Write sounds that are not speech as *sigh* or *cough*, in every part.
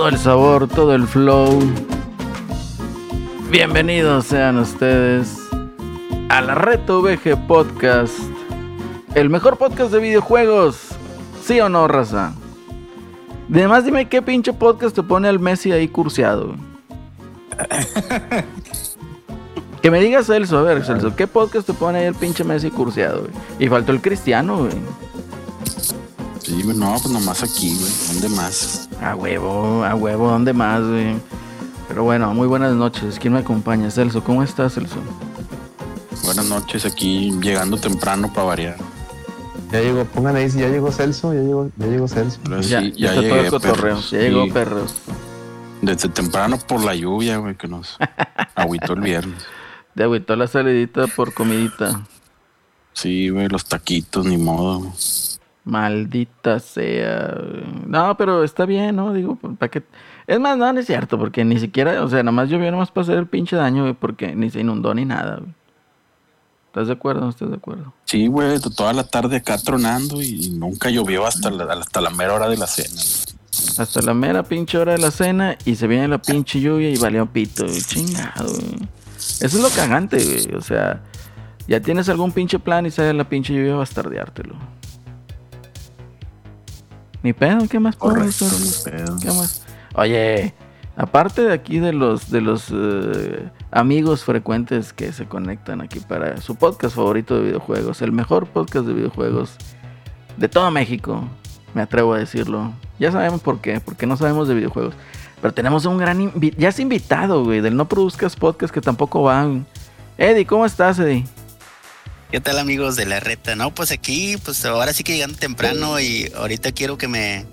todo el sabor, todo el flow. Bienvenidos sean ustedes a la Reto VG Podcast, el mejor podcast de videojuegos. ¿Sí o no, raza? Además, dime qué pinche podcast te pone al Messi ahí curseado. *laughs* que me digas Celso, a ver, Celso, ¿qué podcast te pone ahí el pinche Messi curseado? Y faltó el cristiano, güey. Sí, no, pues nomás aquí, güey. ¿Dónde más? A huevo, a huevo, ¿dónde más, güey? Pero bueno, muy buenas noches. ¿Quién me acompaña? Celso, ¿cómo estás, Celso? Buenas noches, aquí llegando temprano para variar. Ya llegó, pongan ahí si ya llegó Celso, ya llegó, ya llegó Celso. Pero ya, sí, ya, ya todo llegué, cotorreo. perros. Ya llegó perros. Desde temprano por la lluvia, güey, que nos *laughs* agüitó el viernes. Te agüitó la salidita por comidita. Sí, güey, los taquitos, ni modo. güey. Maldita sea. No, pero está bien, ¿no? Digo, ¿para qué? Es más, no, no es cierto, porque ni siquiera, o sea, nada más llovió nomás para hacer el pinche daño, güey, porque ni se inundó ni nada, güey. ¿Estás de acuerdo no estás de acuerdo? Sí, güey, to- toda la tarde acá tronando y nunca llovió hasta la, hasta la mera hora de la cena. güey. Hasta la mera pinche hora de la cena y se viene la pinche lluvia y valió pito, güey. Chingado, güey. Eso es lo cagante, güey. O sea, ya tienes algún pinche plan y sale la pinche lluvia a bastardeártelo. Ni pedo, ¿qué más Correcto, pedo. ¿Qué más? Oye, aparte de aquí de los de los eh, amigos frecuentes que se conectan aquí para su podcast favorito de videojuegos, el mejor podcast de videojuegos de todo México, me atrevo a decirlo. Ya sabemos por qué, porque no sabemos de videojuegos. Pero tenemos un gran ya es invitado, güey, del No Produzcas Podcast que tampoco van. Eddie, ¿cómo estás, Eddie? ¿Qué tal amigos de la reta? No, pues aquí, pues ahora sí que llegando temprano y ahorita quiero que me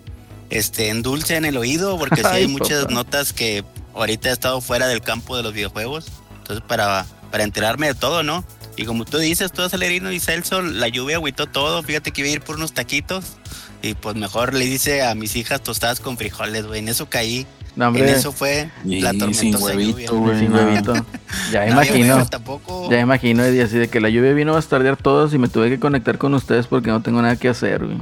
este, endulcen el oído porque sí *laughs* Ay, hay muchas papá. notas que ahorita he estado fuera del campo de los videojuegos. Entonces para, para enterarme de todo, ¿no? Y como tú dices, todo Celerino y Celso, la lluvia agüitó todo. Fíjate que iba a ir por unos taquitos y pues mejor le hice a mis hijas tostadas con frijoles, güey. En eso caí. No, En eso fue Y la sin tormentosa huevito, lluvia. güey. sin no. huevito. Ya *laughs* No imagino. tampoco. Ya imagino, Eddie, así de que la lluvia vino a bastardear todos y me tuve que conectar con ustedes porque no tengo nada que hacer, güey.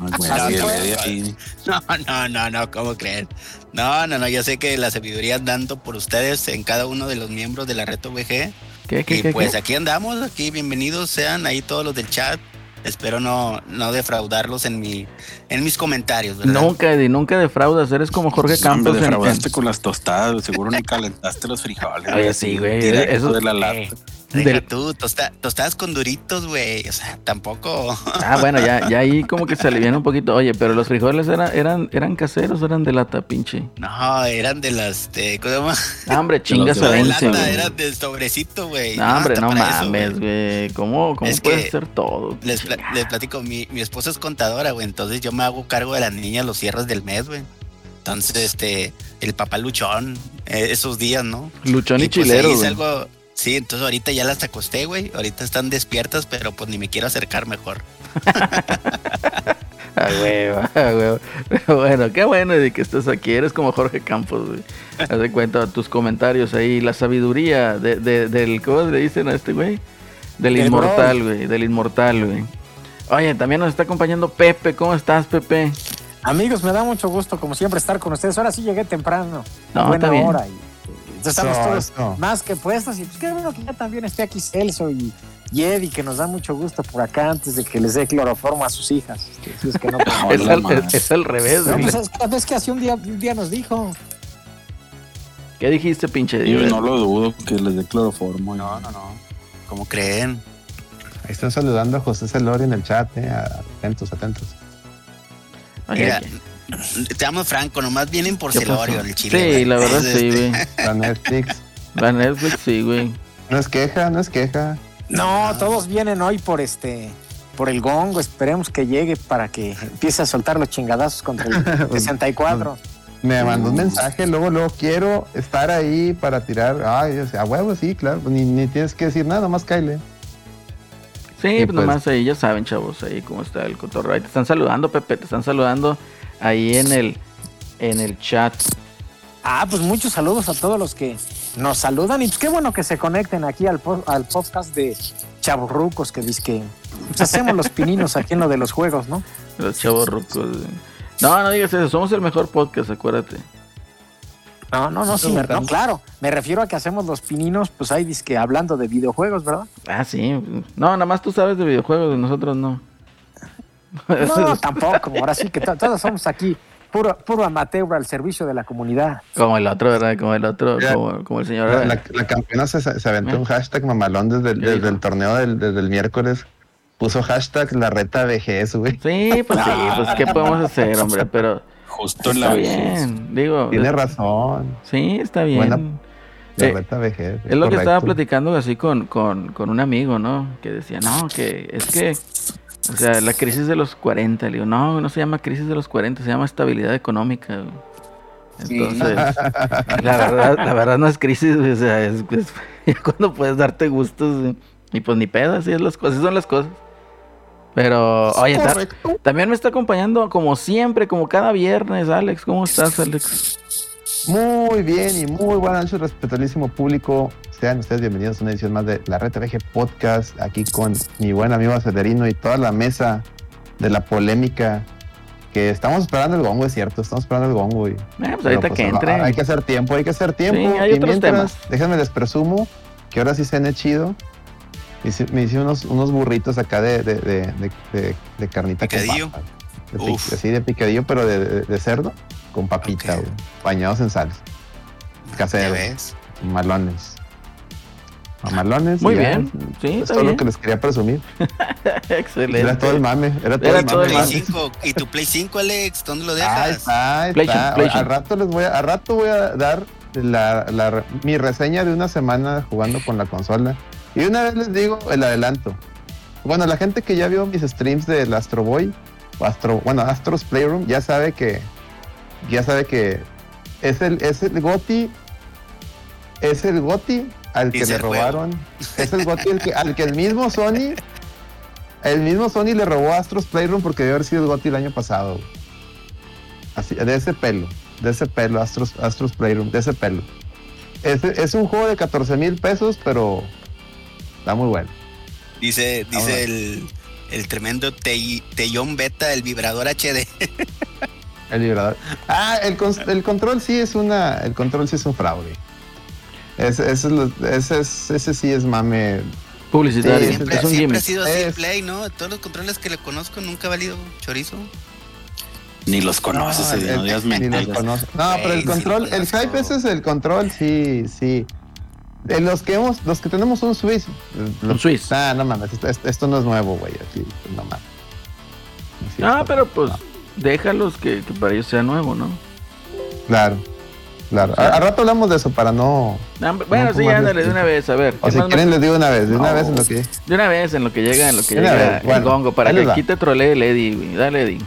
Eddie ahí. No, no, no, no, ¿cómo creen? No, no, no, yo sé que la sabiduría dando por ustedes en cada uno de los miembros de la Reto VG. ¿Qué, qué, Y qué? pues qué? aquí andamos, aquí bienvenidos sean ahí todos los del chat. Espero no, no defraudarlos en mi, en mis comentarios, ¿verdad? Nunca, Eddie, nunca defraudas. Eres como Jorge Campos en, defraudaste en- con las tostadas, seguro ni calentaste los frijoles. Oye, sí, güey, eso- de la lata. Deja del- tú, tosta- tostadas con duritos, güey. O sea, tampoco. Ah, bueno, ya, ya ahí *laughs* como que se aliviana un poquito. Oye, pero los frijoles eran, eran, eran caseros o eran de lata, pinche. No, eran de las. De, ¿Cómo se llama? Ah, hombre, *laughs* chingas a eran de sobrecito, güey. No, hombre, no mames, güey. ¿Cómo, cómo Es puedes hacer todo? Les, pla- les platico, mi, mi esposa es contadora, güey, entonces yo me hago cargo de las niñas los cierres del mes, güey. Entonces, este, el papá luchón, eh, esos días, ¿no? Luchón y, pues, chilero, algo, sí, entonces ahorita ya las acosté, güey, ahorita están despiertas, pero pues ni me quiero acercar mejor. *laughs* A huevo, a huevo. Pero bueno, qué bueno de que estés aquí. Eres como Jorge Campos, güey. Haz de cuenta tus comentarios ahí, la sabiduría de, de- del, ¿cómo le dicen a este güey? Del Del inmortal, güey. Del inmortal, güey. Oye, también nos está acompañando Pepe. ¿Cómo estás, Pepe? Amigos, me da mucho gusto, como siempre, estar con ustedes. Ahora sí llegué temprano. No, buena está bien. hora. Y, estamos todos más que puestos. Y pues qué bueno que ya también esté aquí Celso y, y Eddie, que nos da mucho gusto por acá antes de que les dé cloroformo a sus hijas. Este, es que no, *laughs* Es al, man. es- es al revés, No, güey. pues, es que, es que así un día, un día nos dijo. ¿Qué dijiste, pinche Dios? no lo dudo que les dé cloroformo. No, no, no. ¿Cómo creen? Ahí están saludando a José Celori en el chat, eh. Atentos, atentos. Mira, ¿qué- te amo Franco, nomás vienen por? Celorio, el chile. Sí, la verdad Entonces, sí, este, güey. La *laughs* Netflix. La Netflix sí, güey. No es queja, no es queja. No, todos vienen hoy por este. Por el gongo, esperemos que llegue para que empiece a soltar los chingadazos contra el *laughs* 64. Me mandó un mensaje, luego, luego quiero estar ahí para tirar. Ay, yo sé, a huevo, sí, claro. Ni, ni tienes que decir nada, más Kyle. Sí, Y pues pues- nomás ahí, ya saben, chavos, ahí cómo está el cotorreo. Ahí te están saludando, Pepe, te están saludando ahí en el, en el chat. Ah, pues muchos saludos a todos los que nos saludan y pues qué bueno que se conecten aquí al, po- al podcast de Chaburrucos que dice que pues, hacemos los pininos aquí en lo de los juegos, ¿no? Los chavos rucos. No, no digas eso, somos el mejor podcast, acuérdate. No, no, no, sí, me- no, claro. Me refiero a que hacemos los pininos, pues ahí dice que hablando de videojuegos, ¿verdad? Ah, sí. No, nada más tú sabes de videojuegos, nosotros no. No, *laughs* tampoco. Ahora sí que to- todos somos aquí puro, puro amateur al servicio de la comunidad. Como el otro, ¿verdad? Como el otro, como, como el señor. La, la- la campeona se, se aventó ¿Eh? un hashtag mamalón desde, el- ¿Qué desde el torneo del, desde el miércoles. Puso hashtag la reta vejez, güey. Sí, pues sí, pues ¿qué podemos hacer, hombre? Pero Justo en la vejez. bien, digo. Tiene es- razón. Sí, está bien. Buena- La Eh, reta vejez. Es lo que estaba correcto. platicando así con, con, con un amigo, ¿no? Que decía, no, que es que, o sea, la crisis de los 40. Le digo, no, no se llama crisis de los 40, se llama estabilidad económica. güey". Entonces, *laughs* la verdad, la verdad no es crisis, güey, o sea, es, es *laughs* cuando puedes darte gustos güey. y pues ni pedo, así es las cosas, así son las cosas. Pero, oye, ta- también me está acompañando como siempre, como cada viernes, Alex. ¿Cómo estás, Alex? Muy bien y muy buenas noches, respetabilísimo público. Sean ustedes bienvenidos a una edición más de la Reta VG Podcast, aquí con mi buen amigo Acelerino y toda la mesa de la polémica. Que estamos esperando el gongo, es cierto, estamos esperando el gongo. Y, Eh, pues ahorita pues, que entre. Hay que hacer tiempo, hay que hacer tiempo. Sí, hay y otros mientras, temas. déjenme les presumo que ahora sí se han chido. Hice- Me hice unos, unos burritos acá de, de, de, de- de- de carnita con Picadillo. papa. De pic- Uf. así de picadillo, pero de, de- de cerdo con papita, Ok. güey, bañados en sal. ¿Ya Casero. ves? Malones. Mamalones. Muy ya. bien. Sí, Es está todo bien. lo que les quería presumir. *laughs* Excelente. Era todo el mame. Era todo Era el todo mame. el Play mame. 5. ¿Y tu Play 5, Alex? ¿Dónde lo Ahí dejas? está, ahí PlayStation, está. PlayStation. Al rato les voy a, al rato voy a dar la, la- mi reseña de una semana jugando con la consola. Y una vez les digo el adelanto. Bueno, la gente que ya vio mis streams del Astro Boy, o Astro, bueno, Astros Playroom, ya sabe que, ya sabe que es el, es el Goti, es el Goti al que le robaron, *laughs* es el Goti al que, al que el mismo Sony, el mismo Sony le robó a Astros Playroom porque debe haber sido el Goti el año pasado. Así, de ese pelo, de ese pelo, Astros, Astros Playroom, de ese pelo. Es, es un juego de 14 mil pesos, pero está muy bueno. Dice, dice el, el tremendo Tellón Beta, el vibrador HD. El vibrador. Ah, el, el control sí es una. El control sí es un fraude. Ese, ese, es lo- ese, es- ese sí es mame. Publicitario. Sí, Siempre, es un siempre ha sido así Es- Play, ¿no? Todos los controles que le conozco nunca ha valido chorizo. Ni los conoces, No, Eddie, no el- ni los conozco. No, pero el sí control, el hype ese es el control, sí, sí. De los que hemos, los que tenemos un Swiss. Un Swiss. Ah, no mames, esto, no es nuevo, güey. Así, no mames. Ah, pero pues No. déjalos que, que para ellos sea nuevo, ¿no? Claro, claro. A, a rato hablamos de eso para no. Bueno, No, sí, ¿cómo ándale, haces? de una vez, a ver. O ¿qué si quieren les digo una vez, de una No. vez en lo que. De una vez, en lo que llega, en lo que De una llega vez, el bueno, gongo, para que aquí te trolee el Eddie, güey. Dale, Eddie.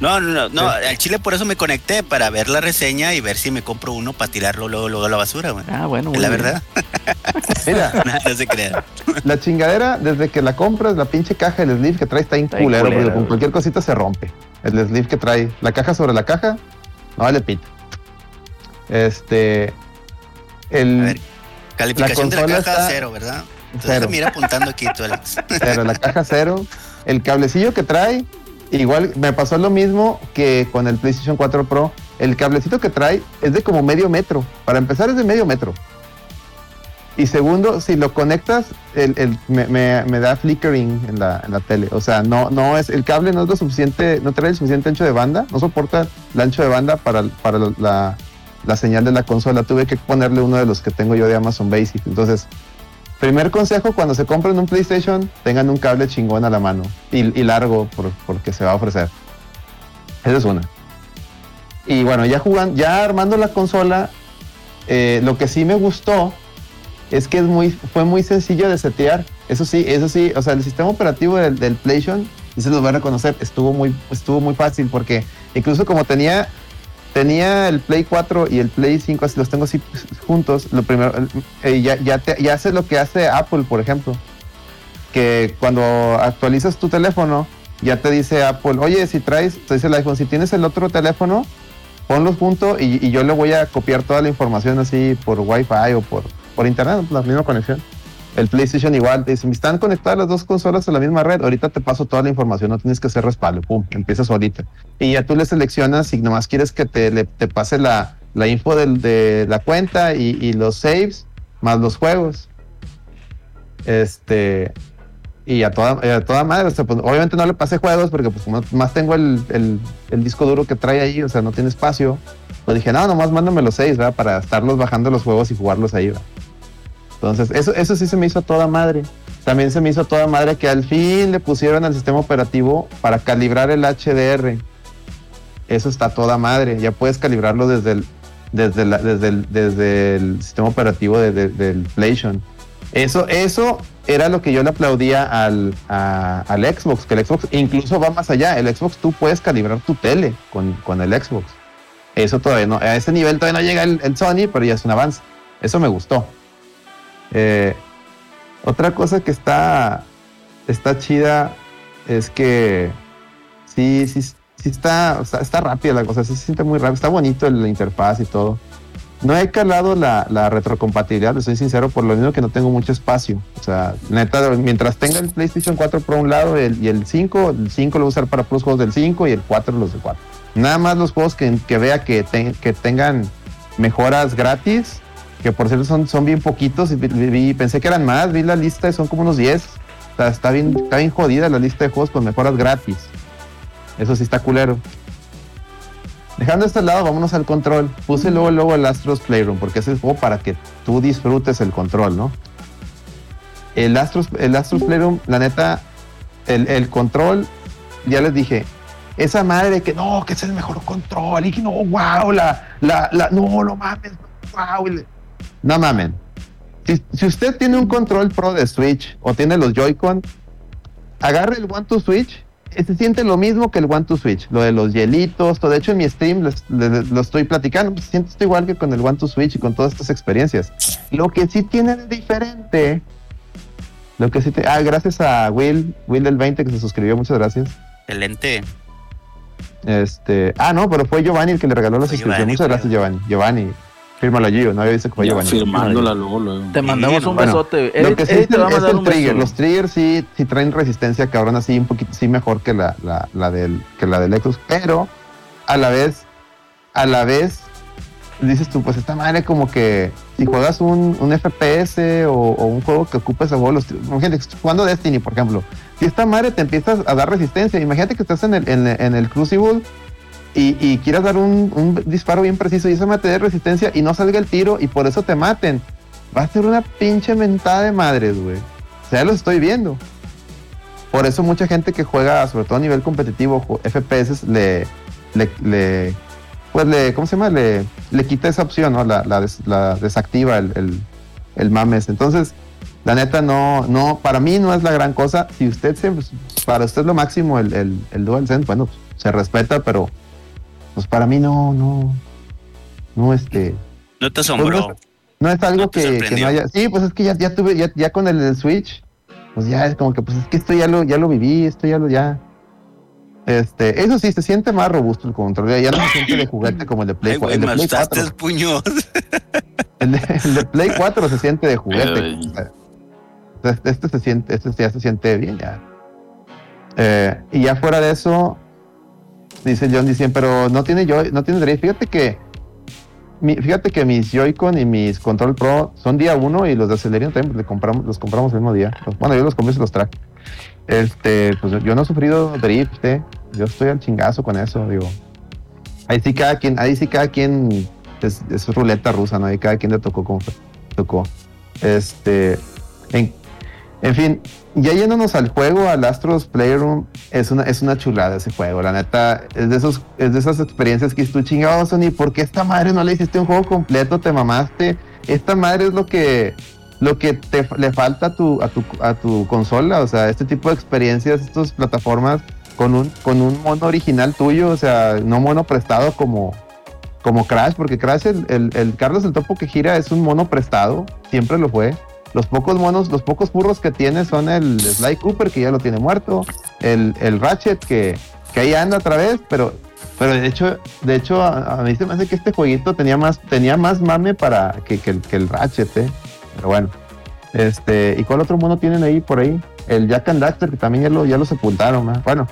No, no, no, no, al chile por eso me conecté, para ver la reseña y ver si me compro uno para tirarlo luego, luego a la basura, güey. Ah, bueno, muy la verdad. *laughs* Mira, *laughs* no, no se crea. la chingadera, desde que la compras, la pinche caja, el sleeve que trae está bien Está bien culero, culera, porque con güey. cualquier cosita se rompe. El sleeve que trae, la caja sobre la caja, no vale pita. Este. El. A ver, Calificación de la caja está- cero, ¿verdad? Entonces Cero. mira apuntando aquí tú, Alex. *laughs* La caja cero, el cablecillo que trae, igual me pasó lo mismo que con el PlayStation 4 Pro. El cablecito que trae es de como medio metro. Para empezar es de medio metro. Y segundo, si lo conectas, el, el- me, me- me da flickering en la, en la tele. O sea, no, no es, el cable no es lo suficiente, no trae el suficiente ancho de banda, no soporta el ancho de banda para, para la, la señal de la consola. Tuve que ponerle uno de los que tengo yo de Amazon Basic. Entonces, Primer consejo, cuando se compren un PlayStation, tengan un cable chingón a la mano y, largo por- porque se va a ofrecer. Esa es una. Y bueno, ya jugando, ya armando la consola, eh, lo que sí me gustó es que es muy, fue muy sencillo de setear. Eso sí, eso sí, o sea, el sistema operativo del, PlayStation, y se los voy a reconocer, estuvo muy, estuvo muy fácil porque incluso como tenía tenía el Play 4 y el Play 5, así los tengo así pues, juntos, lo primero, eh, ya, ya, hace lo que hace Apple, por ejemplo, que cuando actualizas tu teléfono, ya te dice Apple, oye, si traes, te dice el iPhone, si tienes el otro teléfono, ponlos juntos y, yo le voy a copiar toda la información así por Wi-Fi o por, por internet, la misma conexión. El PlayStation igual, te dicen, están conectadas las dos consolas a la misma red, ahorita te paso toda la información, no tienes que hacer respaldo, pum, empieza solita. Y ya tú le seleccionas si nomás quieres que te, le- te pase la, la info de la cuenta y, y los saves, más los juegos. Este, y a toda, a toda madre, o pues, obviamente no le pasé juegos porque pues más tengo el, el- el disco duro que trae ahí, o sea, no tiene espacio. Pues dije, no, nomás mándame los seis, ¿verdad? Para estarlos bajando los juegos y jugarlos ahí, ¿verdad? Entonces, eso, eso sí se me hizo toda madre. También se me hizo toda madre que al fin le pusieron al sistema operativo para calibrar el HDR. Eso está toda madre. Ya puedes calibrarlo desde el, desde desde el, sistema operativo de- de- del PlayStation. Eso, eso era lo que yo le aplaudía al, al Xbox, que el Xbox incluso va más allá. El Xbox tú puedes calibrar tu tele con, con el Xbox. Eso todavía no, a ese nivel todavía no llega el Sony, pero ya es un avance. Eso me gustó. Eh, otra cosa que está, está chida es que sí, sí, sí está, está rápida la cosa, se siente muy rápido, está bonito la interfaz y todo. No he calado la, retrocompatibilidad, soy sincero, por lo mismo que no tengo mucho espacio. O sea, neta, mientras tenga el PlayStation 4 por un lado el- y el 5, el 5 lo voy a usar para plus juegos del 5 y el 4 los del 4. Nada más los juegos que, que vea que, que tengan mejoras gratis, que por cierto son, son bien poquitos, y pensé que eran más, vi la lista y son como unos 10. O está bien, está bien jodida la lista de juegos con mejoras gratis. Eso sí está culero. Dejando este lado, vámonos al control. Puse luego, luego el Astros Playroom, porque es el juego para que tú disfrutes el control, ¿no? El Astros, el Astros Playroom, la neta, el, el control, ya les dije, esa madre que no, que es el mejor control, y que no, wow, la, la, la, no, no mames, wow. No mamen. Si, si usted tiene un control pro de Switch o tiene los Joy-Con, agarre el One to Switch se siente lo mismo que el One to Switch, lo de los hielitos, todo. De hecho, en mi stream les- les- lo estoy platicando, pues, se siente esto igual que con el One to Switch y con todas estas experiencias. Lo que sí tiene de diferente, lo que sí te, ah, gracias a Will, Will del 20 que se suscribió, muchas gracias. Excelente. Este, ah, no, pero fue Giovanni el que le regaló la suscripción. Muchas gracias, Giovanni. Giovanni, fírmalo allí, no había visto Ya Giovanni. firmándola luego, luego. Te mandamos un Bueno, besote. Lo Edith, que sí te el, va a es el un trigger. beso. Los triggers sí, sí traen resistencia, cabrón, así un poquito, sí mejor que la, la, la del, que la del Xbox, pero a la vez, a la vez, dices tú, pues esta madre como que si juegas un, un FPS o, o un juego que ocupa ese tri- imagínate que jugando Destiny, por ejemplo, si esta madre te empiezas a dar resistencia, imagínate que estás en el, en, en el Crucible y, y quieras dar un, disparo bien preciso y madre te dé resistencia y no salga el tiro y por eso te maten. Va a ser una pinche mentada de madres, güey. O sea, lo estoy viendo. Por eso mucha gente que juega, sobre todo a nivel competitivo, FPS, le, le, le- pues le, ¿cómo se llama? Le, le quita esa opción, ¿no? La, la, des- la desactiva el, el, el mames. Entonces, la neta no, no, para mí no es la gran cosa. Si usted se, pues, para usted lo máximo el, el, el DualSense, bueno, pues, se respeta, pero pues para mí no, no, no, este, No te asombró. no es algo ¿No te que, que no haya. Sí, pues es que ya, ya tuve, ya, ya con el, Switch, pues ya es como que, pues es que esto ya lo, ya lo viví, esto ya lo, ya. Este, eso sí, se siente más robusto el control, ya- no se siente de juguete como el de Play, *laughs* Ay, 4 güey, el de Play asustaste 4. el puño. El de, el de Play 4 se siente de juguete. Este, este se siente, este ya se siente bien ya. Eh, y ya fuera de eso, dice John dicen, pero no tiene Joy, no tiene drift. Fíjate que mi- fíjate que mis Joy-Con y mis Control Pro son día uno y los de Celerion también le compramos, los compramos el mismo día. Los- Bueno, yo los compré y los traje. Este, pues yo no he sufrido drift, eh. Yo estoy al chingazo con eso, digo. Ahí sí cada quien, ahí sí cada quien es, ruleta rusa, ¿no? Ahí cada quien le tocó como tocó. Este, en, en fin, ya yéndonos al juego, al Astros Playroom, es una, es una chulada ese juego. La neta, es de, esos, es de esas experiencias que dices tú, chingado, Sony, ¿por qué esta madre no le hiciste un juego completo? Te mamaste. Esta madre es lo que, lo que te, le falta a tu, a, tu, a tu consola. O sea, este tipo de experiencias, estas plataformas con un, con un mono original tuyo, o sea, no mono prestado como, como Crash, porque Crash, el, el, el Carlos el Topo que gira es un mono prestado, siempre lo fue. Los pocos monos, los pocos burros que tiene son el Sly Cooper, que ya lo tiene muerto, el, el Ratchet, que, que ahí anda otra vez, pero, pero de hecho, de hecho a, a mí se me hace que este jueguito tenía más, tenía más mame para que, que, que el Ratchet, ¿eh? Pero bueno. Este, ¿y cuál otro mono tienen ahí por ahí? El Jack and Daxter, que también ya lo, ya lo sepultaron, ¿verdad? Bueno,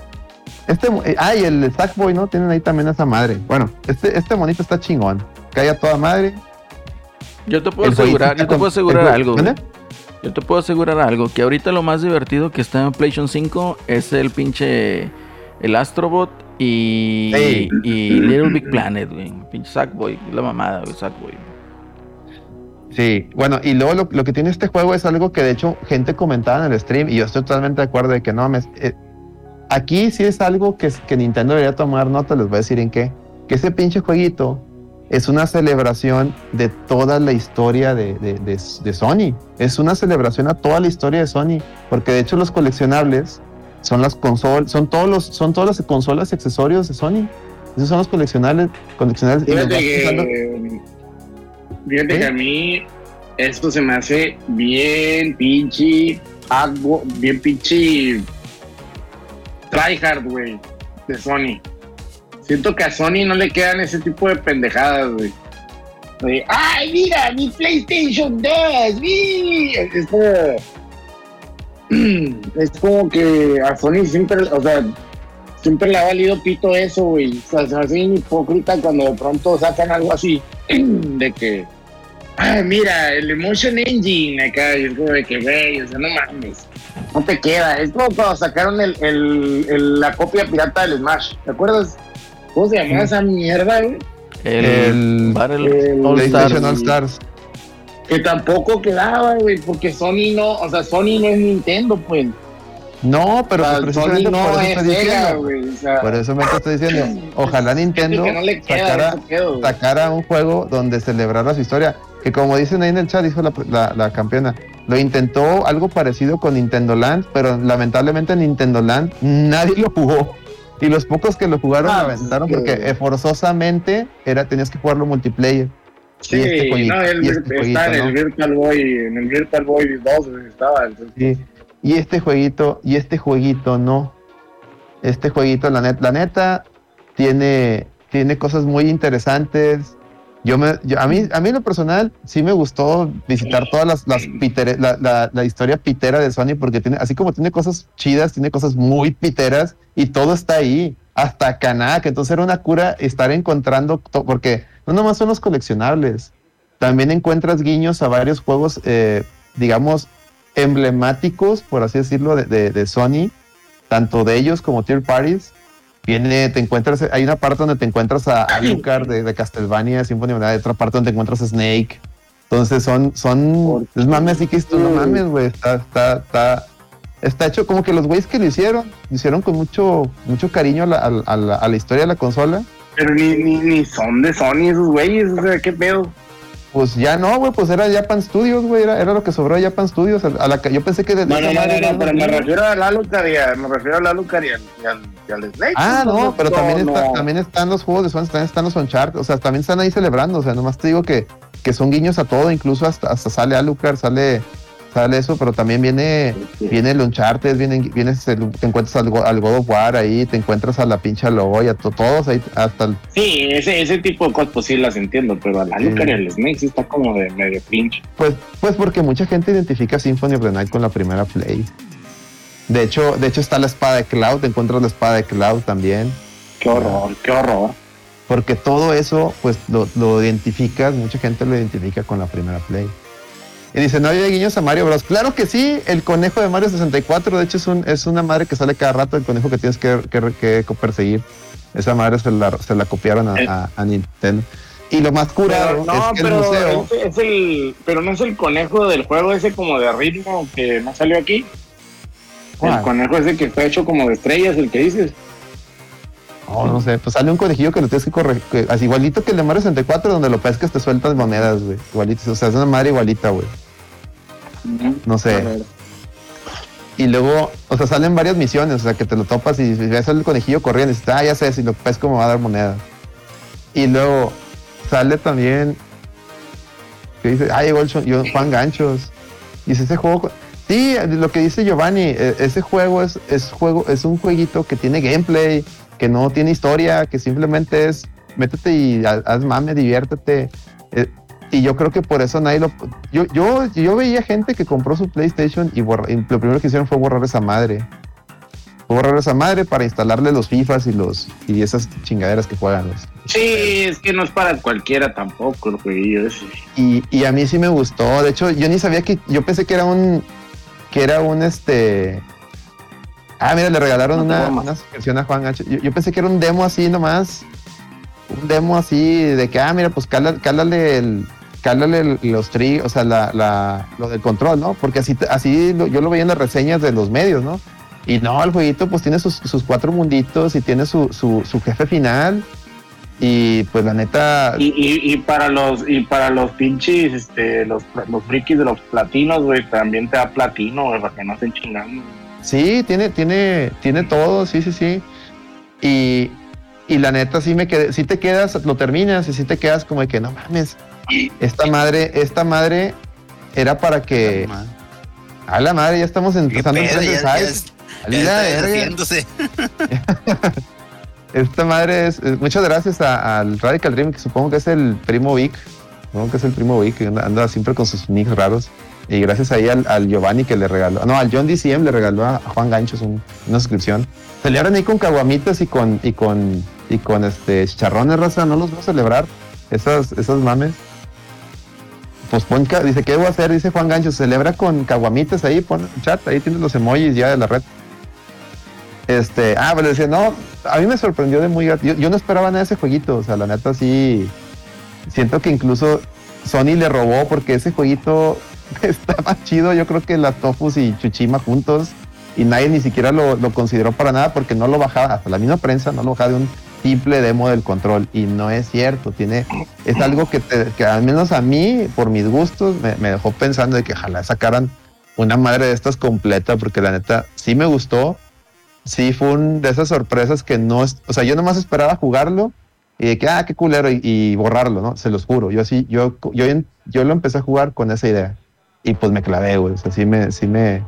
este, eh, ah, y el Sackboy, ¿no? Tienen ahí también a esa madre. Bueno, este, este monito está chingón. Cae a toda madre. Yo te puedo El asegurar, yo te puedo asegurar algo. güey. Yo te puedo asegurar algo, que ahorita lo más divertido que está en PlayStation 5 es el pinche el Astrobot y, Sí. y Little Big Planet, güey. Pinche Sackboy, la mamada, güey, Sackboy. Sí, bueno, y luego lo, lo que tiene este juego es algo que de hecho gente comentaba en el stream y yo estoy totalmente de acuerdo de que no mames. eh, aquí sí es algo que, que Nintendo debería tomar nota, les voy a decir en qué. Que ese pinche jueguito es una celebración de toda la historia de, de- de- de Sony. Es una celebración a toda la historia de Sony. Porque de hecho los coleccionables son las consolas, son todos los, son todas las consolas y accesorios de Sony. Esos son los coleccionables, coleccionables. y Fíjate usando- que, fíjate que a mí esto se me hace bien pinche, bien pinche tryhard, güey, de Sony. Siento que a Sony no le quedan ese tipo de pendejadas, güey. ¡Ay, mira, mi PlayStation 2! ¡sí!". *clears throat* Es como... Que a Sony siempre, o sea, siempre le ha valido pito eso, güey. O sea, se hace hipócrita cuando de pronto sacan algo así, *clears throat* de que, ay, mira, el Emotion Engine acá, y es como de que, güey, o sea, no mames, no te queda. Es como cuando sacaron la copia pirata del Smash, ¿te acuerdas? ¿Cómo se llamaba esa mierda, güey? El, El- Battle el All PlayStation Stars. All Stars. Que tampoco quedaba, güey, porque Sony no, o sea, Sony no es Nintendo, pues. No, pero O sea, pues Sony precisamente no por eso es estoy Sega, diciendo. güey. O sea, Por eso me te estoy diciendo. *clears throat* Ojalá Nintendo que no le queda sacara, un juego donde celebrara su historia. Que como dicen ahí en el chat, dijo la, la- la campeona, lo intentó algo parecido con Nintendo Land, pero lamentablemente Nintendo Land nadie *laughs* lo jugó. Y los pocos que lo jugaron Ah, lo aventaron sí. porque eh, forzosamente era, tenías que jugarlo multiplayer. Sí, y este no, el, este está en jueguito, el Virtual Boy, en el Virtual Boy 2 güey, estaba. entonces, Sí. Y este jueguito, y este jueguito no. Este jueguito, la, net- la neta, tiene, tiene cosas muy interesantes. Yo me, yo- a, mí, a mí en lo personal sí me gustó visitar todas las, las la, la- la historia pitera de Sony porque tiene, así como tiene cosas chidas, tiene cosas muy piteras y todo está ahí, hasta Kanak. Entonces era una cura estar encontrando, to- porque no nomás son los coleccionables, también encuentras guiños a varios juegos, eh, digamos, emblemáticos, por así decirlo, de, de- de Sony, tanto de ellos como third parties. Viene, te encuentras, hay una parte donde te encuentras a Alucard de, de Castlevania, Symphony Night, otra parte donde te encuentras a Snake. Entonces son, son, es mames, así que esto no mames, güey, está, está, está, está hecho como que los güeyes que lo hicieron, lo hicieron con mucho, mucho cariño a la, a la- a la- a la historia de la consola. Pero ni, ni, ni son de Sony esos güeyes, o sea, qué pedo. Pues ya no, güey, pues era Japan Studios, güey, era, era lo que sobró de Japan Studios. A, la que yo pensé que de, No, no, no, no, no, pero me refiero a la Lucar y a, me refiero a la Lucar y al, y al, Snake. Ah, no, pero también, está- también están los juegos de Sony, también están los Uncharted, o sea, también están ahí celebrando, o sea, nomás te digo que, que son guiños a todo, incluso hasta, hasta sale Alucard, sale, sale eso, pero también viene, viene el Uncharted, viene, viene el- te encuentras al, al God of War ahí, te encuentras a la pinche Logo y a to- todos ahí, hasta el, Sí, ese, ese tipo de cosas pues sí las entiendo, pero a la Sí. Lucar y al Snake sí está como de medio pinche. Pues, pues porque mucha gente identifica Symphony of the Night con la primera Play. De hecho, de hecho está la espada de Cloud, te encuentras la espada de Cloud también. Qué horror, qué horror. Porque todo eso, pues lo, lo identificas, mucha gente lo identifica con la primera Play. Y dice, no había guiños a Mario Bros. Claro que sí, el conejo de Mario 64, de hecho es, un, es una madre que sale cada rato, el conejo que tienes que, que- que perseguir. Esa madre se la, se la copiaron a, a- a Nintendo. Y lo más curado no, es que el pero museo... ese es el, pero no es el conejo del juego ese como de ritmo que no salió aquí. ¿Cuál? El conejo ese que está hecho como de estrellas, el que dices. No, no sé, pues sale un conejillo que lo tienes que corregir, así igualito que el de Mario 64, donde lo pescas te sueltas monedas, güey. Igualito, o sea, es una madre igualita, güey. No sé. Y luego, o sea, salen varias misiones, o sea, que te lo topas y ves al conejillo corriendo y dices, ah, ya sé, si lo pesco me va a dar monedas. Y luego sale también, que dice, ah, llegó el yo- Juan Ganchos. Y dice, ese juego, sí, lo que dice Giovanni, e- ese juego es, es, juego, es un jueguito que tiene gameplay, que no tiene historia, que simplemente es, métete y ha- haz mame, diviértete. Y yo creo que por eso nadie lo. Yo, yo, yo veía gente que compró su PlayStation y, borra- y lo primero que hicieron fue borrar esa madre. Fue borrar esa madre para instalarle los FIFAs y los y esas chingaderas que juegan. los- Sí, es que no es para cualquiera tampoco el jueguillo ese. Y, y a mí sí me gustó. De hecho, yo ni sabía que. Yo pensé que era un. Que era un este. Ah, mira, le regalaron No una, una suscripción a Juan H. Yo, yo pensé que era un demo así nomás. Un demo así de que, ah, mira, pues cála- cálale el. Cálale los tri, o sea, la, la, lo del control, ¿no? Porque así, así lo- yo lo veía en las reseñas de los medios, ¿no? Y no, el jueguito pues tiene sus, sus cuatro munditos y tiene su, su, su jefe final. Y pues la neta, Y, y, y para los y para los pinches, este, los, los frikis de los platinos, güey, también te da platino, güey, para que no estén chingando. Sí, tiene, tiene, tiene todo, sí, sí, sí. Y, y la neta, sí me quedé, sí te quedas, lo terminas y sí te quedas como de que no mames. Esta madre, esta madre era para que. A la madre, ya estamos ¿Qué empezando a pedo? en Ya- ya- ya. *laughs* Esta madre es. es- muchas gracias a- al Radical Dream, que supongo que es el primo Vic. Supongo que es el primo Vic, que anda, anda siempre con sus nicks raros. Y gracias ahí al, al Giovanni que le regaló. No, al John DCM le regaló a, a Juan Ganchos un- una suscripción. Celebran ahí con caguamitas y con. y con. y con este chicharrones, raza. No los voy a celebrar. Esas, esas mames. Pues pon, dice, ¿qué a hacer? Dice Juan Gancho, celebra con caguamitas ahí, pon chat, ahí tienes los emojis ya de la red. Este, ah, pero decía, no, a mí me sorprendió de muy yo, yo no esperaba nada de ese jueguito, o sea, la neta sí, siento que incluso Sony le robó porque ese jueguito *laughs* estaba chido, yo creo que las Tofus y Chuchima juntos y nadie ni siquiera lo, lo consideró para nada porque no lo bajaba, hasta la misma prensa no lo bajaba de un simple demo del control y no es cierto, tiene, es algo que, te- que al menos a mí, por mis gustos, me, me dejó pensando de que ojalá sacaran una madre de estas completa porque la neta sí me gustó, sí fue un de esas sorpresas que no es, o sea, yo nomás esperaba jugarlo y de que, ah, qué culero, y, y borrarlo, ¿no? Se los juro. Yo sí, yo, yo, yo lo empecé a jugar con esa idea y pues me clavé, güey. O sea, sí me, sí me,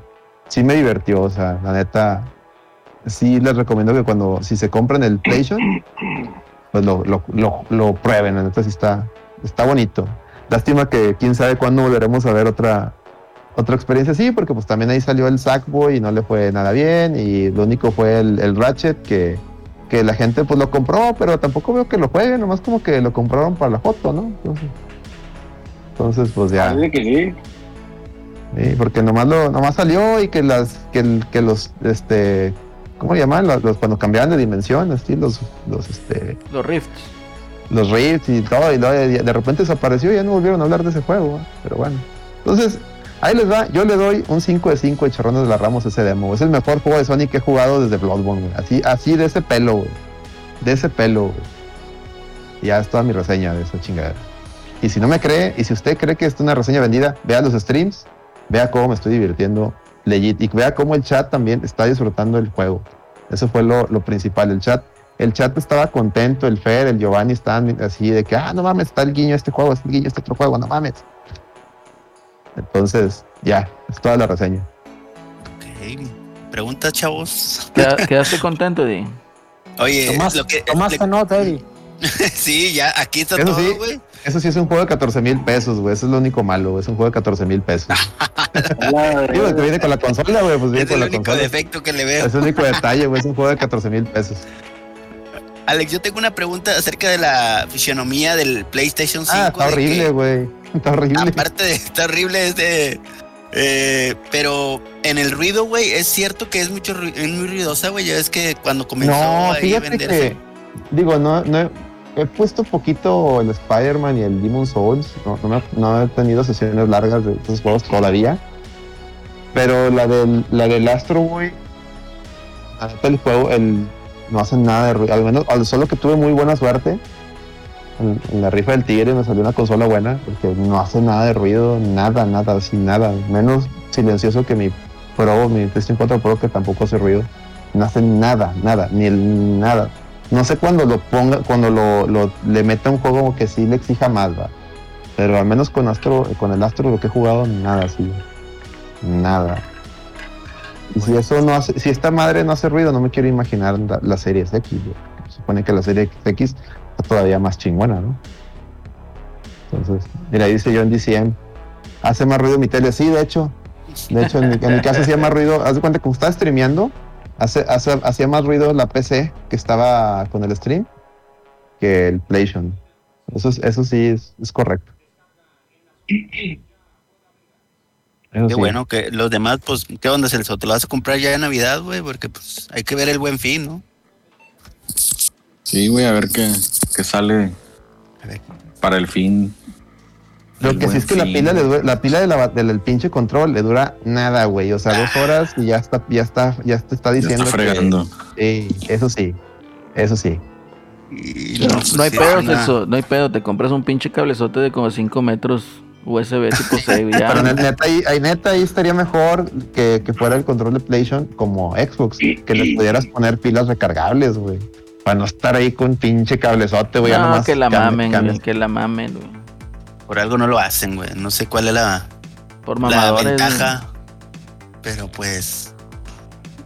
sí me divirtió. O sea, la neta, sí les recomiendo que cuando, si se compran el PlayStation, pues lo, lo, lo, lo prueben. Sí está, está bonito. Lástima que quién sabe cuándo volveremos a ver otra, otra experiencia así, porque pues también ahí salió el Sackboy y no le fue nada bien, y lo único fue el, el Ratchet que, que la gente pues lo compró, pero tampoco veo que lo jueguen, nomás como que lo compraron para la foto, ¿no? Entonces, entonces pues ya, Parece que sí. sí, porque nomás lo, nomás salió y que las, que, que los, este, ¿cómo le llaman? Los, los- cuando cambiaban de dimensión, así, los, los, este, Los Rifts. los rifts y todo, y luego de, de repente desapareció y ya no volvieron a hablar de ese juego, ¿eh? pero bueno. Entonces, ahí les va, yo le doy un 5 de 5 de Charrones de la Ramos a ese demo. Es el mejor juego de Sonic que he jugado desde Bloodborne, güey. Así, así de ese pelo, güey. De ese pelo, güey. Y ya es toda mi reseña de esa chingadera. Y si no me cree, y si usted cree que es una reseña vendida, vea los streams, vea cómo me estoy divirtiendo legit y vea cómo el chat también está disfrutando el juego. Eso fue lo, lo principal. El chat, el chat estaba contento, el Fer, el Giovanni estaban así de que, ah, no mames, está el guiño a este juego, está el guiño a este otro juego, no mames. Entonces, ya, es toda la reseña. Ok. Preguntas, chavos. Queda- ¿Quedaste contento, Di? Oye, Tomás, lo que. tomaste nota, Eddie. *laughs* sí, ya, aquí está Eso todo, sí. güey. Eso sí es un juego de 14 mil pesos, güey. Eso es lo único malo, güey. Es un juego de 14 mil pesos. *laughs* Digo, que viene con la consola, güey. Pues viene Es con el la único consola. defecto que le veo. Es el único detalle, güey. Es un juego de 14 mil pesos. Alex, yo tengo una pregunta acerca de la fisionomía del PlayStation 5. Ah, está horrible, güey. Está horrible. Aparte de está horrible este eh, pero en el ruido, güey, es cierto que es mucho es muy ruidosa, güey. Ya es que cuando comenzó No, a fíjate venderse. que, digo, no, no he, puesto poquito el Spider-Man y el Demon Souls. No, no, no he tenido sesiones largas de esos juegos todavía. Pero la del, la del Astro Boy, el juego, el, no hace nada de ruido. Al menos, solo que tuve muy buena suerte. En, la rifa del tigre me salió una consola buena, porque no hace nada de ruido, nada, nada, así nada. Menos silencioso que mi Pro, mi PlayStation 4 Pro, que tampoco hace ruido no hace nada, nada, ni el nada. No sé cuando lo ponga, cuando lo, lo- le meta un juego que sí le exija más, va. Pero al menos con Astro, con el Astro lo que he jugado, nada así. Nada. Y si eso no hace, si esta madre no hace ruido, no me quiero imaginar la, la serie X. Se supone que la serie X está todavía más chingona, ¿no? Entonces, mira, dice John DCM, hace más ruido mi tele. Sí, de hecho, de hecho, en mi, en mi caso hacía más ruido. Haz de cuenta que como estaba streameando, hace, hace- hacía más ruido la PC que estaba con el stream que el PlayStation. Eso, es- eso sí es, es correcto. Eso Qué sí. bueno que los demás, pues, ¿qué onda, Celso? ¿Te lo vas a comprar ya de Navidad, güey? Porque, pues, hay que ver el buen fin, ¿no? Sí, güey, a ver qué, qué sale A ver. para el fin. Lo que sí es que la pila, le la pila de la, del, del pinche control le dura nada, güey. O sea, dos horas y ya está, ya está, ya te está Ya diciendo. está que- fregando. sí, eso sí. Eso sí. Y No, no hay sí, pedo, es una- Celso, no hay pedo. Te compras un pinche cablezote de como 5 metros USB tipo C y ya. *laughs* Pero ne- neta ahí, neta ahí estaría mejor que, que fuera el control de PlayStation como Xbox, que le pudieras poner pilas recargables, güey. Para no estar ahí con pinche cablezote, güey. ya no, nomás que la mamen, güey, que la mamen, güey. Por algo no lo hacen, güey. No sé cuál es la, Por la ventaja. Pero pues.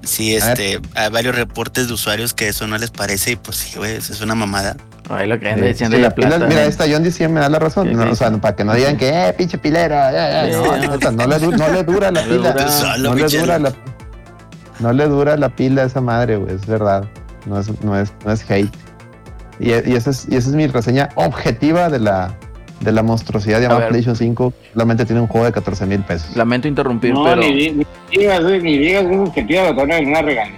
Sí, este, hay varios reportes de usuarios que eso no les parece y pues sí, güey, eso es una mamada. Ay, lo que anda Sí, diciendo sí, la plata. mira, esta John dice me da la razón. ¿Qué No, o sea, para que no digan que, eh, pinche pilera. Sí, no, le, du- no le dura la pila. *laughs* No le dura la no le dura la pila a esa madre, güey, es verdad. No es, no es, no es hate. Y, y esa es, y esa es mi reseña objetiva de la, de la monstruosidad llamada. PlayStation 5. Solamente tiene un juego de 14 mil pesos. Lamento interrumpir, No, pero. ni, ni digas, güey, ni digas eso que tira la torna en una regaña.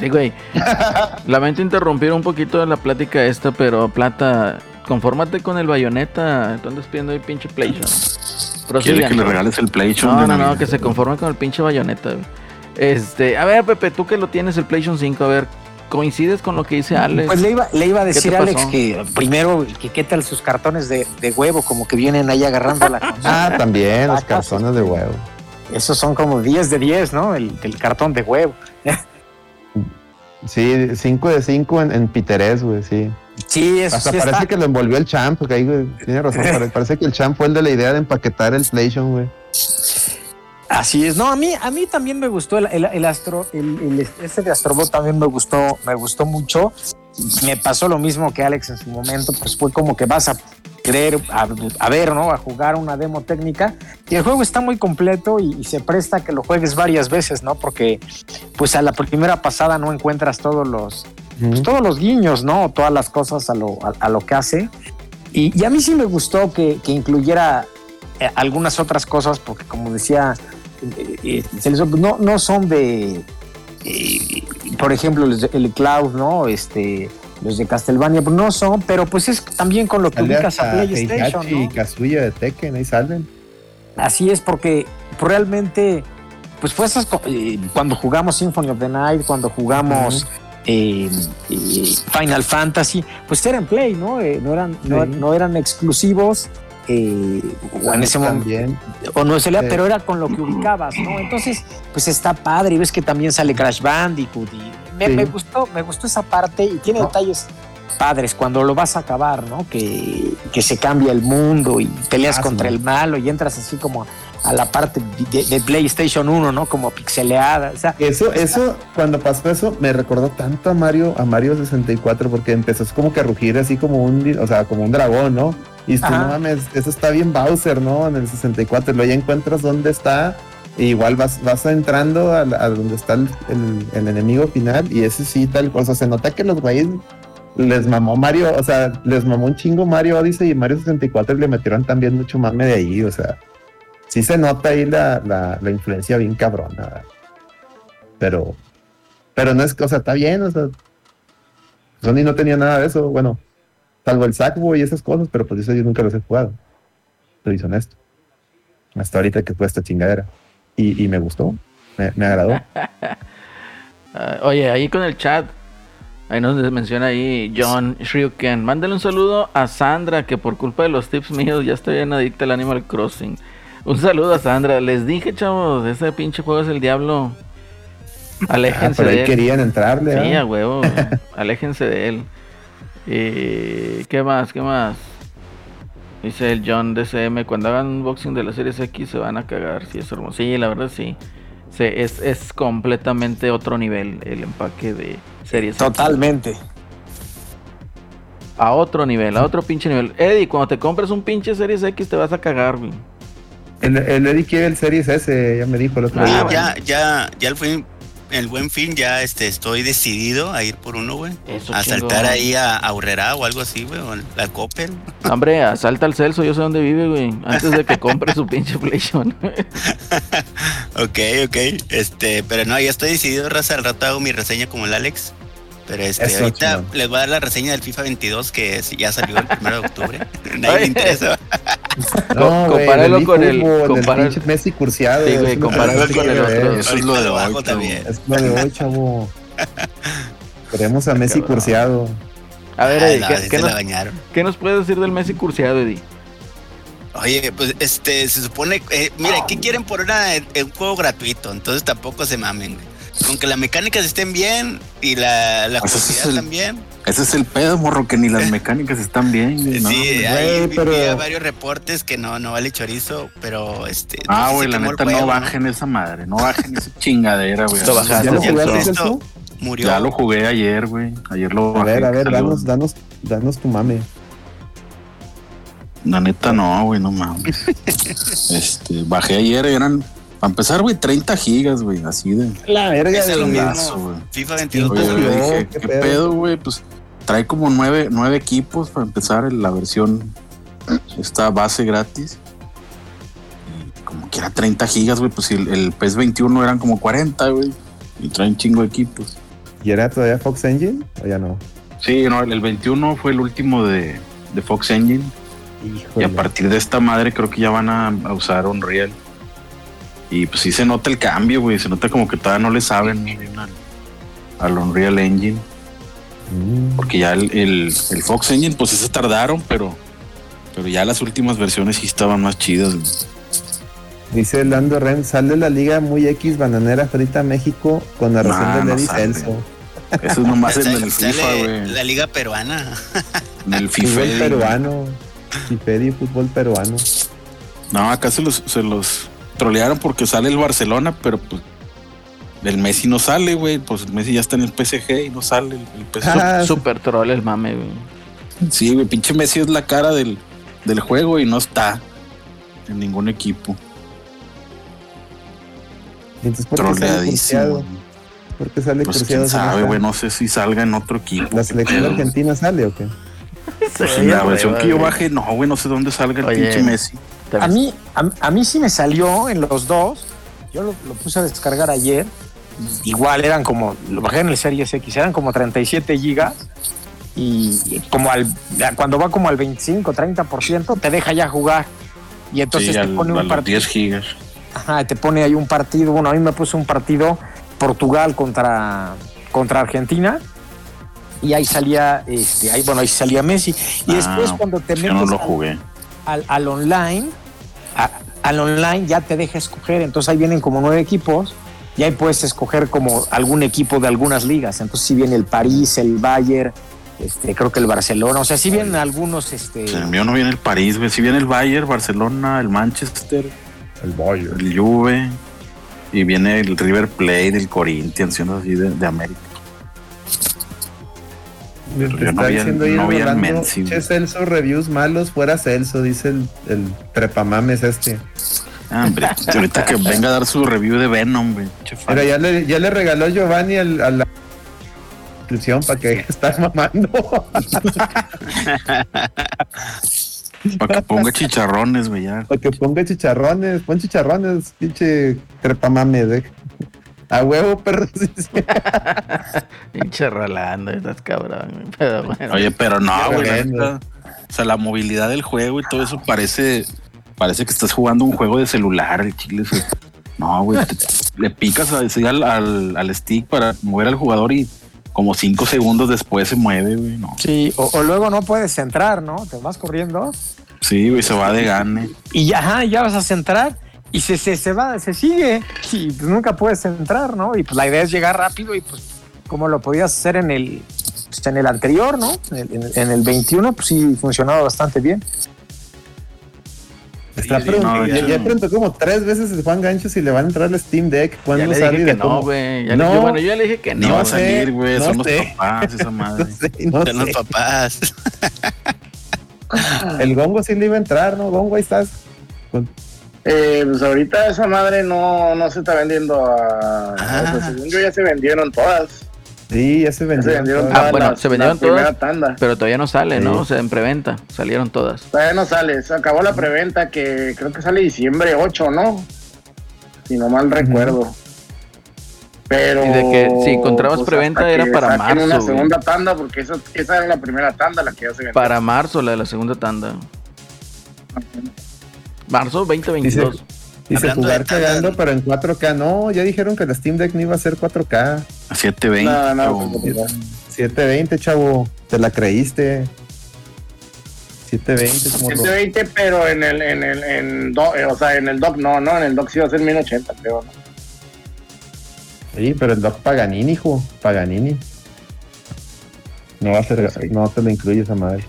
Sí, güey. *laughs* Lamento interrumpir un poquito de la plática esta, pero Plata, confórmate con el bayoneta. ¿Dónde andas pidiendo el pinche PlayStation? Quiere Prosigan. que le regales el PlayStation. No, no, no, que se conforme con el pinche bayoneta, güey. Este, a ver, Pepe, tú que lo tienes el PlayStation 5, a ver, ¿coincides con lo que dice Alex? Pues le iba, le iba a decir a Alex que primero que qué tal sus cartones de, de huevo, como que vienen ahí agarrando la *laughs* consola. Ah, también, los Vacas, cartones de huevo. Esos son como 10 de 10, ¿no? El, el cartón de huevo. Sí, 5 de 5 en, en Piterés, güey, sí. Sí, eso Hasta sí parece está. que lo envolvió el champ, porque ahí, güey, tiene razón. *laughs* pare- Parece que el champ fue el de la idea de empaquetar el PlayStation, güey. Así es. No, a mí, a mí también me gustó el, el, el astro, el, ese de Astrobot también me gustó, me gustó mucho. Me pasó lo mismo que Alex en su momento, pues fue como que vas a querer a, a ver, ¿no? A jugar una demo técnica. Y el juego está muy completo y, y se presta a que lo juegues varias veces, ¿no? Porque pues a la primera pasada no encuentras todos los, pues, todos los guiños, ¿no? Todas las cosas a lo, a, a lo que hace. Y, y a mí sí me gustó que, que incluyera eh, algunas otras cosas, porque como decía, eh, eh, no, no son de, por ejemplo, el Cloud, ¿no? Este, los de Castlevania, pues no son, pero pues es también con lo que ubicas a PlayStation, y ¿no? Kazuya de Tekken, ahí salen. Así es, porque realmente, pues fue esas, eh, cuando jugamos Symphony of the Night, cuando jugamos eh, Final Fantasy, pues eran Play, ¿no? Eh, no, eran, no, Sí. no eran exclusivos. Eh, o en ese momento o no se lea, Sí. pero era con lo que ubicabas, ¿no? Entonces, pues está padre y ves que también sale Crash Bandicoot y me, Sí. me gustó, me gustó esa parte y tiene No. detalles padres cuando lo vas a acabar, ¿no? Que, que se cambia el mundo y peleas Ah, contra sí. el malo y entras así como a la parte de, de PlayStation 1, ¿no? Como pixeleada, o sea, Eso, eso, cuando pasó eso, me recordó tanto a Mario, a Mario 64, porque empezó como que a rugir así como un, o sea, como un dragón, ¿no? Y tú, no mames, eso está bien Bowser, ¿no? En el 64, luego ya encuentras dónde está, e igual vas, vas entrando a, la- a donde está el, el- el enemigo final, y ese sí, tal cosa, se nota que los güeyes les mamó Mario, o sea, les mamó un chingo Mario Odyssey y Mario 64 y le metieron también mucho mame de ahí, o sea, sí se nota ahí la, la, la influencia bien cabrona. Pero, pero no es, o sea, está bien, o sea, Sony no tenía nada de eso, bueno, salvo el Sackboy y esas cosas, pero pues eso yo nunca los he jugado. Soy honesto. Hasta ahorita que fue esta chingadera. Y, y me gustó, me, me agradó. *laughs* Ah, oye, ahí con el chat, ahí nos menciona ahí John Shryuken. Mándale un saludo a Sandra, que por culpa de los tips míos ya estoy bien adicta al Animal Crossing. Un saludo a Sandra. Les dije, chavos, ese pinche juego es el diablo. Ah, Aléjense pero de ahí él. querían entrarle. Sí, ¿ah? a huevo. *laughs* Aléjense de él. Eh, ¿Qué más? ¿Qué más? Dice el John DCM, cuando hagan unboxing de la Series X se van a cagar. Sí, es hermoso. Sí, la verdad sí. Sí, es, es completamente otro nivel el empaque de Series X. totalmente. A otro nivel, a otro pinche nivel. Eddie, cuando te compres un pinche Series X te vas a cagar, güey. El, el Eddie quiere el Series S, ya me dijo el otro Ah, día. bueno. ya, ya, ya el buen, el buen fin, ya este, estoy decidido a ir por uno, güey. A saltar ahí a, a Aurrera o algo así, güey, o la Coppel. *laughs* Hombre, asalta al Celso, yo sé dónde vive, güey. Antes de que compre su pinche PlayStation. *laughs* Ok, ok. Este, pero no, ya estoy decidido, raza. Al rato hago mi reseña como el Alex. Pero este, Eso, ahorita chingón. les voy a dar la reseña del FIFA 22 que ya salió el 1 de octubre. *laughs* *laughs* Nadie le interesa. No, compáralo el con el- Messi curseado. Sí, güey, compáralo con el otro. Eso es lo de hoy, chavo. también. Es lo de hoy, chavo. *laughs* Queremos a Messi Cabrón. curseado. A ver, Ay, Eddie, no, ¿qué, nos, qué nos puedes decir del Messi curseado, Eddie? Oye, pues este, se supone, eh, mira, ¿qué quieren por una, un juego gratuito? Entonces tampoco se mamen, güey. Con que las mecánicas estén bien y la, la Pues es el- también. Ese es el pedo, morro, que ni las *laughs* mecánicas están bien. ¿no? sí, pero- vi varios reportes que no, no vale chorizo, pero este. Ah, güey, la quemó el neta, no juego, bajen esa madre, no bajen esa chingadera, güey. Lo bajaste, ¿Ya lo Esto-? Murió. Ya lo jugué ayer, güey. Ayer lo A bajé. ver, a ver, danos, danos, danos tu mame. La neta, no, güey, no mames. *laughs* este, bajé ayer, eran. Para empezar, güey, 30 gigas, güey, así de. La verga Es de lo mismo. FIFA 22 Oye, Entonces, yo dije, ¿qué ¿qué, pedo? güey? Pues trae como nueve, nueve equipos para empezar en la versión. Esta base gratis. Y como que era 30 gigas, güey. Pues el, el PES 21 eran como 40, güey. Y traen chingo de equipos. ¿Y era todavía Fox Engine? ¿O ya no? Sí, no, el, el 21 fue el último de, de Fox Engine. Y Híjole. a partir de esta madre creo que ya van a, a usar Unreal. Y pues sí se nota el cambio, güey. Se nota como que todavía no le saben al, al Unreal Engine. Mm. Porque ya el, el, el Fox Engine, pues se tardaron, pero, pero ya las últimas versiones sí estaban más chidas. güey. Dice Lando Ren, sale la liga muy X bananera frita México con narración Nah, de no Lady sale. Celso. Eso es nomás *laughs* en el FIFA, güey. La liga peruana. En el FIFA. Fútbol peruano. Fifedi, fútbol peruano. No, acá se los, se los trolearon porque sale el Barcelona, pero pues el Messi no sale, güey. Pues el Messi ya está en el PSG y no sale el, el PSG. Ah, Super troll el mame, güey. Sí, güey, pinche Messi es la cara del, del juego y no está en ningún equipo. Entonces, ¿por qué sale Troleadísimo. qué sale Pues quién sabe, güey. No sé si salga en otro equipo. ¿La selección pedo. argentina sale o qué? *laughs* Pues en la versión que yo bajé, no, güey, no sé dónde salga el Oye. pinche Messi. A mí, a, a mí sí me salió en los dos. Yo lo, lo puse a descargar ayer. Igual eran como, lo bajé en el Series X, eran como 37 gigas. Y como al, cuando va como al 25, 30%, te deja ya jugar. Y entonces sí, te al- pone un partido. 10 gigas. Ajá, te pone ahí un partido. Bueno, a mí me puso un partido Portugal contra, contra Argentina. Y ahí salía, este, ahí, bueno, ahí salía Messi. Y Ah, después cuando te metes no lo al- jugué. al, al online, a- al online ya te deja escoger. Entonces ahí vienen como nueve equipos y ahí puedes escoger como algún equipo de algunas ligas. Entonces si viene el París, el Bayern, este, creo que el Barcelona. O sea, si vienen algunos, este, el mío no viene el París. Si viene el Bayern, Barcelona, el Manchester, El Bayern. el Juve. Y viene el River Plate, el Corinthians, así de, de América. Me no está al- diciendo ahí no Rolando, che. Celso, reviews malos, fuera Celso, dice el, el trepamames este. Ah, hombre, *laughs* ahorita que venga a dar su review de Venom, güey. Pero ya le, ya le regaló Giovanni al- a la inscripción para que *laughs* estás mamando. *laughs* Para que ponga chicharrones, güey, ya. para que ponga chicharrones, pon chicharrones, pinche trepamames. eh. A huevo, perro. *laughs* Pinche Rolando, estás cabrón. güey. Pero bueno. Oye, pero no, güey. O sea, la movilidad del juego y todo eso parece, parece que estás jugando un juego de celular, el chile. o sea, No, güey. te- le picas al, al, al stick para mover al jugador y como cinco segundos después se mueve, güey. No. sí, o, o luego no puedes centrar, ¿no? Te vas corriendo Sí, güey, se va de gane. y ya, ajá, ya vas a centrar y se, se, se va, se sigue y pues nunca puedes centrar, ¿no? Y pues la idea es llegar rápido y pues como lo podías hacer en el, pues, en el anterior, ¿no? En el, en el- en el 21, pues sí funcionaba bastante bien. Está sí, preguntando- no, ya, ya no. preguntó como tres veces el Juan Gancho si le van a entrar al Steam Deck. Ya ¿Cuándo le sale dije que de no, güey. Ya le- No. Bueno, yo ya le dije que Ni no. va a salir, güey. no Son los sé. papás, esa *laughs* No madre. sé, *laughs* no Son los papás. *laughs* El Gongo sí le iba a entrar, ¿no? Gongo, ahí estás. Eh, pues ahorita esa madre no, no se está vendiendo a. Ah. o sea, según yo ya se vendieron todas. Sí, ya se Ya se vendió. vendieron Ah, todas. bueno, las- se vendieron la primera todas. tanda. Pero todavía no sale, Sí. ¿no? O sea, en preventa. Salieron todas. Todavía no sale. Se acabó la preventa que creo que sale diciembre 8, ¿no? Si no mal recuerdo. Pero. Y de que si encontrabas pues, preventa era para marzo, una güey. segunda tanda, porque esa, esa era la primera tanda la que ya se vendió. Para marzo, la de la segunda tanda. Marzo 2022. Dice de jugar cagando, pero en 4K. No, ya dijeron que la Steam Deck no iba a ser 4K. A 720. No, no, o- pues, no. 720, chavo. Te la creíste. 720, como 120, pero en el, en el, en do- eh, o sea, en el dock no, no, en el dock sí va a ser 1080, creo, ¿no? Sí, pero el Doc Paganini, hijo. Paganini. No va a ser, no te lo incluye esa madre.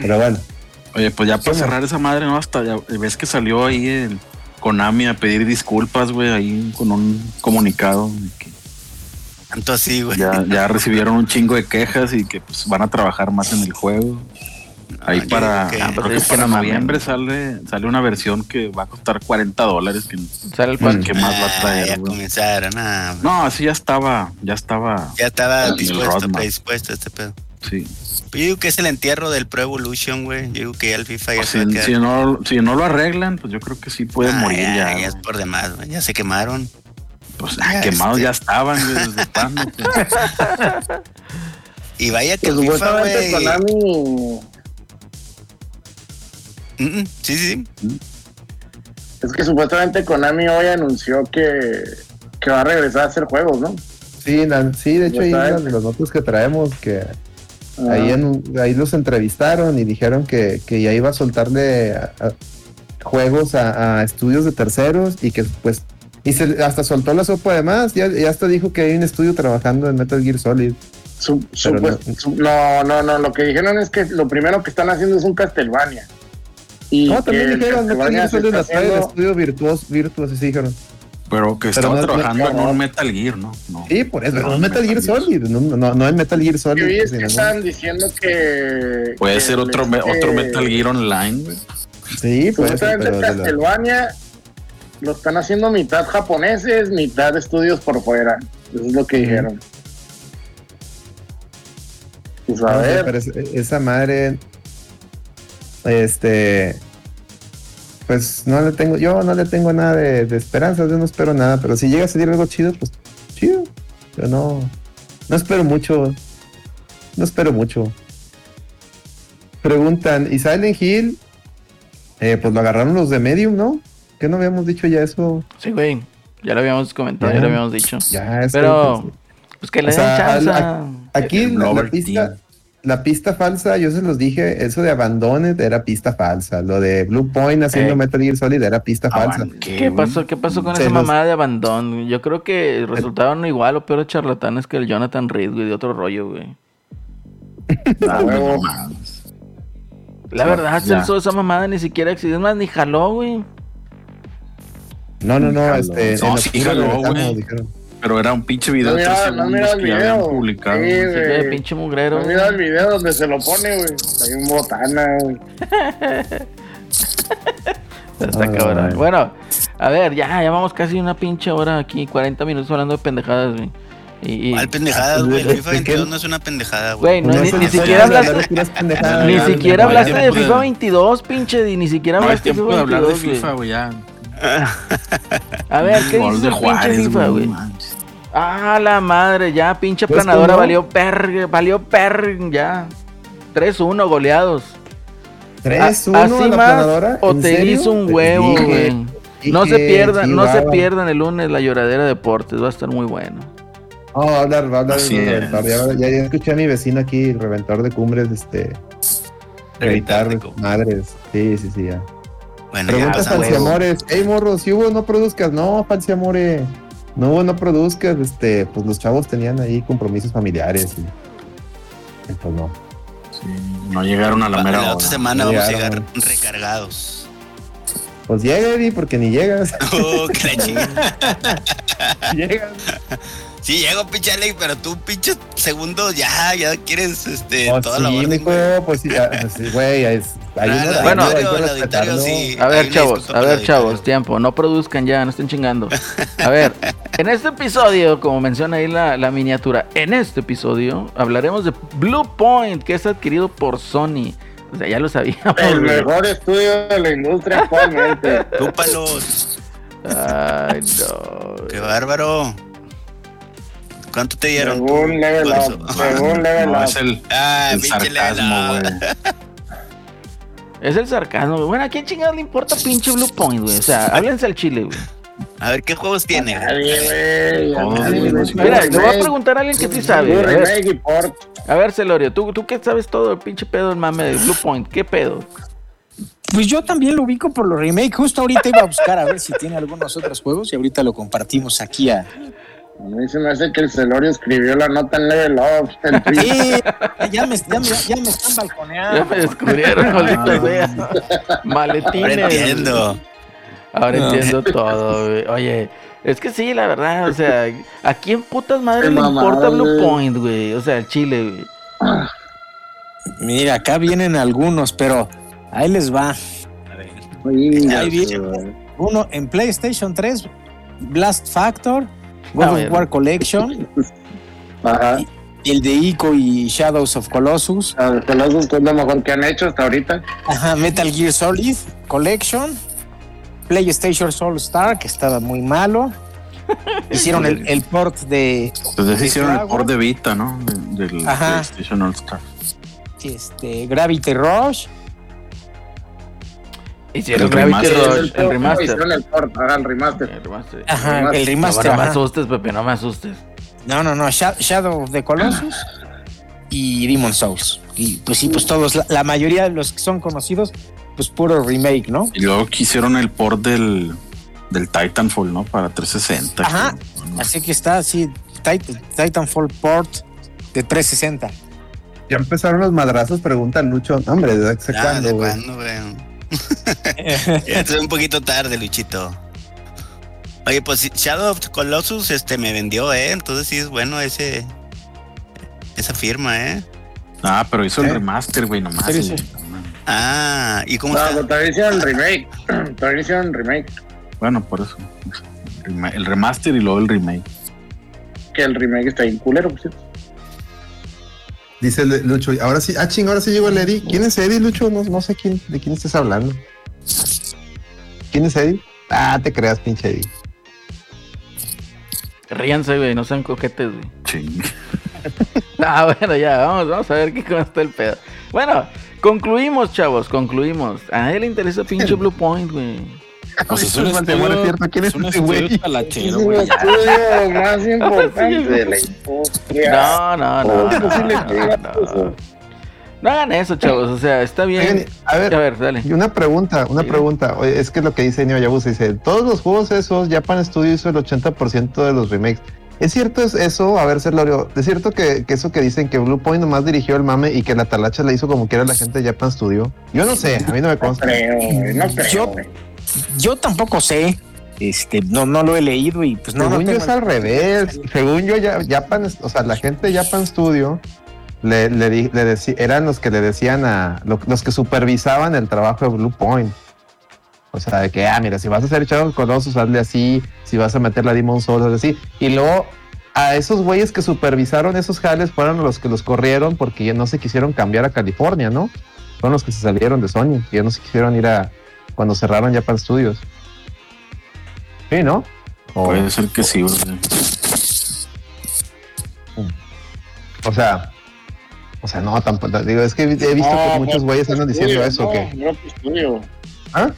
Pero bueno, Oye, pues ya para cerrar esa madre, ¿no? Hasta ya ves que salió ahí el Konami a pedir disculpas, güey, ahí con un comunicado que Tanto así, güey. ya, ya *laughs* recibieron un chingo de quejas y que pues van a trabajar más en el juego. Ahí para, que- creo que que para noviembre sale, sale una versión que va a costar 40 dólares. Que, Sale el cual. ¿Qué más va a Ah, traer, ya güey? comenzaron. ah, No, así ya estaba, ya estaba, ya estaba El dispuesto, predispuesto este pedo. sí. Yo digo que es el entierro del Pro Evolution, güey. Yo digo que ya el FIFA ya Pues se va a si, si no, si no lo arreglan, pues yo creo que sí puede Ah, morir ya, ya. es por demás, güey. Ya se quemaron. Pues ya, ah, quemados este- ya estaban, güey, desde *laughs* cuándo. pues. Y vaya que el FIFA, supuestamente güey. Konami, Mm, mm, Sí, sí, sí. es que supuestamente Konami hoy anunció que, que va a regresar a hacer juegos, ¿no? sí, la- sí de hecho ahí las notas que traemos, que Ah, ahí, en- ahí los entrevistaron y dijeron que, que ya iba a soltarle a- a juegos a, a estudios de terceros y que pues y se, hasta soltó la sopa además, ya, ya hasta dijo que hay un estudio trabajando en Metal Gear Solid. su- no. su- no, no, no, lo que dijeron es que lo primero que están haciendo es un Castlevania. Y No, también dijeron, Metal Gear Solid está la trae el haciendo- estudio Virtuos, Virtuos, así dijeron. Pero que estaba no- no- trabajando en no. un Metal Gear, ¿no? no. Sí, por eso, No, no, Metal Gear Solid, no, no, no el Metal Gear Solid. Es que están diciendo que. Puede que ser otro, me- otro Metal Gear Online, güey. Sí, de la- Castlevania lo están haciendo mitad japoneses, mitad estudios por fuera. Eso es lo que dijeron. Pues a ver. pero es- esa madre, este, pues no le tengo, yo no le tengo nada de, de esperanzas, yo no espero nada, pero si llega a salir algo chido, pues chido, pero no, no espero mucho, no espero mucho. Preguntan, ¿y Silent Hill? Eh, pues lo agarraron los de Medium, ¿no? ¿Qué no habíamos dicho ya eso? Sí, güey. Ya lo habíamos comentado, ya, Ya. lo habíamos dicho. Ya, es que, Pero, pues, pues que le den sea, chance. al- Aquí El la, la pista, Team. La pista falsa, yo se los dije, eso de Abandoned era pista falsa. Lo de Blue Point haciendo Eh. Metal Gear Solid era pista falsa. Aban- ¿Qué pasó, ¿Qué pasó con Se esa los- mamada de abandono? Yo creo que resultaron igual o peor de charlatanes que el Jonathan Reed, güey, de otro rollo, güey. *laughs* Ah, no. *laughs* La verdad. Celso, esa mamada ni siquiera existió. Es más, ni jaló, güey. No, no, no, este, No, en sí jaló, güey. Pero era un pinche video No de tres mira- no mira segundos el que ya habían video. publicado. Sí, güey. Pinche mugrero. ¿No mira el video donde se lo pone, güey? Hay un botana, güey. *laughs* Está Ay. cabrón. Bueno, a ver, ya, ya vamos casi una pinche hora aquí, 40 minutos hablando de pendejadas, güey. Y, y- ¿Cuál pendejadas, güey? El ¿de- FIFA de qué? 22 no es una pendejada, Güey, güey. no, ni, ni siquiera hablaste, ni siquiera hablaste de FIFA 22, pinche, y ni siquiera No hablaste de FIFA de hablar de 22. FIFA, güey, ya. A ver, ¿qué Gol dice de pinche FIFA, güey, no. Ah, la madre, ya, pinche planadora valió per, valió per, ya. 3-1 goleados. 3-1 A- a ¿Así la más planadora. o ¿En te serio? hizo un huevo, dije, güey? No se pierdan, no se pierdan el lunes la lloradera de deportes, va a estar muy bueno. No, va a hablar, va a hablar Así del es. reventor. Ya, ya, ya escuché a mi vecino aquí, el reventor de cumbres, este, gritar de cumbres. madres. Sí, sí, sí, ya. Bueno, ya Pregunta pasamos. Falciamores. Ey, morro, si hubo, no produzcas. No, Falciamore. No no produzcas. Este, pues los chavos tenían ahí compromisos familiares. Y, y pues no. Sí, no llegaron a la mera la otra semana vamos a llegar recargados. Pues llega, Eddie, porque ni llegas. Oh, que la chingada. *laughs* llegas. Sí, llego, pinche Alex, pero tú, pinche segundo, ya, ya quieres este, Oh, toda la sí, orden, mijo, güey. pues sí, ah, pues sí, güey, es- *laughs* hay Ah, Bueno, hay sí. A ver, chavos, a ver, chavos, tiempo, no produzcan ya, no estén chingando. *laughs* A ver, en este episodio, como menciona ahí la, la miniatura, en este episodio hablaremos de Blue Point, que es adquirido por Sony. O sea, ya lo sabíamos. El güey. mejor estudio de la industria actualmente. *laughs* Chúpalos. Ay, no. Qué bárbaro. ¿Cuánto te dieron? Según Level Up. Según Level *laughs* No, Up. es el, Ah, el pinche sarcasmo, Level güey. Es el sarcasmo, güey. Bueno, ¿a quién chingados le importa pinche Blue Point, güey? O sea, *laughs* háblense al chile, güey. A ver, ¿qué juegos tiene? Nadie, sí. Mira, le voy a preguntar a alguien que sí sabe. A ver, a ver Celorio, ¿tú, tú que sabes todo el pinche pedo del mame de Blue Point. ¿Qué pedo? Pues yo también lo ubico por los remakes. Justo ahorita iba a buscar a ver si tiene algunos otros juegos y ahorita lo compartimos aquí a. A mí se me hace que el Celorio escribió la nota en Level Up. Sí, *laughs* ya me, ya me- ya me están balconeando. Ya me descubrieron, *laughs* maldita sea. Maletines. Ahora entiendo. Ahora No. entiendo todo, güey. Oye, es que sí, la verdad, o sea, ¿a quién putas madre le importa Blue güey. Point, güey? O sea, el Chile, güey. Mira, acá vienen algunos, pero ahí les va. Oye, Ahí viene. Uno en PlayStation 3, Blast Factor, God A of ver. War Collection, *laughs* Ajá. el de Ico y Shadows of Colossus, A ver, Colossus, que es lo mejor que han hecho hasta ahorita. Ajá, Metal Gear Solid Collection, PlayStation All Star, que estaba muy malo. *laughs* Hicieron el, el port de Entonces de hicieron el port de Vita, ¿no? De- Del Ajá. PlayStation All Star. este, Gravity Rush, Hicieron El Gravity remaster. Rush, el remaster. Hicieron el port, haga el remaster. El remaster. ajá, Remaster. el No, remaster. no me asustes, Pepe, no me asustes. No, no, no, Sha- Shadow of the Colossus y Demon Souls. Y pues sí, pues todos, la, la mayoría de los que son conocidos, pues puro remake, ¿no? Y luego que hicieron el port del, del Titanfall, ¿no? Para 360. Ajá. creo. Así que está así, Tit- Titanfall Port de 360. Ya empezaron los madrazos, pregunta Lucho. Hombre, ¿desde hace Ah, cuándo, ¿de güey? cuándo, güey? *laughs* Estoy un poquito tarde, Luchito. Oye, pues Shadow of Colossus este, me vendió, ¿eh? Entonces sí es bueno ese... Esa firma, ¿eh? Ah, pero hizo ¿Eh? el remaster, güey, nomás. Sí, güey. sí. Ah, ¿y cómo No, está? pero también hicieron remake. *clears throat* También hicieron remake. Bueno, por eso. El remaster y luego el remake. Que el remake está bien culero, por cierto. Dice Lucho. Ahora sí, ah, ching, ahora sí llegó el Eddie. ¿Quién es Eddie, Lucho? No, no sé quién, de quién estás hablando. ¿Quién es Eddie? Ah, te creas, pinche Eddie. Ríanse, güey, no sean coquetes, güey. Ching. *laughs* Ah, bueno, ya, vamos, vamos a ver qué está el pedo. Bueno, concluimos, chavos, concluimos. A nadie le interesa pinche Blue Point, güey. *laughs* Pues es un estudio, cierto, ¿quién es un este estudio güey? talachero, Es el güey. estudio más *laughs* importante de la industria. No, no, no. ¿Cómo es no, no, que no. No hagan eso, chavos. O sea, está bien. Oigan, a ver, A ver, dale. Y una pregunta, una Sí. pregunta. Oye, es que lo que dice Neo Yabusa dice, todos los juegos esos, Japan Studio hizo el 80% de los remakes. ¿Es cierto es eso? A ver, Celorio, ¿es cierto que, que eso que dicen que Blue Point nomás dirigió el mame y que la talacha le hizo como quiera la gente de Japan Studio? Yo no sé, a mí no me No consta. creo, güey, no creo. Yo-. Yo tampoco sé, este, no, no lo he leído y pues no, no Según yo tengo- es al revés. Según yo, ya, Japan, o sea, la gente de Japan Studio le, le, le eran los que le decían a lo- los que supervisaban el trabajo de Blue Point. O sea, de que, ah, mira, si vas a hacer Shadow Colossus, hazle así. Si vas a meter la Demon Souls, hazle así. Y luego a esos güeyes que supervisaron esos jales fueron los que los corrieron porque ya no se quisieron cambiar a California, ¿no? Fueron los que se salieron de Sony, que ya no se quisieron ir a cuando cerraron Japan Studios. Sí, ¿no? O- Puede ser que sí, güey. O sea, o sea, no, tampoco. Digo, es que he visto No, que muchos güeyes andan diciendo estudio, eso, no, que. Era otro estudio. ¿Ah?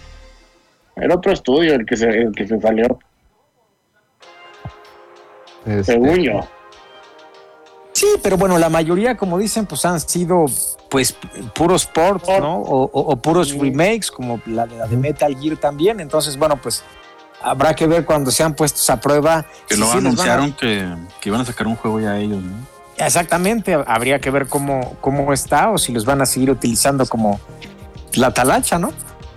Era otro estudio el que se, el que se salió, Este, según yo. Sí, pero bueno, la mayoría, como dicen, pues han sido pues puros ports, ¿no? O, o- o puros Sí. remakes, como la, de- la de Metal Gear también. Entonces, bueno, pues habrá que ver cuando sean puestos a prueba. Que sí a- anunciaron que, que iban a sacar un juego ya ellos, ¿no? Exactamente, habría que ver cómo, cómo está o si los van a seguir utilizando como la talacha, ¿no?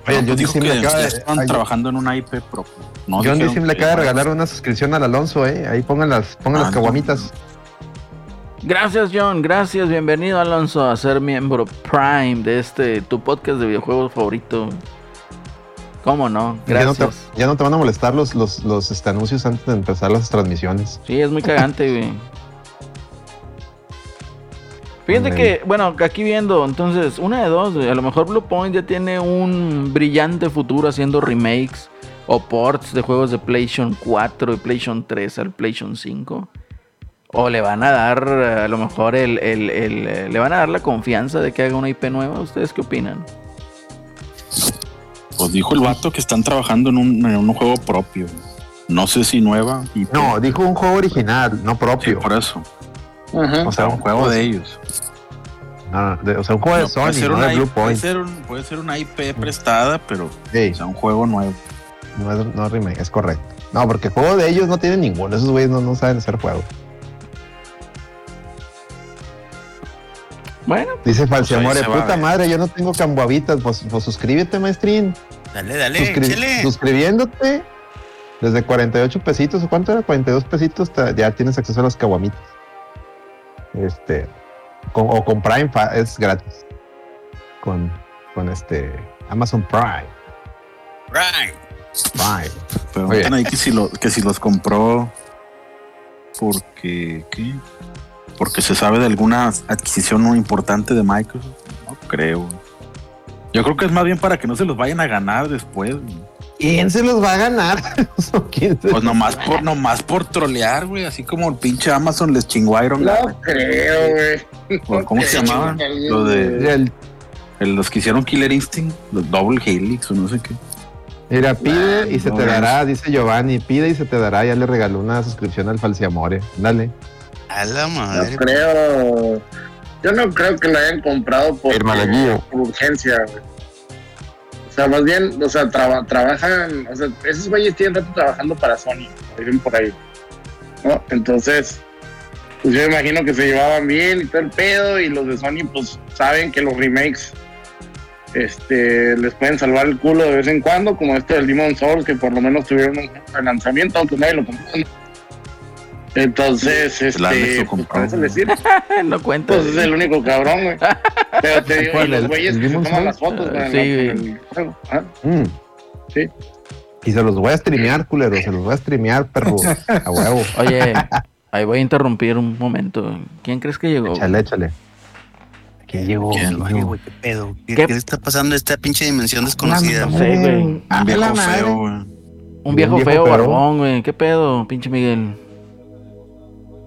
Oye, John dijo que le acaba de, ay, trabajando en una IP propia. No John Sim le que- acaba de regalar una suscripción al Alonso, eh. Ahí pongan las, pongan Ah, las no. Gracias, John. Gracias. Bienvenido, Alonso, a ser miembro Prime de este, tu podcast de videojuegos favorito. ¿Cómo no? Ya no, te, Gracias. ya no te van a molestar los, los, los este, anuncios antes de empezar las transmisiones. Sí, es muy cagante, güey. *laughs* Fíjate que, bueno, aquí viendo, entonces, una de dos, güey. A lo mejor Blue Point ya tiene un brillante futuro haciendo remakes o ports de juegos de PlayStation 4 y PlayStation 3 al PlayStation 5. O le van a dar, a lo mejor, el, el- el, le van a dar la confianza de que haga una IP nueva. ¿Ustedes qué opinan? Pues dijo el vato que están trabajando en un, en un juego propio. No sé si nueva. No, dijo un juego original, no Sí, propio. por eso. Ajá. O O sea, un juego de ellos. No, de- o sea, un juego de No, puede, Sony, ser no una de Blue puede, Point. ser un- puede ser una IP prestada, pero Sí, o sea, un juego nuevo. no es, no es remake, es correcto. No, porque juego de ellos no tienen ninguno. Esos güeyes no, no saben hacer juego. Bueno, Dice Pues Falciamore, a puta madre, yo no tengo camboavitas. Pues, pues suscríbete, maestrín. Dale, dale, Suscri- échale. suscribiéndote desde 48 pesitos, ¿o cuánto era? 42 pesitos, ya tienes acceso a las caguamitas. Este, con- o con Prime fa- es gratis. Con, con este Amazon Prime. Right. Prime. Preguntan ahí que si, lo, que si los compró porque, ¿qué? Porque se sabe de alguna adquisición muy importante de Microsoft. No creo. Yo creo que es más bien para que no se los vayan a ganar después. ¿Quién se los va a ganar? *laughs* ¿Quién se- Pues nomás por, nomás por trolear, güey. Así como el pinche Amazon les chingó a Iron Man. No creo, güey. ¿O ¿Cómo se creo llamaban? que alguien- Lo de El- el- los que hicieron Killer Instinct, los Double Helix o no sé qué. mira, pide y se no, te dará, dice Giovanni, pide y se te dará. Ya le regaló una suscripción al Falciamore. Dale. A la No madre. creo. Yo no creo que lo hayan comprado por, por urgencia, güey. O sea, más bien, o sea, traba- trabajan, o sea, esos güeyes tienen rato trabajando para Sony, dicen por ahí. ¿No? Entonces, pues yo imagino que se llevaban bien y todo el pedo, y los de Sony, pues saben que los remakes este, les pueden salvar el culo de vez en cuando, como este del Demon Souls, que por lo menos tuvieron un lanzamiento, aunque nadie lo compró. Entonces, este, pues, sirve. *laughs* no cuenta. Pues es el único cabrón, güey. *laughs* Pero te digo, y ¿Cuál, los güeyes que se toman las fotos, güey, Sí, en güey. Ah, Mm. Sí. Y se los voy a streamear, culero. Se los voy a streamear, perro. A huevo. *laughs* Oye, ahí voy a interrumpir un momento. ¿Quién crees que llegó? Échale, échale. Llegó. ¿Quién? llegó. güey, qué pedo. ¿Qué, ¿Qué? qué está pasando en esta pinche dimensión desconocida? No sé, güey. Un viejo feo, güey. Un viejo, feo. barbón, güey. ¿Qué pedo, pinche Miguel?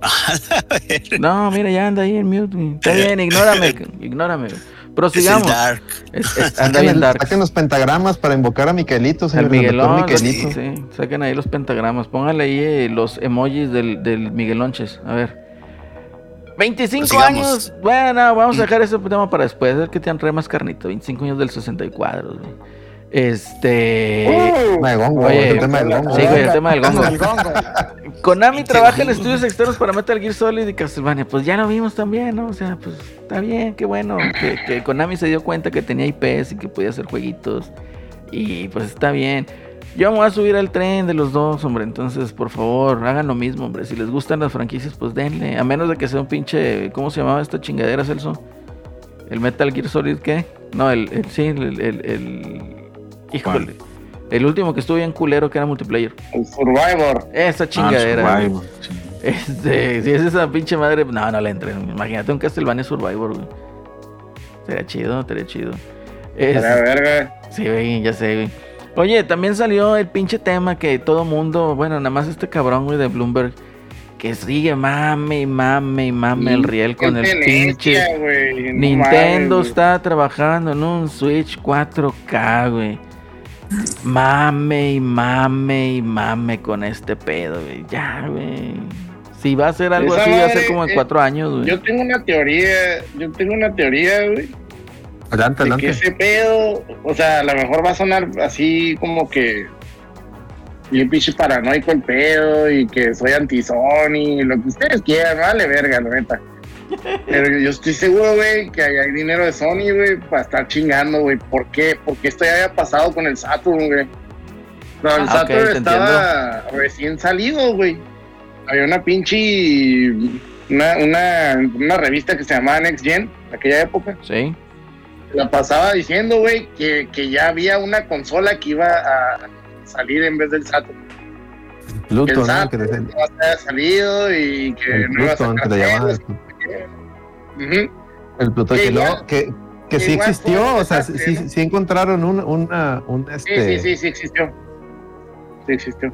*laughs* No, mira, ya anda ahí en mute. Está bien, ignórame, *laughs* ignórame. güey. Es el Prosigamos. Dark. Es- es- anda bien dark. saquen los pentagramas para invocar a Miquelito, El señor Miguelón, doctor Miquelito. sí, sí, saquen ahí los pentagramas. Pónganle ahí eh, los emojis del, del Miguelonches. A ver. 25 Prosigamos. años. Bueno, vamos a dejar ese tema para después. A ver que te han re más carnito. 25 años del 64. güey. Este. Uh, Tema de gongo, Oye, el tema del gongo. Sí, güey, el tema del gongo. Konami trabaja en estudios externos para Metal Gear Solid y Castlevania. Pues ya lo vimos también, ¿no? O sea, pues está bien, qué bueno. Que, que Konami se dio cuenta que tenía IPs y que podía hacer jueguitos. Y pues está bien. Yo me voy a subir al tren de los dos, hombre. Entonces, por favor, hagan lo mismo, hombre. Si les gustan las franquicias, pues denle. A menos de que sea un pinche. ¿Cómo se llamaba esta chingadera, Celso? ¿El Metal Gear Solid qué? No, el. el- sí, el. el, el- híjole. El último que estuvo bien culero que era multiplayer. el Survivor. Esa Ah, chingadera. güey. Survivor, sí. Este, si es esa pinche madre, no, no le entren. Imagínate un Castlevania Survivor, güey. Sería chido, estaría chido. Es- A la verga. sí, güey, ya sé, güey. Oye, también salió el pinche tema que todo mundo, bueno, nada más este cabrón, güey, de Bloomberg, que sigue mame y mame y mame el riel con el pinche. no Nintendo mames, está trabajando en un Switch 4K, güey. Mame y mame y mame con este pedo, güey. Ya, güey. Si va a ser algo Esa así, va a ser como en eh, cuatro años, güey. Yo tengo una teoría, yo tengo una teoría, güey, Adelante, de que adelante. ese pedo, o sea, a lo mejor va a sonar así como que bien pinche paranoico el pedo y que soy anti-Sony, lo que ustedes quieran, vale verga, la neta. Pero yo estoy seguro, güey, que hay dinero de Sony, güey, para estar chingando, güey. ¿Por qué? Porque esto ya había pasado con el Saturn, güey. El Ah, Saturn estaba recién salido, güey. Había una pinche. Una, una, una revista que se llamaba Next Gen, de aquella época. Sí. La pasaba diciendo, güey, que, que ya había una consola que iba a salir en vez del Saturn. Pluto, Que el ¿no? Que Saturn te- no había salido y que no iba a sacar El Pluto, Que que, igual- luego- que, que que sí existió, o sea, sí, desastre, sí, ¿no? sí encontraron un, una, un este... sí, sí, sí existió. Sí existió.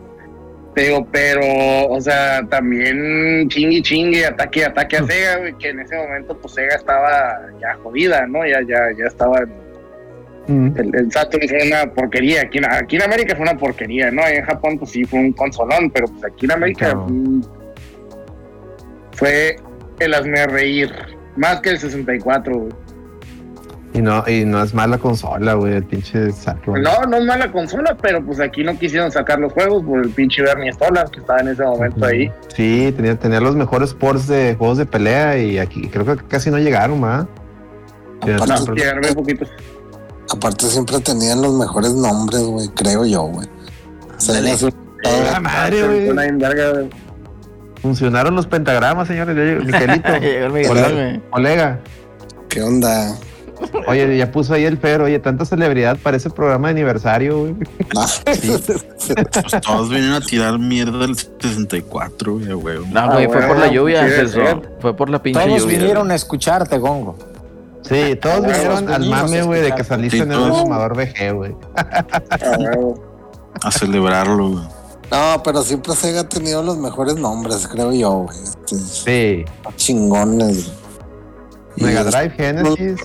Te digo, pero, o sea, también chingue, chingue, ataque, ataque a Sega, güey, que en ese momento, pues Sega estaba ya jodida, ¿no? Ya, ya, ya estaba. Mm. El, el Saturn fue una porquería. Aquí, en- aquí en América fue una porquería, ¿no? En Japón, pues sí, fue un consolón, pero pues aquí en América mm, fue el hazme reír. Más que el 64, güey. Y no, y no es mala consola, güey, el pinche Saturn. No, no es mala consola, pero pues aquí no quisieron sacar los juegos por el pinche Bernie Stolar que estaba en ese momento ahí. Sí, tenía, tenía los mejores ports de juegos de pelea y aquí creo que casi no llegaron, No, Saturn. llegaron poquitos. Aparte siempre tenían los mejores nombres, güey, creo yo, güey. O sea, Dale. era su- ¡La madre, güey! Funcionaron los pentagramas, señores. Llegó- Miguelito, *laughs* Llegó el Miguel, Hola. güey. colega. ¿Qué onda? Oye, ya puso ahí el Fer. Oye, tanta celebridad para ese programa de aniversario, güey. No, Pues todos vienen a tirar mierda del 64, güey, güey. No, güey, Ah, fue por la lluvia, sí, Celso. sí. Fue por la pinche Todos lluvia. vinieron a escucharte, Gongo. Sí, todos Ah, vinieron todos al mame, güey, de que saliste Sí, en el todos. fumador VG, güey. Ah. A celebrarlo, güey. No, pero siempre Sega ha tenido los mejores nombres, creo yo, güey. Este, Sí. chingones. Mega Drive, Genesis,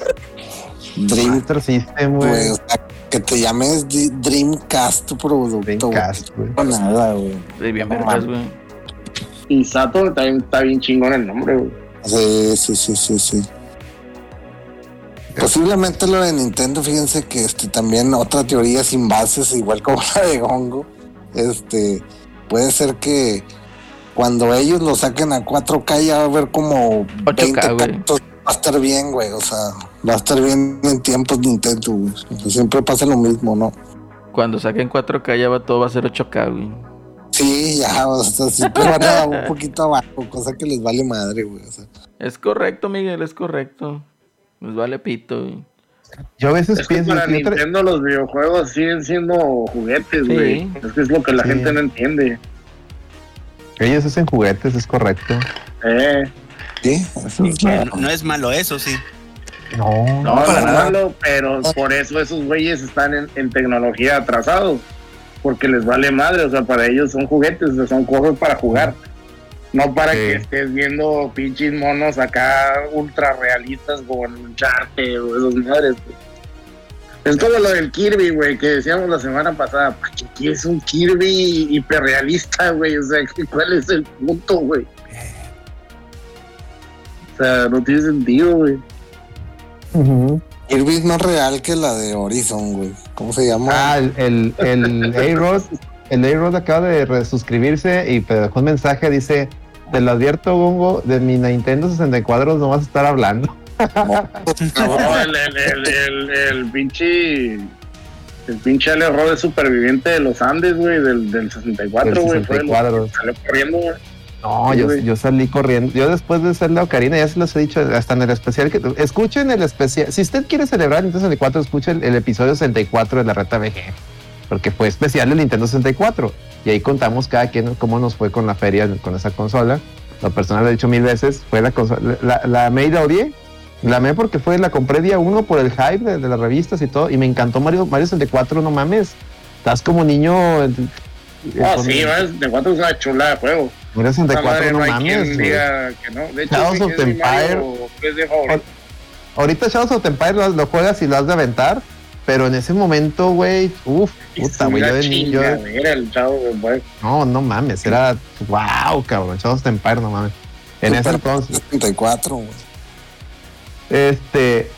Dream, Master System, güey. sea, que te llames Dreamcast tu producto. Dreamcast, güey. No, nada, güey. Sí, bien vergas, güey. Y también está bien chingón el nombre, güey. Sí, sí, sí, sí, sí. Posiblemente lo de Nintendo, fíjense que este también otra teoría sin bases, igual como la de Gongo, este puede ser que cuando ellos lo saquen a 4K ya va a haber como 8K, 20 güey. tantos, va a estar bien, güey, o sea, va a estar bien en tiempos Nintendo, güey. O sea, siempre pasa lo mismo, ¿no? Cuando saquen 4K ya va, todo va a ser 8K, güey. Sí, ya, *laughs* o sea, siempre van a un poquito abajo, cosa que les vale madre, güey, o sea. Es correcto, Miguel, es correcto. Nos vale pito, güey. Yo a veces Es que pienso para que otra- Nintendo los videojuegos siguen siendo juguetes, Sí. güey. Es que es lo que la Sí. gente no entiende. ellos hacen juguetes, es correcto. Eh, Sí, eso es claro. No es malo eso, sí. No, no, para no, nada. malo, pero por eso esos güeyes están en, en tecnología atrasados. Porque les vale madre, o sea, para ellos son juguetes, o sea, son cosas para jugar. No para Sí. que estés viendo pinches monos acá ultra realistas como en Uncharted o esas madres. güey. Es como lo del Kirby, güey, que decíamos la semana pasada. ¿Para qué quieres un Kirby hiperrealista, güey? O sea, ¿cuál es el punto, güey? O sea, no tiene sentido, güey. Kirby es más real que la de Horizon, güey. ¿Cómo se llama? Ah, el, el, el *laughs* A-Rod, el A-Rod acaba de resuscribirse y dejó un mensaje, dice, te lo advierto, Gongo, de mi Nintendo 64 no vas a estar hablando. No, el, el, el, el, el pinche. El pinche Ale es superviviente de los Andes, güey, del, del 64, Del güey. Fue el 64. que salió corriendo, güey. No, Sí, yo, salí corriendo. Yo después de ser la Ocarina, ya se los he dicho hasta en el especial que escuchen el especial. Si usted quiere celebrar Nintendo 64, escuche el, el episodio 64 de la Reta VG. Porque fue especial del Nintendo 64. Y ahí contamos cada quien cómo nos fue con la feria, con esa consola. Lo personal lo he dicho mil veces. Fue la consola. La, la amé y la odié. La amé porque fue, la compré día uno por el hype de, de las revistas y todo. Y me encantó Mario, Mario 64, no mames. Estás como niño. Ah, con- sí, de cuatro es una chula de juego. Mario Esa 64, madre no no mames. que no. De hecho, Shadows sí, of Mario Empire. Ahorita Shadows of the Empire lo, lo juegas y lo has de aventar, pero en ese momento, güey, uff, puta, güey, yo de niño, yo- Era el chavo, güey. no, no mames, era, wow, cabrón, the Empire, no mames. En ese entonces, 64, güey. este,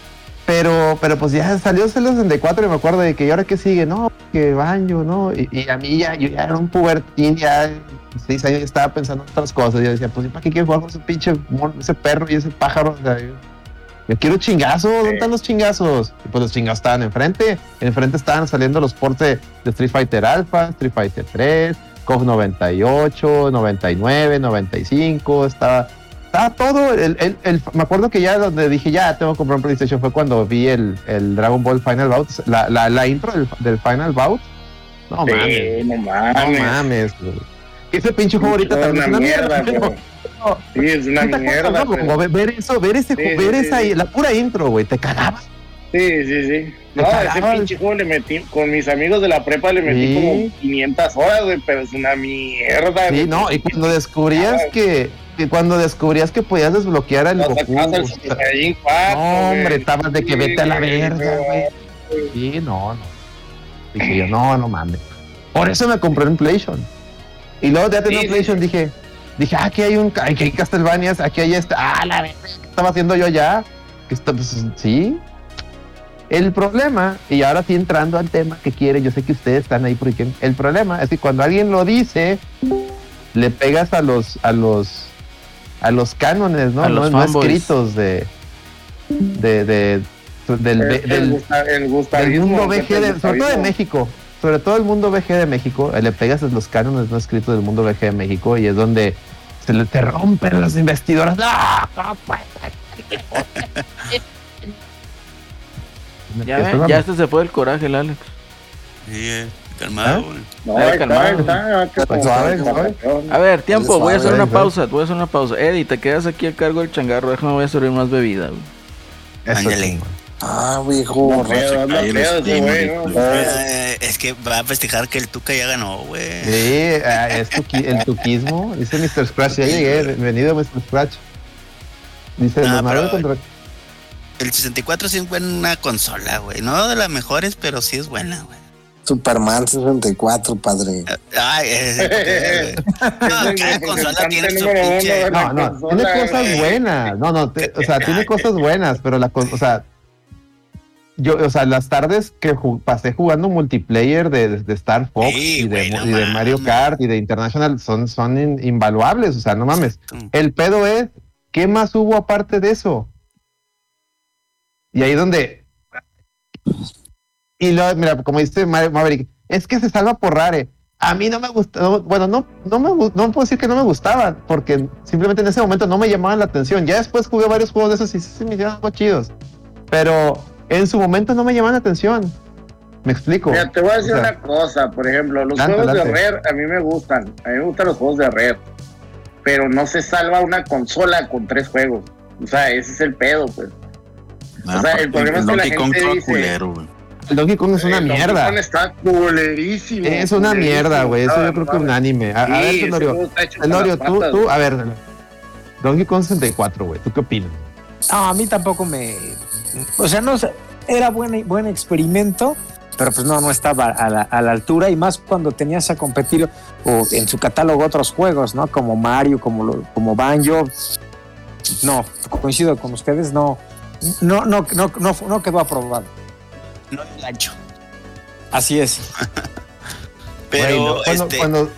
Pero, pero pues ya salió el 64 y me acuerdo de que, ¿y ahora qué sigue? No, que baño, ¿no? Y, y a mí ya, yo ya era un pubertín, ya seis años estaba pensando en otras cosas. Yo decía, pues, ¿para qué quiero jugar con ese pinche ese perro y ese pájaro? O sea, yo, yo quiero chingazos, ¿dónde están los chingazos? Y pues los chingazos estaban enfrente. Enfrente estaban saliendo los portes de Street Fighter Alpha, Street Fighter 3, KOF 98, 99, 95, estaba, estaba todo. El, el- el- me acuerdo que ya donde dije, ya tengo que comprar un PlayStation fue cuando vi el, el Dragon Ball Final Bout, la, la, la intro del, del Final Bout. No mames, Sí, no no mames. mames. güey. Ese pinche Es también es una mierda, mierda. pero- Sí, es una ¿Sí te acuerdas, mierda. pero- Como ver, ver eso, ver ese, Sí, ver sí, esa, sí. la pura intro, güey, te cagabas. Sí, sí, sí. No, ese pinche juego le metí, con mis amigos de la prepa le metí Sí. como 500 horas, güey, pero es una mierda. Sí, güey. no, y cuando descubrías Ah. que, que cuando descubrías que podías desbloquear al Goku, o sea, Saiyajin 4, no, hombre, güey. estabas de que vete a la verga, güey. Sí, no, no. Dije yo, no, no mames. Por eso me compré un PlayStation. Y luego ya tenía un PlayStation, dije, dije, ah, aquí hay un, aquí hay Castlevania, aquí hay este, ah, la ¿qué estaba haciendo yo allá? Que está, pues, sí. El problema, y ahora sí entrando al tema que quiere, yo sé que ustedes están ahí porque el problema es que cuando alguien lo dice, le pegas a los, a los, a los cánones, ¿no? A no, los no escritos de, de, de- del, El, el, del, gusta- el del gustavismo, mundo VG, sobre todo de. México, sobre todo el mundo VG de México, eh, le pegas los cánones no escritos del mundo VG de México y es donde se le te rompen las investidoras. ¡No! ¿Cómo puede ser? Ya, ven, ya este se fue el coraje, el Alex. Sí, eh, calmado, ¿Ah? No, suave. A ver, tiempo, voy a hacer una pausa, voy a hacer una pausa. Eddie, te quedas aquí a cargo del changarro, déjame, voy a servir más bebida. Ándale. Ah, viejo. No, pedo ese Steam, güey, ¿no? Eh, es que va a festejar que el Tuca ya ganó, güey. Sí, ah, es tuqui- el tuquismo. Dice Mr. Scratch, ya llegué, bienvenido Mr. Scratch. Dice, pero- contra... El 64 sí es buena consola, güey. No de las mejores, pero sí es buena, güey. Superman 64, padre. Ay, eh. No, cada *laughs* consola tiene su pinche. No, no, tiene cosas buenas. No, no, te- o sea, tiene cosas buenas, pero la o sea, yo, o sea, las tardes que pasé jugando multiplayer de, de Star Fox Sí, y, de, y Mario. Kart y de International son, son in- invaluables, o sea, no mames. El pedo es, ¿qué más hubo aparte de eso? Y ahí donde... Y luego, mira, como dice Ma- Maverick, es que se salva por rare. A mí no me gusta, no- bueno, no, no me no puedo decir que no me gustaban, porque simplemente en ese momento no me llamaban la atención. Ya después jugué varios juegos de esos y sí se me hicieron algo chidos. Pero en su momento no me llamaban la atención. Me explico. Mira, te voy a decir O sea, una cosa, por ejemplo, los juegos de. Rare a mí me gustan, a mí me gustan los juegos de Rare, pero no se salva una consola con tres juegos. O sea, ese es el pedo, pues. Nah, O sea, el problema es que la Donkey Kong gente dice- culero, güey. El Donkey Kong es una El Donkey mierda. Kong está culerísimo. Es una culerísimo. mierda, güey. Eso Ah, yo creo que mames. unánime. A, a Sí, ver, ese Tenorio. Tenorio, tú, patas, tú, a ver. Donkey Kong 64, güey. ¿Tú qué opinas? No, a mí tampoco me. O sea, no sé, era buen, buen experimento, pero pues no, no estaba a la, a la altura y más cuando tenías a competir o en su catálogo otros juegos, ¿no? Como Mario, como, lo- como Banjo. No, coincido con ustedes, no. No, no, no, no, no quedó aprobado. No le gancho. Así es. *laughs* Pero, cuando, este. cuando,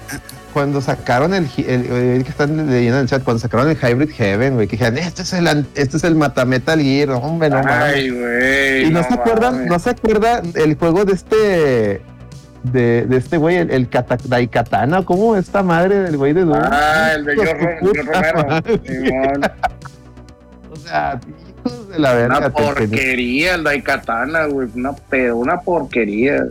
cuando sacaron el, hi- el, el que están leyendo en el chat, cuando sacaron el Hybrid Heaven, güey, que dijeron, este es el, este es el Matametal Gear, hombre, no mames. Ay, güey. Y no, se acuerdan, no se acuerda el juego de este, de, de este güey, el, el Kata- Daikatana, ¿cómo esta madre del güey de Doom? Ah, el de George Romero. *laughs* O sea, hijos de la verga. Una porquería el Daikatana, güey. Una pedo, una porquería.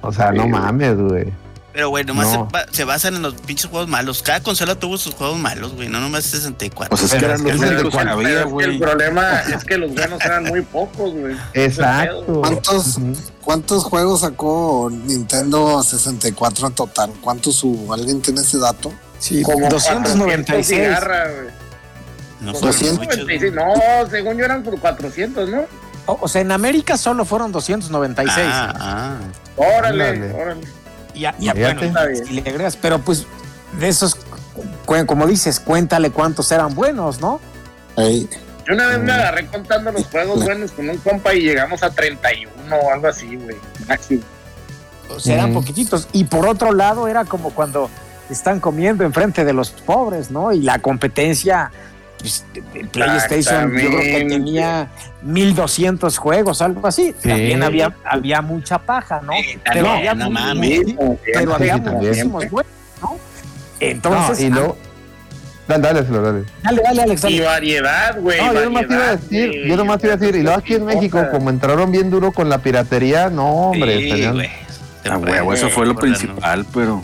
O sea, no Sí, mames, güey. Pero, güey, nomás No. se, ba- se basan en los pinches juegos malos. Cada consola tuvo sus juegos malos, güey. No nomás 64. Pues es que eran los únicos que había, güey. el problema es que los buenos eran muy pocos, güey. Exacto. ¿Cuántos? ¿Cuántos juegos sacó Nintendo 64 en total? ¿Cuántos hubo? ¿Alguien tiene ese dato? Sí, Como 296. cigarra, güey. no Como fueron muchos, 296. güey. No, según yo eran por 400, ¿no? O, o sea, en América solo fueron 296. Ah, ah. Órale, Ándale. órale. Ya, ya, bueno, si le agregas, pero pues de esos, como dices, cuéntale cuántos eran buenos, ¿no? Yo una vez me agarré contando los juegos buenos con un compa y llegamos a 31 o algo así, güey. O sea, eran Ujú. poquititos. Y por otro lado, era como cuando están comiendo enfrente de los pobres, ¿no? Y la competencia, pues, de PlayStation, yo creo que tenía 1200 juegos, algo así. Sí. También había, había mucha paja, ¿no? Sí, Pero había, no muy- mames. pero había Sí, muchísimos buenos, ¿no? Entonces, no, y luego. Dale, dale, Flor, dale. dale, dale, Alex. Y variedad, güey. No, yo nomás te iba a decir, yo nomás te iba a decir, y luego aquí en México, como entraron bien duro con la piratería, no, hombre, Sí, güey. A huevo, eso fue lo principal, pero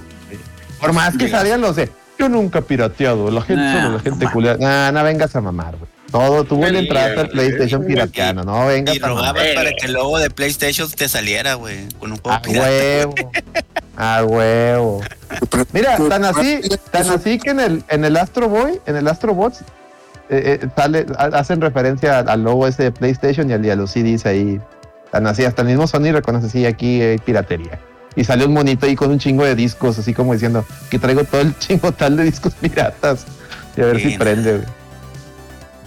por más que salían los de, yo nunca he pirateado, la gente, Nah, solo la gente no culia, nah, no vengas a mamar, güey. Todo, tuvo Sí, la entrada hasta el güey. PlayStation pirateano, no vengas Y a mamar. rogabas para que el logo de PlayStation te saliera, güey, con un juego A pirata. huevo, a huevo. Mira, tan así, tan así que en el, en el Astro Boy, en el Astro Bots, eh, eh, sale, ha- hacen referencia al logo ese de PlayStation y, al, y a los CDs ahí. Tan así, hasta el mismo Sony reconoce, sí, aquí hay piratería. Y sale un monito ahí con un chingo de discos, así como diciendo que traigo todo el *laughs* chingo tal de discos piratas. Y a ver si prende, güey.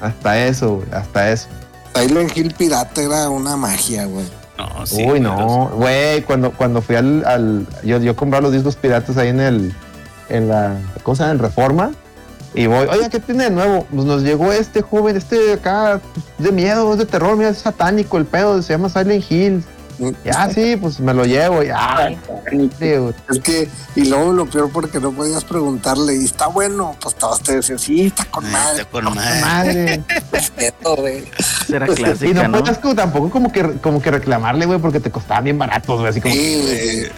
Hasta eso, güey, hasta eso. Silent Hill Pirata era una magia, güey. No, sí, Uy, no, güey, cuando, cuando fui al, al yo, yo compraba los discos piratas ahí en el, en la, ¿cómo se llama? En Reforma. Y voy, oye, ¿qué tiene de nuevo? Pues nos llegó este joven, este acá, pues, de miedo, es de terror, mira, es satánico el pedo, se llama Silent Hill. Ya, sí, pues me lo llevo, ya. sí, güey. Es que, y luego lo peor porque no podías preguntarle, ¿y está bueno? Pues todos te decían, sí, está con Ah, madre. está con madre. Madre. Era *laughs* Y clásica, no ¿no? podías como, tampoco como que, como que reclamarle, güey, porque te costaban bien baratos, güey, así como. Sí, güey.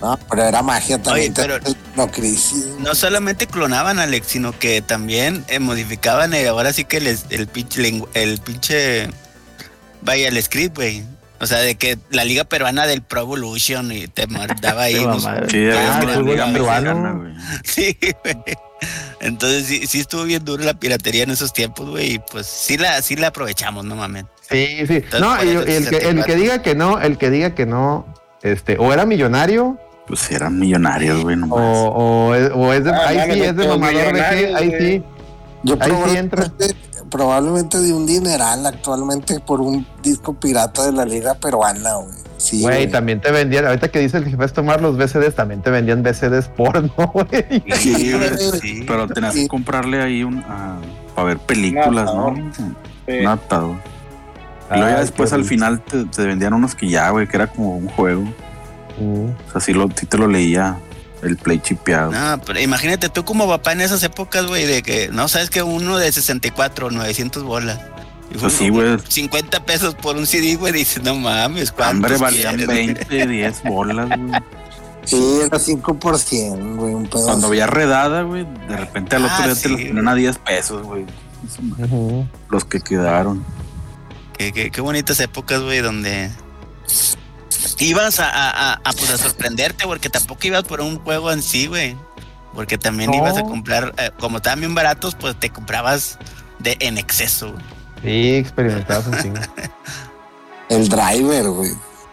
No, pero era magia también. Oye, pero- No, crisis. No solamente clonaban, Alex, sino que también eh, modificaban eh, ahora sí que les- el pinche, el pinche, vaya, el script, güey. O sea, de que la liga peruana del Pro Evolution y te mandaba ahí. *laughs* Unos- sí, Ah, el liga peruano. *laughs* Sí, güey. Entonces sí, sí estuvo bien duro la piratería en esos tiempos, güey. Y pues sí la, sí la aprovechamos, no mames. Sí, sí. Entonces, No, y, el, que, el 64. que diga que no, el que diga que no, este, o era millonario, Pues eran millonarios, güey, o, nomás. o, es, o es de, Ah, ahí sí es de mamador de que, ahí sí. Yo Ahí sí entra. probablemente, *laughs* probablemente de un dineral actualmente por un disco pirata de la liga peruana, güey. Sí, Güey, güey. también te vendían, ahorita que dice el jefe es tomar los BCDs, también te vendían BCDs porno, *laughs* güey. Sí, güey. Sí. Pero tenías que comprarle ahí un, ah, para ver películas, ¿no? Un Sí. Un adaptador. Y luego ya después al final te, te vendían unos que ya, güey, que era como un juego. Mm. O sea, sí, lo, sí te lo leía el play chipeado. No, pero imagínate tú como papá en esas épocas, güey, de que, no, sabes que uno de 64, 900 bolas. Y Pues sí, güey. 50 pesos por un CD, güey, dices, no mames, ¿cuántos Hombre, valían quieres? 20, 10 bolas, güey. Sí, era 5%, güey, un pedo. Cuando había redada, güey, de repente al otro Ah, día sí, te los ponían a 10 pesos, güey. Los que quedaron. Qué, qué- qué bonitas épocas, güey, donde ibas a, a, a, a, pues, a sorprenderte, porque tampoco ibas por un juego en sí, güey. Porque también No. ibas a comprar, eh, como estaban bien baratos, pues te comprabas de en exceso, güey. Sí, experimentabas un chingo. *laughs* El driver, güey.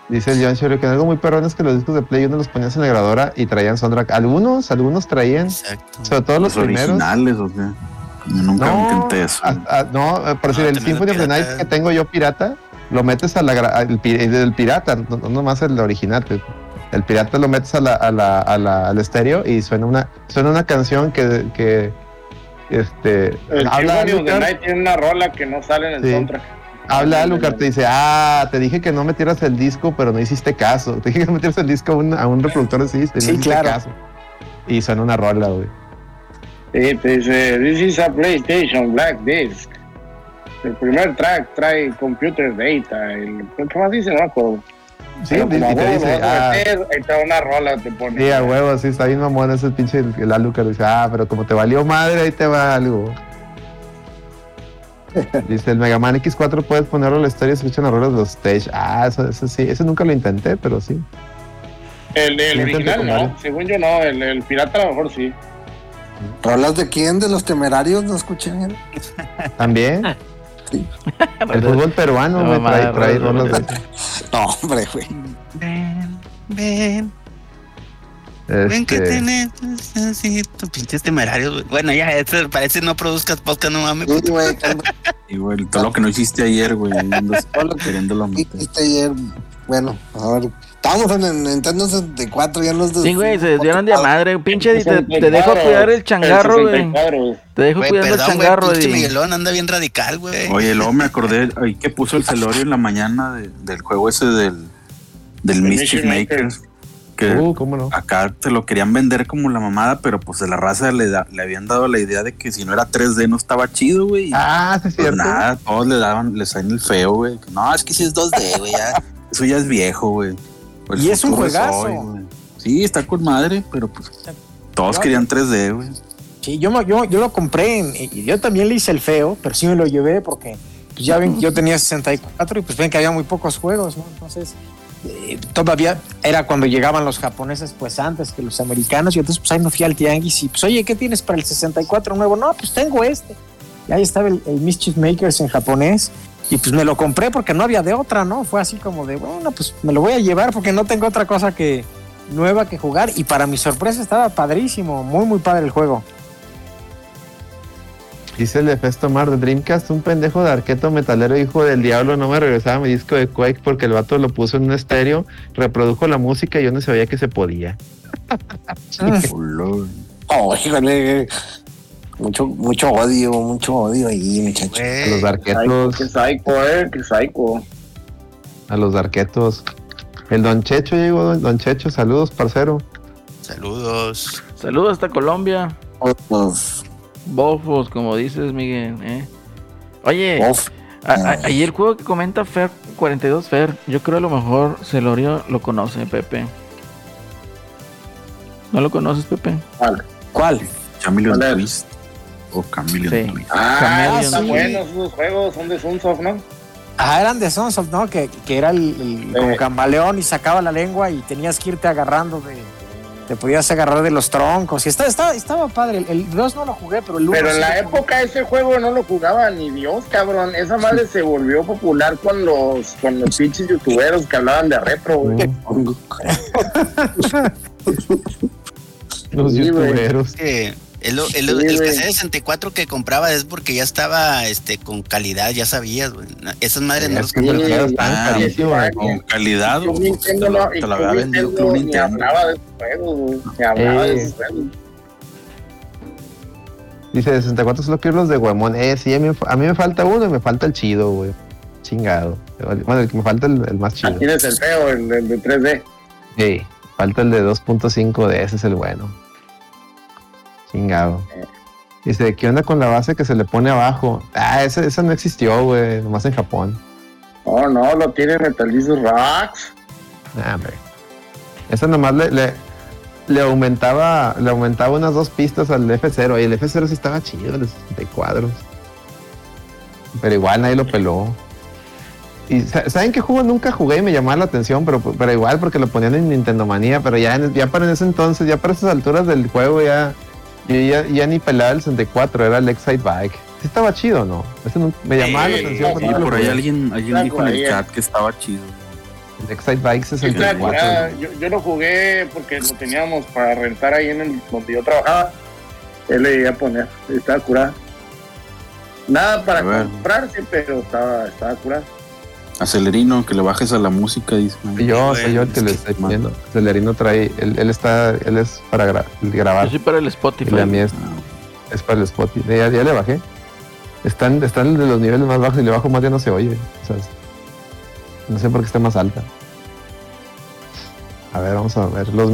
Dice el John Sherry que algo muy perrón es que los discos de Play uno los ponías en la grabadora y traían soundtrack. Algunos, algunos traían, Exacto. sobre todo los, Los, primeros. originales, o sea. Yo nunca No, intenté eso. no, por decir, No, el Symphony of the Night que tengo yo pirata, lo metes a la al pi- el del pirata, no, no nomás el original. El pirata lo metes a la, a la, a la- al estéreo y suena una, suena una canción que, que este El habla Alucard, Night tiene una rola que no sale en el Sí. soundtrack. habla Alucard, te dice, ah, te dije que no metieras el disco, pero no hiciste caso. *laughs* Te dije que no metieras el disco a un, a un reproductor de y no Sí, hiciste claro. caso. Y suena una rola, güey. Sí, te dice, this is a PlayStation Black Disc. El primer track trae computer data. El, ¿Qué más dice? No me acuerdo. Sí, Pero y te huevo dice, ah, meter, ahí está una rola, te pone. Sí, a huevo, sí, está bien mamón ese pinche el. Dice, ah, pero como te valió madre, ahí te va algo. *laughs* Dice, el Mega Man X4 puedes ponerlo en la historia y escuchan errores de los stage. Ah, eso, eso sí, ese nunca lo intenté, pero sí. El, el original no, varios. según yo no, el, el pirata a lo mejor sí. ¿Rolas de quién? ¿De los temerarios? No escuché bien. También. *laughs* Sí. *laughs* El fútbol peruano, No, güey, trae, trae rolas de. No, hombre, güey. Ven, ven. Ven que Este, tenés así, tu pinches temerarios, güey. Bueno, ya, este, parece no produzcas podcast, no mames. Sí, güey, Y, *laughs* güey, todo lo que no hiciste ayer, güey. Queriéndolo meter. hiciste ayer, bueno, a ver, estábamos en el Nintendo 64, ya nos Sí, güey, se desviaron de a madre. Pinche, te, te dejo cuidar el changarro, güey. 64, güey. Te dejo Güey, cuidando el güey, changarro, pinche Eddie. Miguelón anda bien radical, güey. Oye, luego me acordé ahí que puso el celorio en la mañana de- del juego ese del, del El Mischief Mischief Makers. Que Uh, ¿cómo no? acá te lo querían vender como la mamada, pero pues de la raza le, da- le habían dado la idea de que si no era 3D no estaba chido, güey. Ah, sí es pues cierto. nada, todos le daban, les traen el feo, güey. No, es que si es 2D, güey, ya. Eso ya es viejo, güey. Pues Y es un futuro juegazo. hoy, sí, está con madre, pero pues todos Yo- querían 3D, güey. Sí, yo, me- yo, yo lo compré y yo también le hice el feo, pero sí me lo llevé porque pues ya ven, yo tenía 64 y pues ven que había muy pocos juegos, ¿no? Entonces, eh, todavía era cuando llegaban los japoneses, pues antes que los americanos, y entonces pues ahí me fui al tianguis y pues, oye, ¿qué tienes para el 64 nuevo? No, pues tengo este. Y ahí estaba el, Mischief Makers en japonés. Y pues me lo compré porque no había de otra, ¿no? Fue así como de, bueno, pues me lo voy a llevar porque no tengo otra cosa que nueva que jugar. Y para mi sorpresa estaba padrísimo, muy, muy padre el juego. Dice el de Festo Mar de Dreamcast, un pendejo de arqueto metalero hijo del diablo no me regresaba mi disco de Quake porque el vato lo puso en un estéreo, reprodujo la música y yo no sabía que se podía. Oh, híjole, mucho, mucho odio, mucho odio ahí, muchacho. A los arquetos, Qué psycho, eh, qué psycho. a los arquetos. El Don Checho llegó, Don- Checho, saludos, parcero. saludos. Saludos hasta Colombia. Pues, Bofos, como dices, Miguel. ¿eh? Oye, a- a- ahí el juego que comenta Fer 42 Fer, yo creo a lo mejor Celorio lo conoce, Pepe. ¿No lo conoces, Pepe? ¿Cuál? Chameleon ¿Cuál es? Twist. O Chameleon Sí. Twist. Ah, Chameleon, están sí. buenos esos juegos, son de Sunsoft, ¿no? Ah, eran de Sunsoft, ¿no? Que, que era el, el- como cambaleón y sacaba la lengua y tenías que irte agarrando de. Te podías agarrar de los troncos. Y estaba, estaba, estaba padre. El- El 2 no lo jugué, pero el 1 Pero en la época ese juego no lo jugaba ni Dios, cabrón. Esa madre se volvió popular con los, con los pinches youtuberos que hablaban de retro, güey. *laughs* Los Sí, youtuberos. Que el, el, el, Sí, el güey. cassette 64 que compraba es porque ya estaba este con calidad, ya sabías, güey. Esas madres no Es los que compraba. prefiero sí, ah, sí, güey. Con calidad, Club o Nintendo te, lo- no, te lo había vendido Club ni Nintendo. hablaba de juegos, güey. Hablaba Eh. de juegos. Dice, de 64 solo quiero los de Guamón. Eh, sí, a mí, a mí me falta uno y me falta el chido, güey. Chingado. Bueno, el que me falta el, el más chido. Aquí es el feo, el, el de 3D. Sí, falta el de 2.5 de ese es el bueno. Chingado. Dice, ¿qué onda con la base que se le pone abajo? Ah, esa, esa no existió, güey, nomás en Japón. No, no, lo tiene Metal Gear Rocks. Ah, hombre. Esa nomás le, le, le aumentaba, le aumentaba unas dos pistas al F0 y el F0 sí estaba chido, el 64. Pero igual nadie lo peló. Y sa- ¿saben qué juego nunca jugué y me llamaba la atención? Pero, pero igual porque lo ponían en Nintendo Manía, pero ya, en- ya para ese entonces, ya para esas alturas del juego ya, yo ya, ya ni pelaba el 64, era el Excite Bike. Sí estaba chido, ¿no? Ese no- me llamaba la atención. cuando Y por ahí alguien, alguien dijo en el ahí, chat que estaba chido. El Excite Bike Sí, estaba 64. curada. Yo, yo lo jugué porque lo teníamos para rentar ahí en el donde yo trabajaba. Él le iba a poner, estaba curada. Nada para comprarse, pero estaba, estaba curada. Acelerino, que le bajes a la música, dice. Soy yo, soy yo el que le que- estoy poniendo. Celerino trae, él, él está, él es para gra- grabar. Yo soy para el Y Spotify. la mía es, es para el Spotify. Ya, ya le bajé. Están, están de los niveles más bajos y le bajo más ya no se oye. O sea, es- no sé por qué está más alta. A ver, vamos a ver los,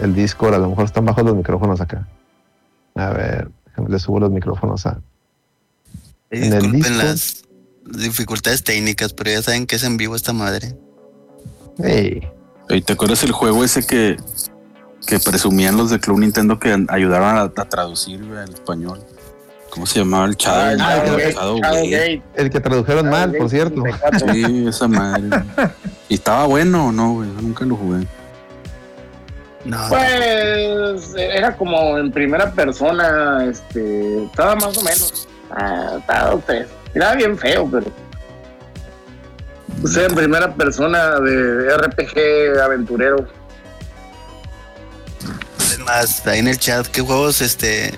el Discord. A lo mejor están bajos los micrófonos acá. A ver, déjame, le subo los micrófonos a. Eh, en el Disculpen disco. las dificultades técnicas, pero ya saben que es en vivo esta madre. Ey, ¿Y te acuerdas el juego ese que, que presumían los de Club Nintendo que ayudaron a, a traducir al español? ¿Cómo se llamaba el Shadow? el ah, el Shadow Gate. Que tradujeron Shadow mal, Gate por cierto. 64. Sí, esa madre. *laughs* ¿Y estaba bueno o no, güey? Yo nunca lo jugué. No, Pues era como en primera persona, este, estaba más o menos. Ah, estaba usted. Era bien feo, pero. O sea, en primera persona de RPG aventurero. más ahí en el chat qué juegos este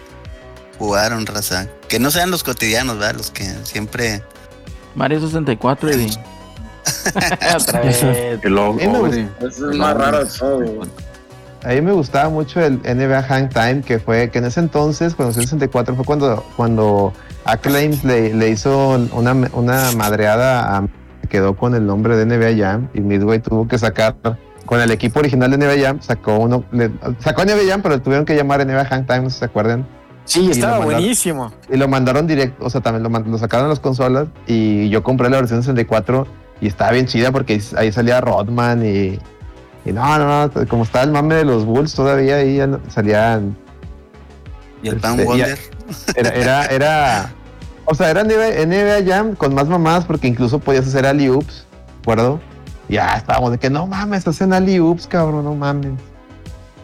jugaron, raza. Que no sean los cotidianos, ¿verdad? Los que siempre. Mario 64, Eddie. *laughs* Otra *laughs* vez. Qué loco, A mí me güey. Eso es más raro de todo, güey. A mí me gustaba mucho el NBA Hang Time, que fue que en ese entonces, cuando el 64, fue cuando, cuando Acclaims le, le hizo una, una madreada a quedó con el nombre de NBA Jam y Midway tuvo que sacar con el equipo original de NBA Jam, sacó uno, le- sacó NBA Jam, pero le tuvieron que llamar NBA Hang Time, no sé si se acuerdan. Sí, Y estaba mandaron- buenísimo. Y lo mandaron directo, o sea, también lo, lo sacaron en las consolas y yo compré la versión 64 y estaba bien chida porque ahí, salía Rodman y, y no, no, no, como estaba el mame de los Bulls todavía ahí salían, Y el Este, Pan Wonder. era, era, era, o sea, era NBA, NBA Jam con más mamadas porque incluso podías hacer alley-oops, ¿de acuerdo? Y Ya estábamos de que no mames, hacen alley-oops, cabrón, no mames.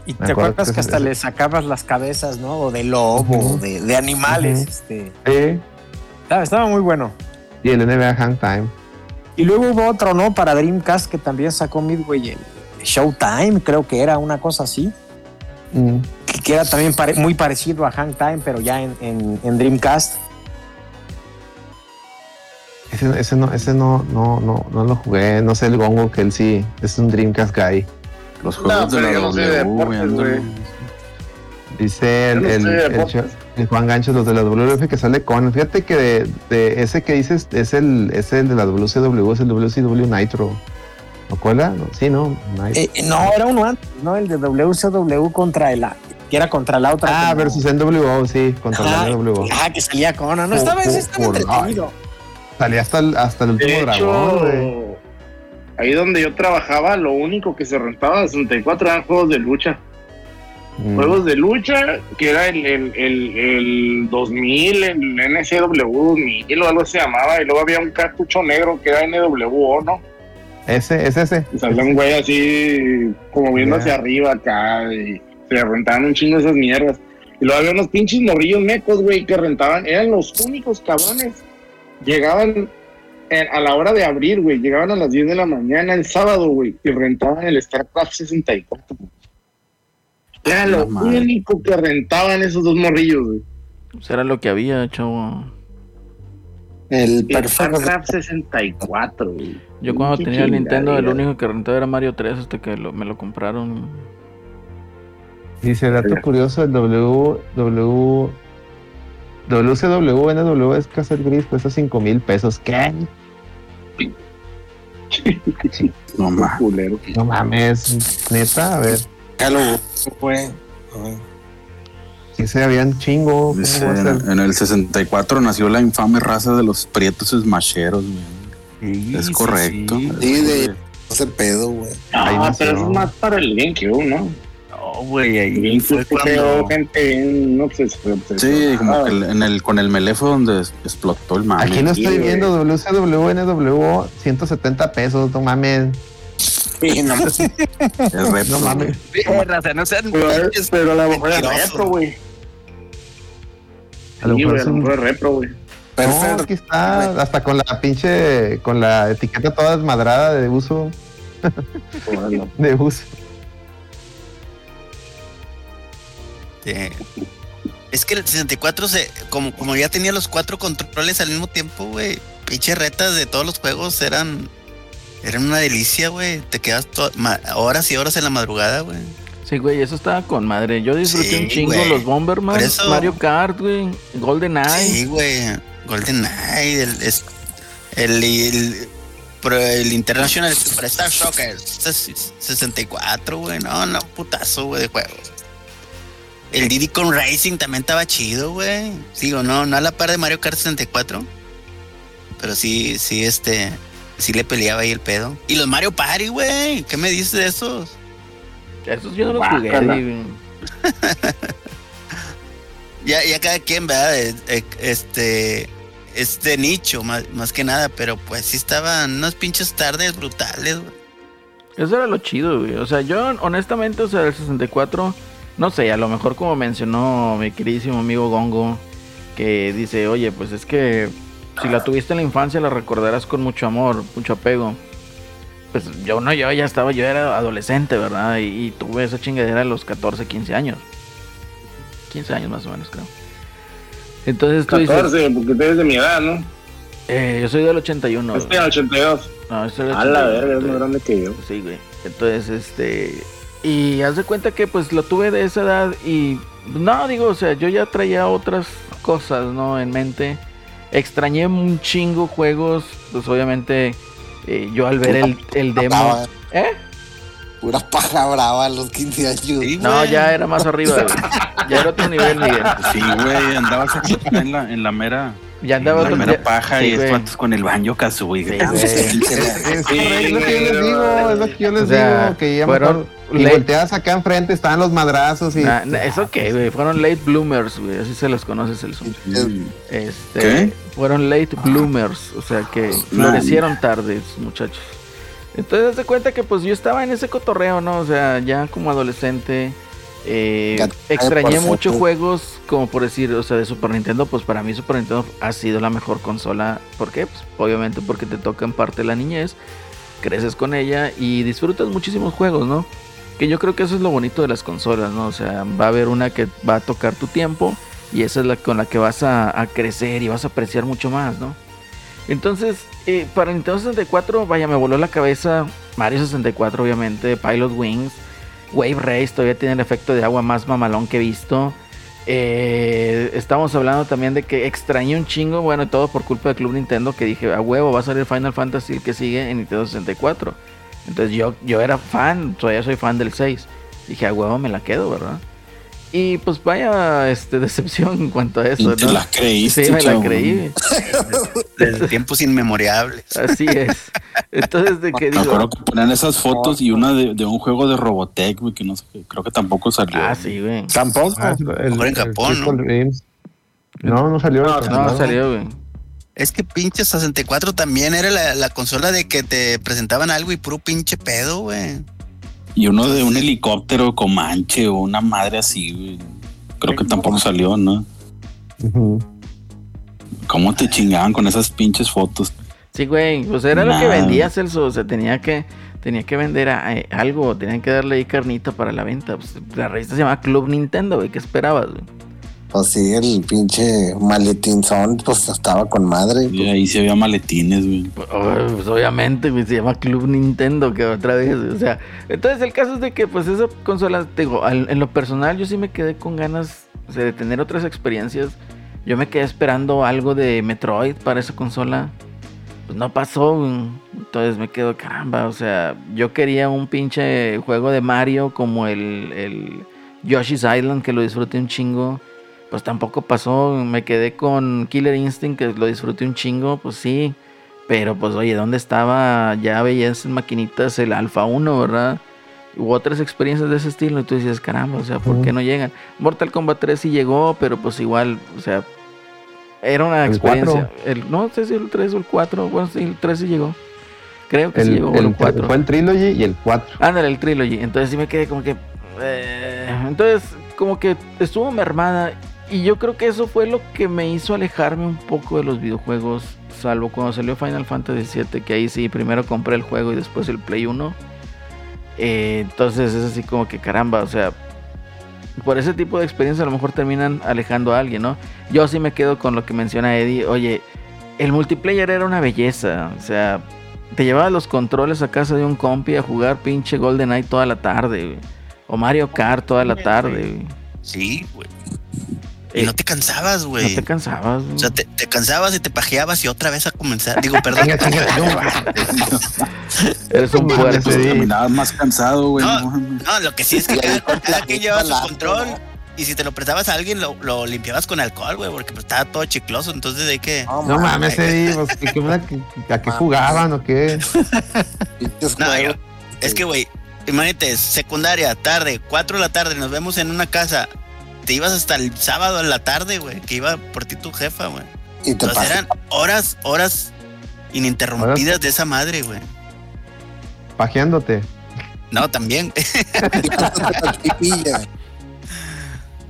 Y Me te acuerdas que hasta le sacabas las cabezas, ¿no? O de lobo, o de, de animales. Este. Sí. Estaba, estaba muy bueno. Y el NBA Hang Time. Y luego hubo otro, ¿no? Para Dreamcast que también sacó Midway, el Showtime, creo que era una cosa así. Mm. Que, era también pare- muy parecido a Hang Time, pero ya en, en- en Dreamcast. Ese, ese no, ese no, no, no, no lo jugué. No sé el gongo que él sí es un Dreamcast guy. Los juegos de la no de W, deportes. Dice el, no el, Juan Ganchos, los de la WF que sale con. Fíjate que de, de ese que dices es el, es el de la WCW, es el WCW Nitro. ¿O cuela? No, sí, no. Nitro. Eh, no, era uno antes, ¿no? El de WCW contra el. Que era contra la otra. ah, versus NWO, sí, contra Ajá, la NWO. Ah, que salía con. No, estaba, por- estaba por- entretenido. Salía hasta el, hasta el último De dragón, güey. ahí donde yo trabajaba, lo único que se rentaba de 64 eran juegos de lucha. Mm. Juegos de lucha, que era el, el, el, el 2000, el NCW 2000 o algo se llamaba, y luego había un cartucho negro que era NWO, ¿no? Ese, es ese. Y salía un güey así, como viendo Ya. hacia arriba acá, y se rentaban un chingo esas mierdas. Y luego había unos pinches morrillos mecos, güey, que rentaban, eran los únicos cabrones. Llegaban en- a la hora de abrir, güey, llegaban a las 10 de la mañana el sábado, güey, y rentaban el StarCraft 64. güey. Era lo madre. único que rentaban esos dos morrillos, güey. Pues era lo que había, chavo. El El. StarCraft 64, güey. Yo cuando tenía el Nintendo, el único que rentaba era Mario 3 hasta que lo- me lo compraron. Dice, dato curioso, el W, W, WCW, NW es Cassette Gris, cuesta 5 mil pesos. ¿Qué? *laughs* No más. Culero. No mames, neta, a ver, güey. Ay. si se habían chingo. ¿cómo Dice, en el 64 nació la infame raza de los prietos smasheros, güey. Es correcto. Sí, de ese pedo, güey. No, pero eso es más para el GameCube, ¿no? No, güey, ahí fue creó cuando. gente bien obses- Sí, como obsesionada. que en el, con el melee fue donde explotó el mal. Aquí lo sí, estoy viendo, WCW, NW, 170 pesos, no mames. Sí, no, *laughs* Es retro, No mames. No sean Pero, a lo mejor es retro, güey. A lo mejor es un- retro, güey. No, aquí está, hasta con la pinche, con la etiqueta toda desmadrada de uso, Bueno, *laughs* de uso. Este, Es que el 64 se, como, como ya tenía los cuatro controles al mismo tiempo, güey. Pinche retas de todos los juegos eran. Eran una delicia, güey. Te quedas horas y horas en la madrugada, güey. Sí, güey, eso estaba con madre. Yo disfruté Sí, un chingo güey. los Bomberman, eso- Mario Kart, güey, Golden Eye. Sí, güey. Golden Knight, el, el, el, el International Superstar Soccer ses- 64, güey. No, no, putazo, güey, de juegos. El Diddy Con Racing también estaba chido, güey. Sigo, no, no a la par de Mario Kart 64. Pero sí, sí, este. Sí le peleaba ahí el pedo. Y los Mario Party, güey. ¿Qué me dices de esos? Esos yo no los jugué, güey. *laughs* Ya, ya cada quien, ¿verdad? Eh, eh, Este. Es de nicho, más, más que nada. Pero pues sí estaban unas pinches tardes brutales, güey. Eso era lo chido, güey. O sea, yo honestamente, o sea, el 64, no sé, a lo mejor como mencionó mi queridísimo amigo Gongo, que dice, oye, pues es que si la tuviste en la infancia la recordarás con mucho amor, mucho apego. pues yo no, yo ya estaba, yo era adolescente, ¿verdad? Y, y tuve esa chingadera a los 14, 15 años. 15 años más o menos, creo. Entonces tú dices, 14, porque tú eres de mi edad, ¿no? eh, yo soy del 81. Este 82. No, yo soy del A la 81, verga, es más grande que yo. Sí, güey. Entonces, este. Y haz de cuenta que pues lo tuve de esa edad y. No, digo, o sea, yo ya traía otras cosas, ¿no? En mente. Extrañé un chingo juegos. Pues obviamente. eh, yo al ver el, el demo. ¿Eh? Pura paja brava a los 15 años. Sí, No, ya era más arriba, güey. Ya era otro nivel, Miguel. Sí, güey, andabas en la, en la mera, Ya andaba la otro ya- paja sí, y estos vatos con el banjo kazooie. Sí, güey. güey. Es lo que yo les digo, es lo que yo les O sea, digo, que ya fueron mejor, y volteas acá enfrente, estaban los madrazos y Nah, nah, ¿Eso qué, güey? Fueron late bloomers, güey. Así se los conoces el Zoom. Este, ¿Qué? Fueron late bloomers, o sea que florecieron tarde, esos muchachos. Entonces, haz de cuenta que pues yo estaba en ese cotorreo, ¿no? O sea, ya como adolescente, eh, extrañé muchos juegos, como por decir, o sea, de Super Nintendo, pues para mí Super Nintendo ha sido la mejor consola. ¿Por qué? Pues obviamente porque te toca en parte la niñez, creces con ella y disfrutas muchísimos juegos, ¿no? Que yo creo que eso es lo bonito de las consolas, ¿no? O sea, va a haber una que va a tocar tu tiempo y esa es la con la que vas a, a crecer y vas a apreciar mucho más, ¿no? Entonces, eh, para Nintendo 64, vaya, me voló la cabeza Mario 64, obviamente, Pilot Wings, Wave Race, todavía tiene el efecto de agua más mamalón que he visto. Eh, estamos hablando también de que extrañé un chingo, bueno, todo por culpa de Club Nintendo, que dije, a huevo, va a salir Final Fantasy el que sigue en Nintendo 64. Entonces yo, yo era fan, todavía soy fan del 6. Dije, a huevo me la quedo, ¿verdad? Y pues vaya este, *laughs* decepción en cuanto a eso, Y te ¿no? la creíste, Sí, me la creí. *laughs* Desde tiempos inmemorables. Así es. Entonces, de que Me digo, acuerdo que ponían esas fotos y una de, de un juego de Robotech, güey, que no sé, creo que tampoco salió. ah, sí, güey. Tampoco. Ah, el- Mejor en Japón, ¿no? No, no salió. No, No, salió, güey. Es que pinche 64 también era la, la consola de que te presentaban algo y puro pinche pedo, güey. Y uno de un helicóptero Comanche o una madre así. Creo que tampoco salió, ¿no? ¿Cómo te chingaban con esas pinches fotos? Sí, güey. Pues era lo que vendía Celso. O sea, tenía que, tenía que vender a- eh, algo. Tenían que darle ahí carnita para la venta. Pues, la revista se llama Club Nintendo, güey. ¿Qué esperabas, güey? Pues sí, el pinche maletinzón, pues estaba con madre. Y ahí se había maletines, güey. Pues, oh, pues, obviamente, güey, se llama Club Nintendo, que otra vez, o sea, entonces el caso es de que, pues, esa consola, te digo, al- en lo personal, yo sí me quedé con ganas o sea, de tener otras experiencias. Yo me quedé esperando algo de Metroid para esa consola. Pues no pasó, güey. entonces me quedo, caramba, o sea, yo quería un pinche juego de Mario como el, el Yoshi's Island, que lo disfruté un chingo. Pues tampoco pasó, me quedé con Killer Instinct, que lo disfruté un chingo, pues sí. Pero pues oye, ¿dónde estaba? Ya veías en maquinitas el Alpha 1, ¿verdad? U otras experiencias de ese estilo. Y tú dices, caramba, o sea, ¿por qué no llegan? Mortal Kombat 3 sí llegó, pero pues igual, o sea, era una El experiencia. El, no sé si el 3 o el 4, bueno, sí, el 3 sí llegó. Creo que sí El, llegó, o el- el 4. fue el Trilogy y el 4. Ándale, el Trilogy. Entonces sí me quedé como que. eh, entonces, como que estuvo mermada. Y yo creo que eso fue lo que me hizo alejarme un poco de los videojuegos. Salvo cuando salió Final Fantasy VII, que ahí sí, primero compré el juego y después el Play 1. Eh, entonces es así como que caramba, o sea, por ese tipo de experiencia a lo mejor terminan alejando a alguien, ¿no? Yo sí me quedo con lo que menciona Eddie. Oye, el multiplayer era una belleza, o sea, te llevabas los controles a casa de un compi a jugar pinche GoldenEye toda la tarde, güey. O Mario Kart toda la tarde, güey. Sí, güey. Y Eh, no te cansabas, No güey. te cansabas, güey. O sea, te, te cansabas y te pajeabas y otra vez a comenzar. Digo, perdón. Eres un No sí. Terminabas más cansado, güey. No. no. No, lo que sí es que cada, quien llevaba su control. ¿no? Y si te lo prestabas a alguien, lo, lo limpiabas con alcohol, güey, porque pues, estaba todo chicloso. Entonces hay que. No mames, Eddie, pues, ¿qué- ¿a qué jugaban o qué? No, yo- es que, güey, imagínate, secundaria, tarde, 4 de la tarde, nos vemos en una casa. Te ibas hasta el sábado en la tarde, güey, que iba por ti tu jefa, güey. Y te Entonces eran horas, horas ininterrumpidas de esa madre, güey. Pajeándote. No, también.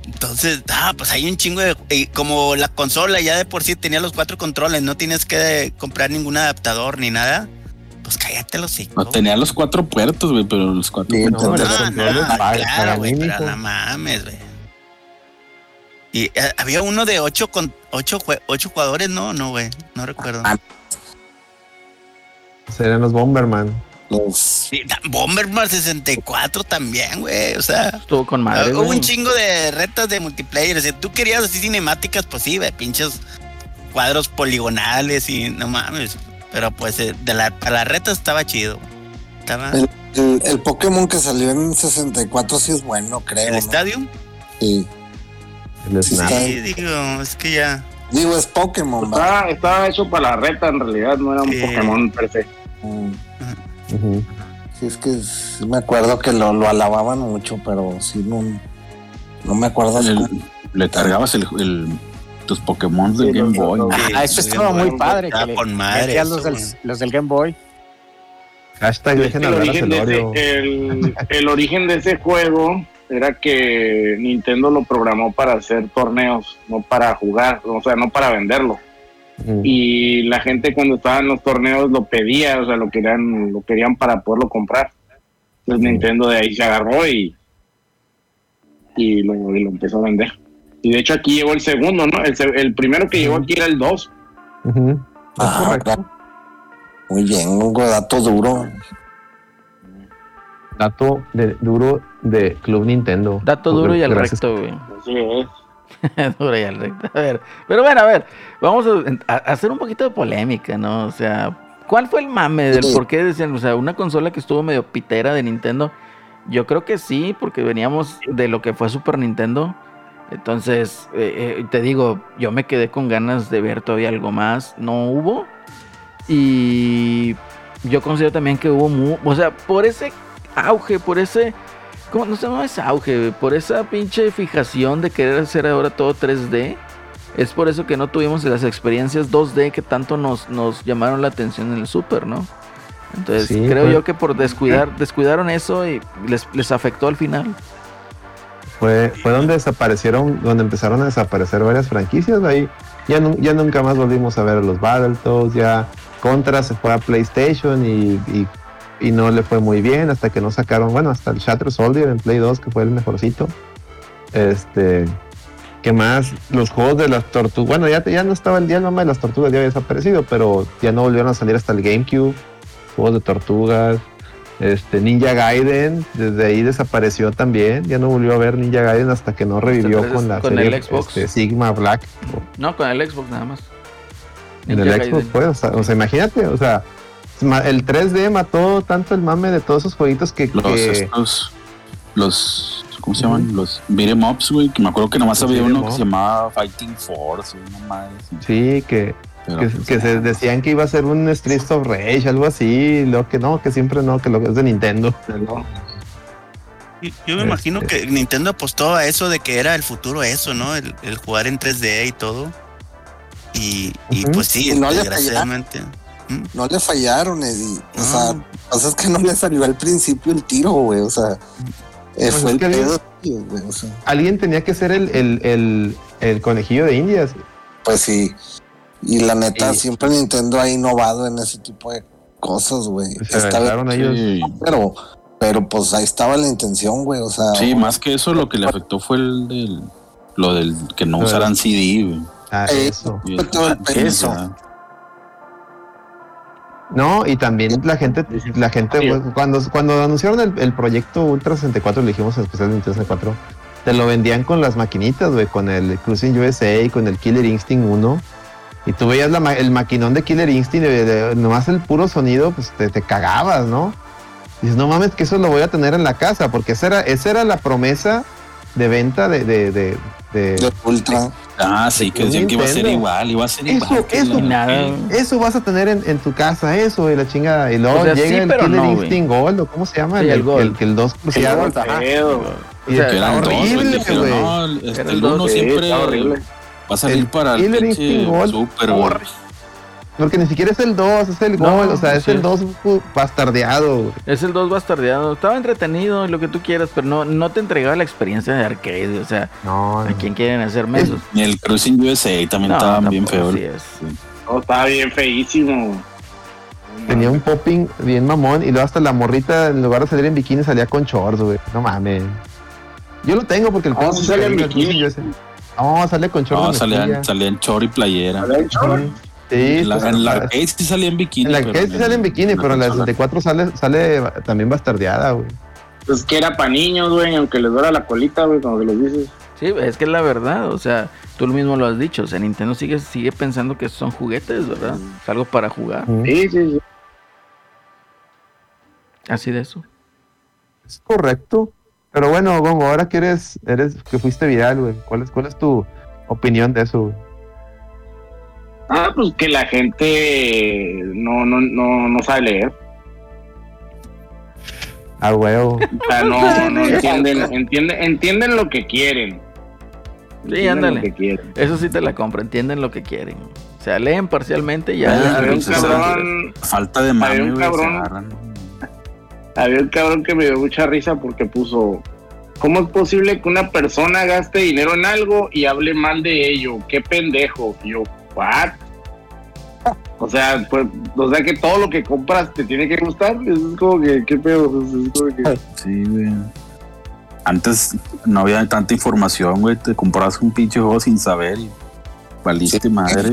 Entonces, ah, pues hay un chingo de. Y como la consola ya de por sí tenía los cuatro controles, no tienes que comprar ningún adaptador ni nada. Pues cállate los cinco. No, tenía los cuatro puertos, güey, pero los cuatro Sí, puertos. no, No, los no, claro, güey, pero no mames, güey. Y eh, había uno de ocho con ocho, ocho jugadores, no, no, güey, no recuerdo. Ah, Serían los Bomberman. Los, Sí, Bomberman 64 también, güey, o sea, Estuvo con madre, hubo güey. un chingo de retas de multiplayer, o sea, tú querías así cinemáticas, pues sí, güey, pinches cuadros poligonales y no mames, pero pues eh, de la, para las retas estaba chido. Estaba El- el, el Pokémon que salió en 64 sí es bueno, creo. el ¿no? estadio. Sí. El Sí, digo, es que ya. Digo, es Pokémon, ¿va? Estaba, estaba hecho para la reta, en realidad, no era un. Pokémon per se. Mm. Sí, es que sí me acuerdo que lo, lo alababan mucho, pero sí no, no me acuerdo. de El- cómo- le cargabas el, el- tus Pokémon del Sí, Game Boy. Ah, eso estaba Game muy Boy, padre. estaba que le- con madre eso, los, del, güey. los del Game Boy. Hashtag dejen el, hablar a origen de Celorio. ese, el, el origen de ese juego era que Nintendo lo programó para hacer torneos, no para jugar, o sea, no para venderlo. Y la gente cuando estaba en los torneos lo pedía, o sea, lo querían, lo querían para poderlo comprar. Entonces Nintendo de ahí se agarró y, y, lo, y lo empezó a vender. Y de hecho aquí llegó el segundo, ¿no? El, se- el primero que llegó aquí era el 2. Ujú. Es Ah, correcto. Muy bien, un dato duro. Dato de, duro de Club Nintendo. Dato duro y al recto, güey. Así es. *laughs* duro y al recto. A ver, pero bueno, a ver, vamos a, a hacer un poquito de polémica, ¿no? O sea, ¿cuál fue el mame del Sí. por qué decían, o sea, una consola que estuvo medio pitera de Nintendo? Yo creo que sí, porque veníamos de lo que fue Super Nintendo. Entonces, eh, eh, te digo, yo me quedé con ganas de ver todavía algo más. No hubo. Y yo considero también que hubo, o sea, por ese auge, por ese, ¿cómo no se llama ese auge? Por esa pinche fijación de querer hacer ahora todo 3D. Es por eso que no tuvimos las experiencias 2D que tanto nos, nos llamaron la atención en el Super, ¿no? Entonces, Sí, creo yo que por descuidar, descuidaron eso y les, les afectó al final. Fue, fue donde desaparecieron, donde empezaron a desaparecer varias franquicias. Ahí ya, nu- ya nunca más volvimos a ver a los Battletoads. Ya Contra se fue a PlayStation y, y, y no le fue muy bien hasta que no sacaron, bueno, hasta el Shatter Soldier en Play 2, que fue el mejorcito. Este, ¿qué más? Los juegos de las tortugas. Bueno, ya, ya no estaba el día el nombre de las tortugas, ya había desaparecido, pero ya no volvieron a salir hasta el GameCube. Juegos de tortugas. Este, Ninja Gaiden, desde ahí desapareció también. Ya no volvió a ver Ninja Gaiden hasta que no revivió con la con serie el Xbox. este, Sigma Black. No, con el Xbox nada más. En el Xbox, pues. O sea, o sea, imagínate, o sea, el 3D mató tanto el mame de todos esos jueguitos que. Los que- estos, los, ¿cómo se llaman? Los beat'em ups, güey, que me acuerdo que nomás había beat'em uno que se llamaba Fighting Force, una madre sí, que, Pero, que, pues, que se decían que iba a ser un Streets of Rage, algo así. Lo que no, que siempre no, que lo que es de Nintendo. Yo, yo me Este- imagino que Nintendo apostó a eso de que era el futuro eso, ¿no? El, el jugar en 3D y todo. Y, pues sí, le No le fallaron, Eddie. O sea, lo que pasa es que no le salió al principio el tiro, güey. O sea, eh, Pues fue el que pedo, tío, güey. O sea, Alguien tenía que ser el, el, el, el conejillo de Indias. pues sí. Y la neta, Sí. siempre Nintendo ha innovado en ese tipo de cosas, güey. Se Esta vez- aventaron ellos. Sí, pero, pero pues ahí estaba la intención, güey. O sea, sí, más que eso, lo que le afectó fue el del, lo del que no usaran CD, güey. Ah, Eh, eso. Eso. No, y también la gente, la gente, pues, cuando, cuando anunciaron el, el proyecto Ultra 64, le dijimos en especial de Nintendo 64, te lo vendían con las maquinitas, güey, con el Cruising USA y con el Killer Instinct 1. Y tú veías la el maquinón de Killer Instinct, de, de- nomás el puro sonido, pues te, te cagabas, ¿no? Dices, no mames, que eso lo voy a tener en la casa, porque esa era, esa era la promesa de venta de, de, de, de- de Ultra. Ah, sí, que decían que iba a ser igual, iba a ser Eso, igual. que eso. la- Nada. que- Eso vas a tener en, en tu casa, eso, y la chingada. Y luego O sea, llega sí, el Killer no. Instinct Gold, o ¿cómo se llama? Sí, el Gold. que el 2 Sí, ajá. pedo. O Y sea, que eran horrible, dijeron, güey. no, el- este, el el uno dos, Sí, siempre está horrible. va a salir El para el Killer Instinct Gold, Super, horrible. Porque ni siquiera es el 2, es el No, Gold, o sea, es sí el es. 2 pu- bastardeado. güey. Es el 2 bastardeado. Estaba entretenido y lo que tú quieras, pero no, no te entregaba la experiencia de arcade. O sea, No, ¿a quién quieren hacer menos? Y el Cruising USA también No, estaban bien sí es. No, estaba bien feísimo. tenía un popping bien mamón y luego hasta la morrita en lugar de salir en bikini salía con shorts, güey. No mames. Yo lo tengo porque el No, sí sale en bikini. No, sale con shorts. No, mezclilla. salían chor y playera. A ver, chaval. Sí, En la, pues, en la en arcade sí salía en bikini. la pero que sí sale en bikini, pero en la consola- 64 sale, sale también bastardeada, güey. Pues que era para niños, güey, aunque les duela la colita, güey, cuando se los dices. Sí, es que es la verdad, o sea, tú mismo lo has dicho, o sea, Nintendo sigue, sigue pensando que son juguetes, ¿verdad? Es algo para jugar, Sí, sí, sí. así de eso. Es correcto. Pero bueno, Gongo, ahora que eres, eres, que fuiste viral, güey. ¿Cuál es, cuál es tu opinión de eso, güey? Ah, pues que la gente no, no, no, no sabe leer. Ah, huevo. O sea, no, no *laughs* entienden, entienden, entienden lo que quieren. Entienden ándale. Lo que quieren. Eso sí te la compro, entienden lo que quieren. O sea, leen parcialmente y ya. Había un cabrón, Falta de Había un se cabrón. había un cabrón que me dio mucha risa porque puso, ¿cómo es posible que una persona gaste dinero en algo y hable mal de ello? ¡Qué pendejo! Yo, ¿what? O sea, pues, o sea que todo lo que compras te tiene que gustar. Eso es como que, ¿qué pedo? Sí, güey. Antes no había tanta información, güey. Te comprabas un pinche juego sin saber y valiste Sí. madre.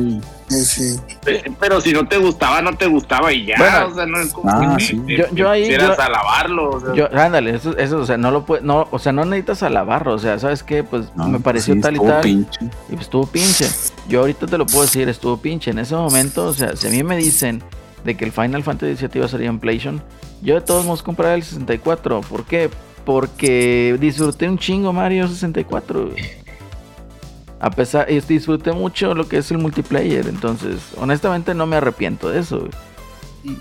Sí, sí. Pe- Pero si no te gustaba, no te gustaba y ya. Bueno. o sea, no es como Ah, que sí. te- Yo- yo ahí- quisieras yo- alabarlo. O sea, Yo, ándale, eso, eso, o sea, no lo puede, no, o sea, no necesitas alabarlo, o sea, ¿sabes qué? Pues No, me pareció sí, tal y estuvo tal. pinche. Y pues estuvo pinche. Yo ahorita te lo puedo decir, estuvo pinche. En ese momento, o sea, si a mí me dicen de que el Final Fantasy VII iba a salir en PlayStation, yo de todos modos compraré el 64. ¿Por qué? Porque disfruté un chingo Mario 64. güey. A pesar, y disfruté mucho lo que es el multiplayer. Entonces, honestamente no me arrepiento de eso. güey.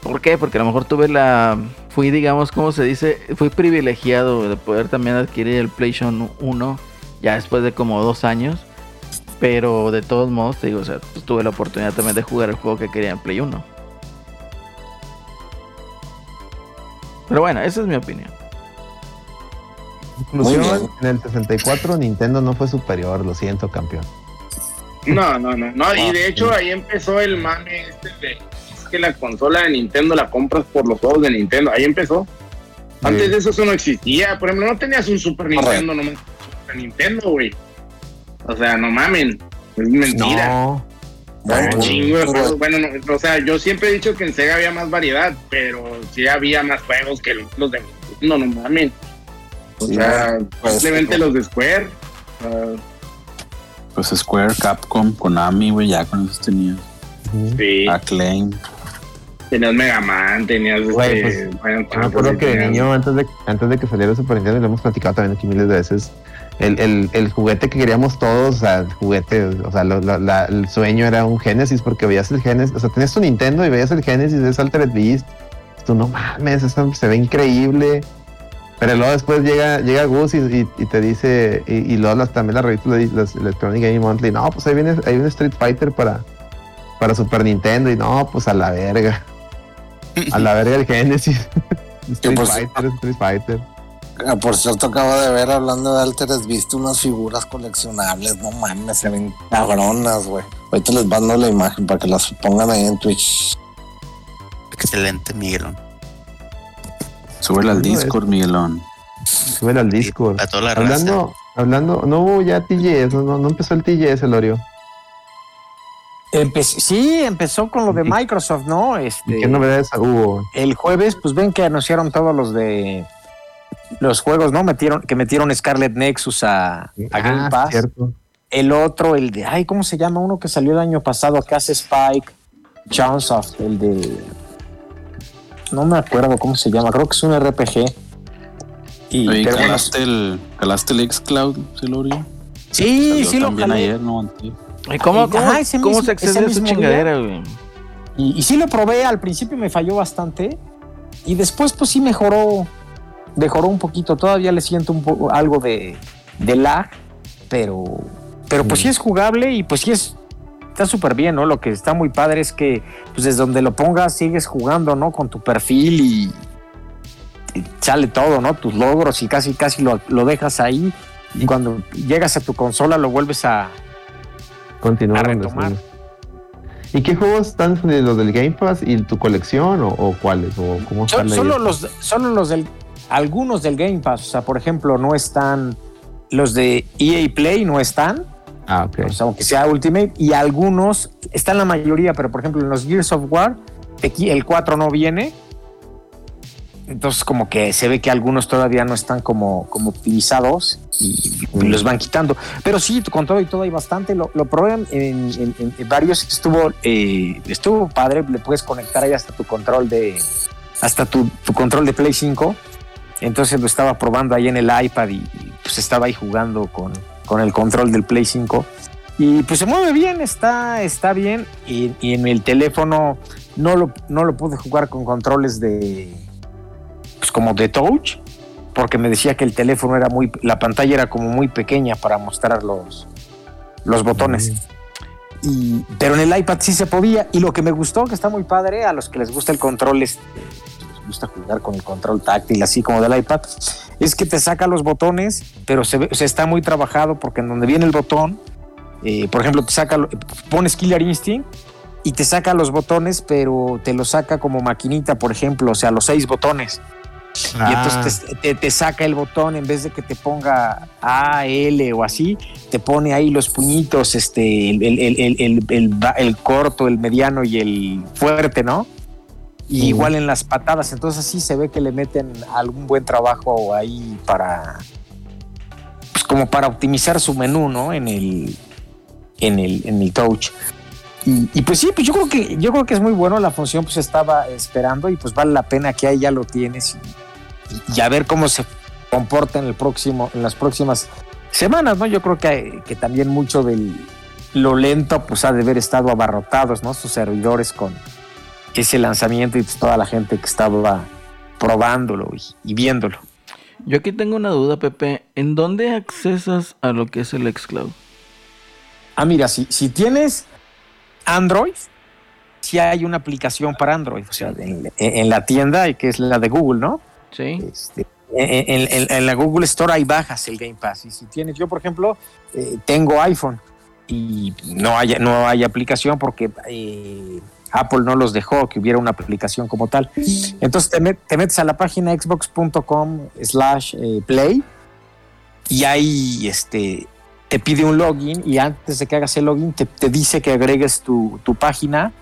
¿Por qué? Porque a lo mejor tuve la... Fui, digamos, ¿cómo se dice? Fui privilegiado de poder también adquirir el PlayStation 1 ya después de como dos años. Pero de todos modos, te digo, o sea, pues, tuve la oportunidad también de jugar el juego que quería en Play 1. Pero bueno, esa es mi opinión. Conclusión, en el 64 Nintendo no fue superior, lo siento, campeón. No, no, no, no. Y de hecho ahí empezó el mame este de es que la consola de Nintendo la compras por los juegos de Nintendo. Ahí empezó. Antes Sí. de eso eso no existía. Por ejemplo, no tenías un Super. Nintendo, no Super Nintendo, güey. O sea, no mamen. Es mentira. No, Bueno, chingo de pero- juegos. Bueno, no, o sea, yo siempre he dicho que en Sega había más variedad, pero sí había más juegos que los de Nintendo, no mamen. O Sí, sea, pues, simplemente no. los de Square. Ah, Pues Square, Capcom, Konami, güey, ya con esos tenías. Sí. Acclaim. Tenías Mega Man, tenías Güey, este, pues, Yo me acuerdo que de niño, antes de, antes de que saliera el Super Nintendo, lo hemos platicado también aquí miles de veces, el, el, el juguete que queríamos todos, o sea, el juguete, o sea, lo- lo- la- el sueño era un Genesis, porque veías el Genesis, o sea, tenías tu Nintendo y veías el Genesis de Altered Beast, tú no mames, eso se ve increíble. Pero luego después llega, llega Gus y, y- y te dice, y, y luego las, también la revista, de- las Electronic Game Monthly, no, pues ahí viene, hay un Street Fighter para, para Super Nintendo, y no, pues a la verga. A la verga el Genesis. *laughs* Street pues- Fighter, Street Fighter. Ah, Por cierto, acabo de ver, hablando de Alteres, viste unas figuras coleccionables, no mames, se ven cabronas, güey. Ahorita les mando la imagen para que las pongan ahí en Twitch. Excelente, Miguelón. Súbele al Discord, Miguelón. Súbele al Discord. A toda la raza. Hablando, hablando, no hubo ya TGS, no, no, empezó el TGS, Lorio. Empe- sí, empezó con lo de Microsoft, ¿no? Este, ¿Qué novedades hubo? el jueves, pues ven que anunciaron todos los de los juegos, ¿no? Metieron, que metieron Scarlet Nexus a, a Game Ah, Pass. cierto. El otro, el de, ay, ¿cómo se llama? Uno que salió el año pasado, que hace Spike, Chunsoft, el de. No me acuerdo cómo se llama, creo que es un RPG. Y, Oye, pero bueno, ¿calaste, el, ¿Calaste el sí, Salió sí lo jalé. ayer, ¿no? Antier. ¿Y cómo, cómo, Ajá, ese cómo mismo- se accede ese a esa chingadera, güey? Y, y sí lo probé, al principio me falló bastante. Y después, pues sí mejoró. Mejoró un poquito. Todavía le siento un poco algo de, de lag. Pero. Pero pues sí es jugable y pues sí es. Está súper bien, ¿no? Lo que está muy padre es que, pues desde donde lo pongas, sigues jugando, ¿no? Con tu perfil y. y sale todo, ¿no? Tus logros y casi, casi lo, lo dejas ahí. Y cuando llegas a tu consola, lo vuelves a, retomar. estuvo. ¿Y qué juegos están de los del Game Pass y tu colección o, o cuáles? ¿O cómo están solo los, solo los del, algunos del Game Pass, o sea, por ejemplo, no están los de EA Play, no están, Ah, ok. o sea, aunque sea Ultimate, y algunos, están la mayoría, pero por ejemplo en los Gears of War, el 4 no viene, entonces como que se ve que algunos todavía no están como, como optimizados y, y los van quitando. Pero sí, con todo y todo hay bastante. Lo, lo probé en- en- en varios, estuvo, eh, estuvo padre, le puedes conectar ahí hasta tu control de, hasta tu, tu control de Play 5. Entonces lo estaba probando ahí en el iPad y, y, pues estaba ahí jugando con, con el control del Play 5. Y pues se mueve bien, está, está bien. Y, y en el teléfono no lo, no lo pude jugar con controles de, pues como de touch, porque me decía que el teléfono era muy, la pantalla era como muy pequeña para mostrar los, los botones. Y, pero en el iPad sí se podía. Y lo que me gustó, que está muy padre, a los que les gusta el control, les gusta jugar con el control táctil, así como del iPad, es que te saca los botones, pero se, está muy trabajado porque en donde viene el botón, eh, por ejemplo, te saca, pones Killer Instinct y te saca los botones, pero te los saca como maquinita, por ejemplo, o sea, los seis botones. Y Ah. entonces te, te- te saca el botón en vez de que te ponga A, L o así, te pone ahí los puñitos, este, el, el- el- el corto, el mediano y el fuerte, ¿no? Y igual en las patadas, entonces sí se ve que le meten algún buen trabajo ahí para, pues como para optimizar su menú, ¿no? En el, en el, en el touch. Y, y pues sí, pues yo creo que yo creo que es muy bueno la función, pues estaba esperando y pues vale la pena que ahí ya lo tienes y, y a ver cómo se comporta en el próximo, en las próximas semanas, ¿no? Yo creo que, que también mucho del lo lento, pues ha de haber estado abarrotados, ¿no? Sus servidores con ese lanzamiento y pues toda la gente que estaba probándolo y, y viéndolo. Yo aquí tengo una duda, Pepe. ¿En dónde accesas a lo que es el xCloud? Ah, mira, si, si tienes Android, si hay una aplicación para Android, o sea, en, en la tienda, que es la de Google, ¿no? Sí. Este, en, en- en- en la Google Store ahí bajas el Game Pass. Y si tienes, yo por ejemplo, eh, tengo iPhone y no hay, no hay aplicación porque eh, Apple no los dejó que hubiera una aplicación como tal. Entonces te, met- te metes a la página xbox.com slash eh, play y ahí este, te pide un login y antes de que hagas el login te, te dice que agregues tu, tu página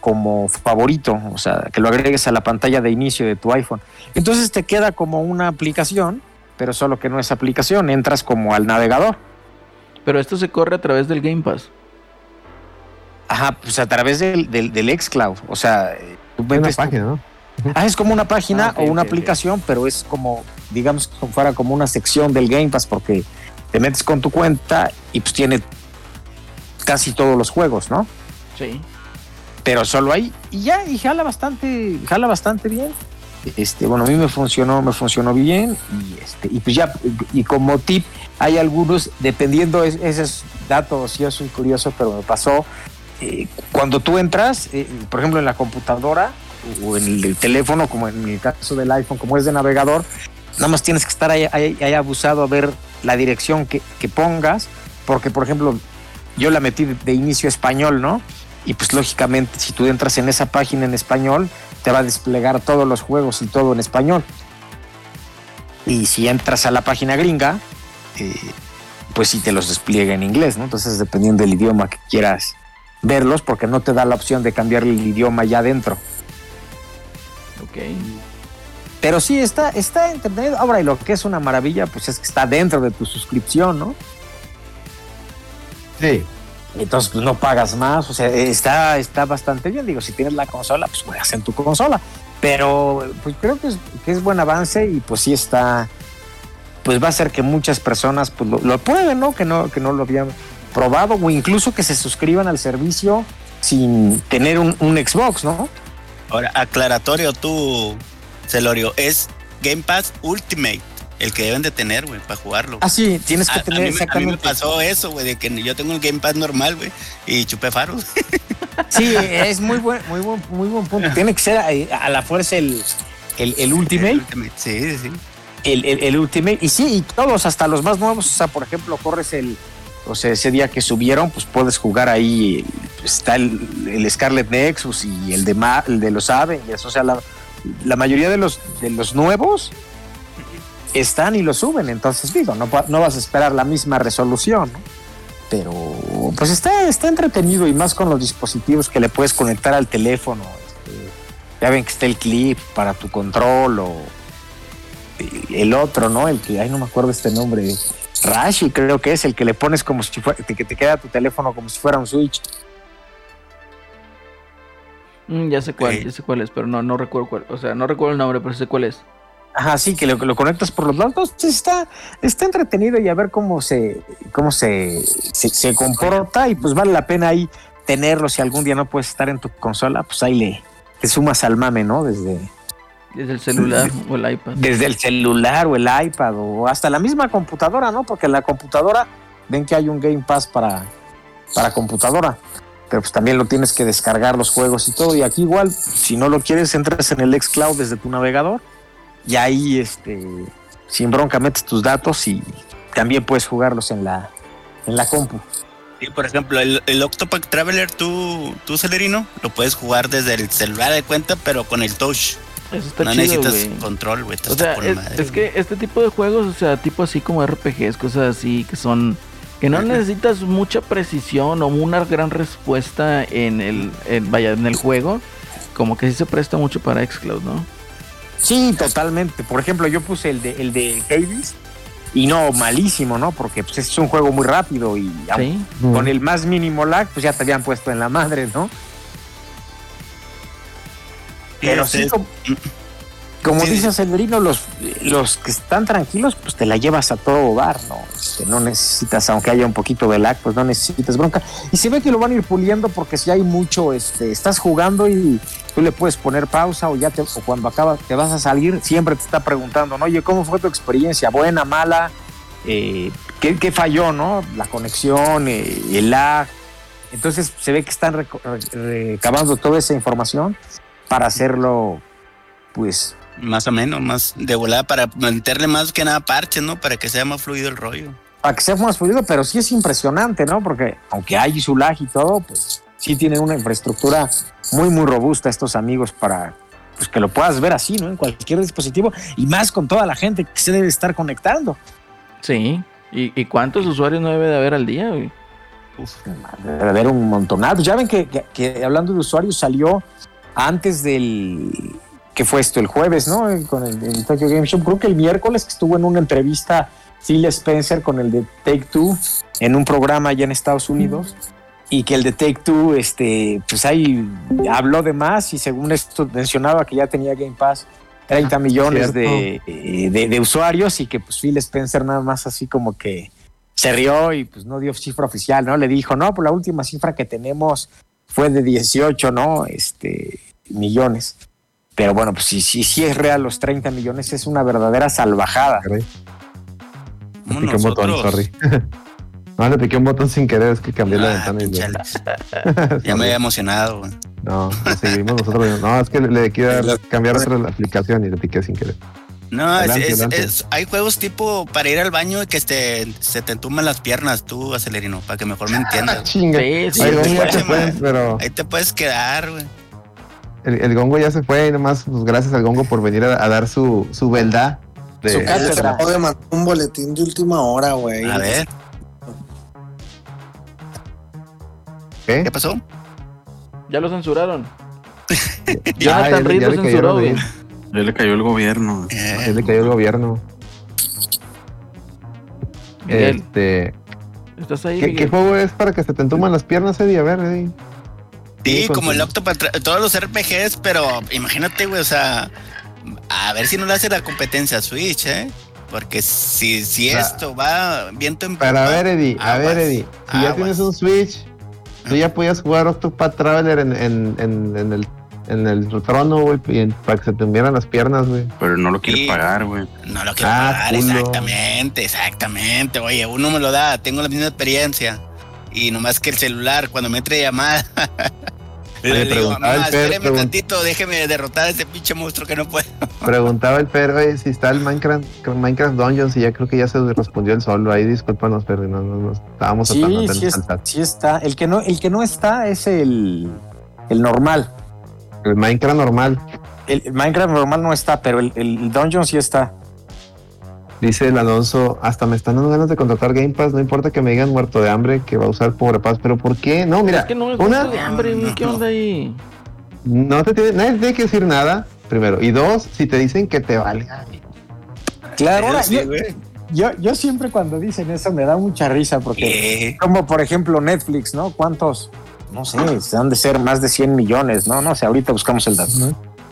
como favorito, o sea, que lo agregues a la pantalla de inicio de tu iPhone. Entonces te queda como una aplicación, pero solo que no es aplicación, entras como al navegador. Pero esto se corre a través del Game Pass. Ajá, pues a través del, del, del xCloud. O sea, tú Es una página, ¿no? Ah, es como una página Ah, o una aplicación, pero es como, digamos, como fuera como una sección del Game Pass, porque te metes con tu cuenta y pues tiene casi todos los juegos, ¿no? Sí. pero solo ahí y ya y jala bastante jala bastante bien este bueno a mí me funcionó me funcionó bien y este y pues ya y como tip hay algunos dependiendo es- ese es dato ocioso y curioso pero me pasó eh, cuando tú entras eh, por ejemplo en la computadora o en el teléfono como en el caso del iPhone como es de navegador nada más tienes que estar ahí, abusado a ver la dirección que, pongas porque por ejemplo yo la metí de, de inicio español no y pues lógicamente si tú entras en esa página en español te va a desplegar todos los juegos y todo en español. Y si entras a la página gringa eh, pues sí te los despliega en inglés no entonces dependiendo del idioma que quieras verlos porque no te da la opción de cambiar el idioma ya adentro Ok. pero sí está está entretenido ahora y lo que es una maravilla pues es que está dentro de tu suscripción no Sí. Entonces, pues no pagas más, o sea, está, está bastante bien. Digo, si tienes la consola, pues juegas en tu consola. Pero pues creo que es, que es buen avance y pues sí está, pues va a hacer que muchas personas pues lo, lo prueben, ¿no? Que no, que no lo habían probado o incluso que se suscriban al servicio sin tener un, un Xbox, ¿no? Ahora, aclaratorio tú, Celorio, es Game Pass Ultimate, el que deben de tener, güey, para jugarlo. Ah, sí, tienes A- que a, tener mí, me- a mí me exactamente. pasó eso, güey, de que yo tengo el Game Pass normal, güey, y chupé faros. *laughs* Sí, es muy buen, muy buen, muy buen punto. Tiene que ser a, a la fuerza el, el, el Ultimate. El Ultimate, sí, sí. el, el, el Ultimate. Y sí, y todos, hasta los más nuevos. O sea, por ejemplo, corres el. O sea, ese día que subieron, pues puedes jugar ahí está el, Scarlet Nexus y el de, Ma- el de los Avengers. O sea, la, mayoría de los, de los nuevos están y lo suben. Entonces, digo, no, no vas a esperar la misma resolución, ¿no? Pero, pues está, está entretenido y más con los dispositivos que le puedes conectar al teléfono. este, ya ven que está el clip para tu control o el otro, ¿no? El que, ay, no me acuerdo este nombre. Rashi creo que es el que le pones como si fuera, que te queda tu teléfono como si fuera un Switch. Mm, ya sé cuál, Ok. ya sé cuál es, pero no, no recuerdo cuál. O sea, no recuerdo el nombre, pero sé cuál es. Ajá, sí, que lo, lo conectas por los lados. Está, está entretenido y a ver cómo se, cómo se, se, se comporta y pues vale la pena ahí tenerlo. Si algún día no puedes estar en tu consola, pues ahí le te sumas al mame, ¿no? Desde, Desde el celular o el iPad. desde el celular o el iPad o hasta la misma computadora, ¿no? Porque en la computadora ven que hay un Game Pass para, para computadora. Pero pues también lo tienes que descargar los juegos y todo. Y aquí igual, si no lo quieres, entras en el xCloud desde tu navegador. Y ahí, este, sin bronca, metes tus datos y también puedes jugarlos en la, en la compu. Sí, por ejemplo, el, el Octopath Traveler, tú, tú, Celerino, lo puedes jugar desde el celular de cuenta, pero con el touch. Eso está no chido, necesitas control, güey. O está sea, es, madre, es que este tipo de juegos, o sea, tipo así como RPGs, cosas así que son que no necesitas mucha precisión o una gran respuesta en el en- vaya en el juego, como que sí se presta mucho para xCloud, ¿no? Sí, totalmente. Por ejemplo, yo puse el de, el de Hades y no, malísimo, ¿no? Porque pues, es un juego muy rápido y Sí. con el más mínimo lag, pues ya te habían puesto en la madre, ¿no? Pero sí, como, como Sí. dice Severino, los, los que están tranquilos, pues te la llevas a todo bar, ¿no? Este, no necesitas, aunque haya un poquito de lag, pues no necesitas bronca. Y se ve que lo van a ir puliendo porque si hay mucho, este, estás jugando y tú le puedes poner pausa o ya te, o cuando acaba te vas a salir, siempre te está preguntando, ¿no? Oye, ¿cómo fue tu experiencia? ¿Buena, mala? Eh, ¿qué, qué falló, no? La conexión, eh, el lag. Entonces se ve que están recabando toda esa información para hacerlo, pues, Más o menos, más de volada para meterle más que nada parches, ¿no? Para que sea más fluido el rollo. para que sea más fluido, pero sí es impresionante, ¿no? Porque aunque hay su lag y todo, pues sí tienen una infraestructura muy, muy robusta estos amigos para pues, que lo puedas ver así, ¿no? En cualquier dispositivo y más con toda la gente que se debe estar conectando. Sí. ¿Y, y cuántos usuarios no debe de haber al día, güey? Debe haber un montonado. Ya ven que, que- que hablando de usuarios salió antes del que fue esto el jueves, ¿no? Con el, el Tokyo Game Show. Creo que el miércoles que estuvo en una entrevista Phil Spencer con el de Take Two en un programa allá en Estados Unidos. Y que el de Take Two, este, pues ahí habló de más y según esto mencionaba que ya tenía Game Pass 30 millones de, de- de usuarios y que pues Phil Spencer nada más así como que se rió y pues no dio cifra oficial, ¿no? Le dijo, no, pues la última cifra que tenemos fue de 18, ¿no? Este, millones. Pero bueno, pues si, si, si es real los 30 millones, es una verdadera salvajada. Piqué un botón, sorry. *laughs* no, le piqué un botón sin querer, es que cambié la Ah, ventana y *laughs* ya. Me había emocionado, güey. No, seguimos nosotros. No, es que le, le quiero *laughs* cambiar otra la aplicación y le piqué sin querer. No, es- Adelante, es- adelante. es- hay juegos tipo para ir al baño y que este, se te entuman las piernas, tú, acelerino, para que mejor me entiendas. *laughs* Chinga. Sí, sí, Ay, sí, ya man. pero Ahí te puedes quedar, güey. el, el Gongo ya se fue y nomás, pues gracias al Gongo por venir a, a dar su, su verdad. De, Su cátedra. De mandar un boletín de última hora, güey. A ver, ¿Qué? ¿qué pasó? Ya lo censuraron. *laughs* Ya, ya- Reed ya lo le censuró, güey. Ya le cayó el gobierno. Eh, Ya le cayó el gobierno. Miguel, Este, ¿estás ahí, ¿qué, qué juego es para que se te entuman las piernas, Eddie? A ver, Eddie. sí, como el. Octopath, todos los RPGs, pero imagínate, güey, o sea, a ver si no le hace la competencia a Switch, ¿eh? Porque si, si esto va viento en Pero a ver, Eddie, a ver, Eddie. Si ya tienes un Switch, tú ya podías jugar Octopath Traveler en, en, en, en el, en el trono, güey, para que se te hundieran las piernas, güey. Pero no lo quiere Sí. pagar, güey. No lo quiero Ah, pagar, culo. exactamente, exactamente. Oye, uno me lo da, tengo la misma experiencia. Y nomás que el celular, cuando me entre llamada, *laughs* Le Oye, digo, el mamá, espéreme tantito, déjeme derrotar a ese pinche monstruo que no puedo. *laughs* Preguntaba el perro si está el Minecraft, Minecraft Dungeons y ya creo que ya se respondió el solo. Ahí discúlpanos, pero no, no, no, estábamos Sí, tratando sí, de es- saltar. sí está. El que no, el que no está es el, el normal. El Minecraft normal. El, el Minecraft normal no está, pero el, el Dungeon sí está. Dice el Alonso, hasta me están dando ganas de contratar Game Pass, no importa que me digan muerto de hambre que va a usar Pobre Paz, pero ¿por qué? No, mira, es que no es una, muerto de hambre. ¿Qué onda ahí? no te tiene, nadie te tiene que decir nada, primero. Y dos, si te dicen que te valga. Claro, ahora, Sí, yo, yo, yo siempre cuando dicen eso me da mucha risa porque, como por ejemplo Netflix, ¿no? ¿Cuántos? No sé, han de ser más de 100 millones, ¿no? No sé, ahorita buscamos el dato.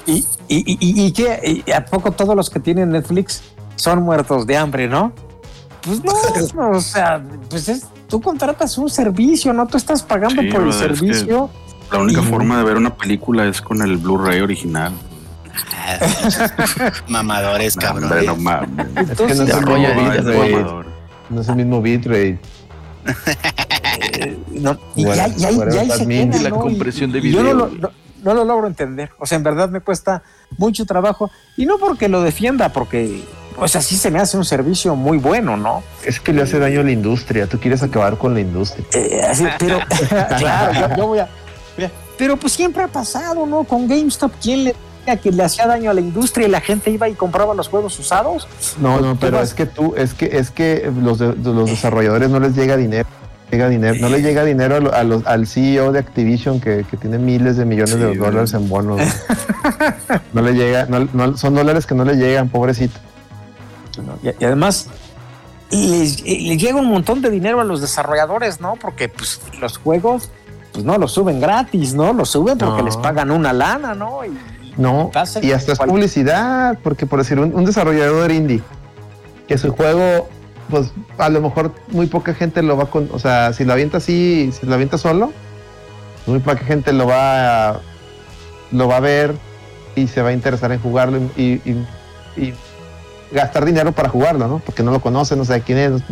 ¿Y, y, y, y, y qué? ¿Y ¿A poco todos los que tienen Netflix son muertos de hambre, no? Pues *laughs* no, o sea, pues es, tú contratas un servicio, ¿no? Tú estás pagando Sí, por el servicio. La única Y- forma de ver una película es con el Blu-ray original. *laughs* Mamadores, No, cabrón. no mames. Es que no es el mismo bitrate, *laughs* mamador. no no, y Bueno, ya, ya, bueno, ya ahí se queda, la ¿no? compresión de y yo no lo, no- no logro entender. O sea, en verdad me cuesta mucho trabajo. Y no porque lo defienda, porque, o sea, sí se me hace un servicio muy bueno, ¿no? Es que le hace daño a la industria, tú quieres acabar con la industria. Eh, así, pero, *laughs* claro, yo, yo voy a. Pero pues siempre ha pasado, ¿no? Con GameStop, ¿quién le decía que le hacía daño a la industria y la gente iba y compraba los juegos usados? No, no, Tú pero es que tú, es que, es que los, de- los desarrolladores no les llega dinero. Llega dinero, no le llega dinero a lo- a los- al CEO de Activision que, que tiene miles de millones Sí, de dólares en bonos. *laughs* no le llega, no, no- son dólares que no le llegan, pobrecito. Y, y además, les, les llega un montón de dinero a los desarrolladores, ¿no? Porque pues, los juegos, pues no los suben gratis, ¿no? Los suben porque No. les pagan una lana, ¿no? Y, No, y hasta es publicidad, porque por decir, un, un desarrollador indie, que su juego, pues a lo mejor muy poca gente lo va con, o sea, si lo avienta así, si lo avienta solo, muy poca gente lo va a, lo va a ver y se va a interesar en jugarlo y, gastar dinero para jugarlo, ¿no? Porque no lo conoce, no sabe quién es,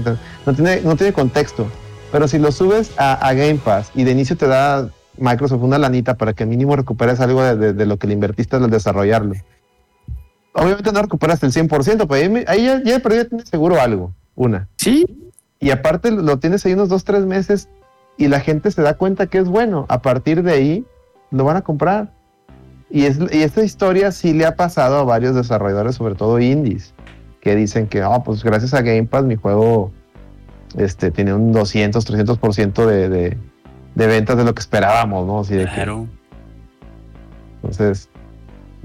no, tiene, no tiene contexto. Pero si lo subes a, Game Pass y de inicio te da Microsoft una lanita para que mínimo recuperes algo de, de- de lo que le invertiste al desarrollarlo. Obviamente no recuperas el 100%, pero ahí, ahí ya, ya, pero seguro algo, una. sí, Y aparte lo tienes ahí unos dos, tres meses y la gente se da cuenta que es bueno. A partir de ahí lo van a comprar. Y, es, y esta historia sí le ha pasado a varios desarrolladores, sobre todo indies, que dicen que, oh, pues gracias a Game Pass mi juego este, tiene un 200, 300% de, de, de ventas de lo que esperábamos, ¿no? Así de que- Claro. entonces,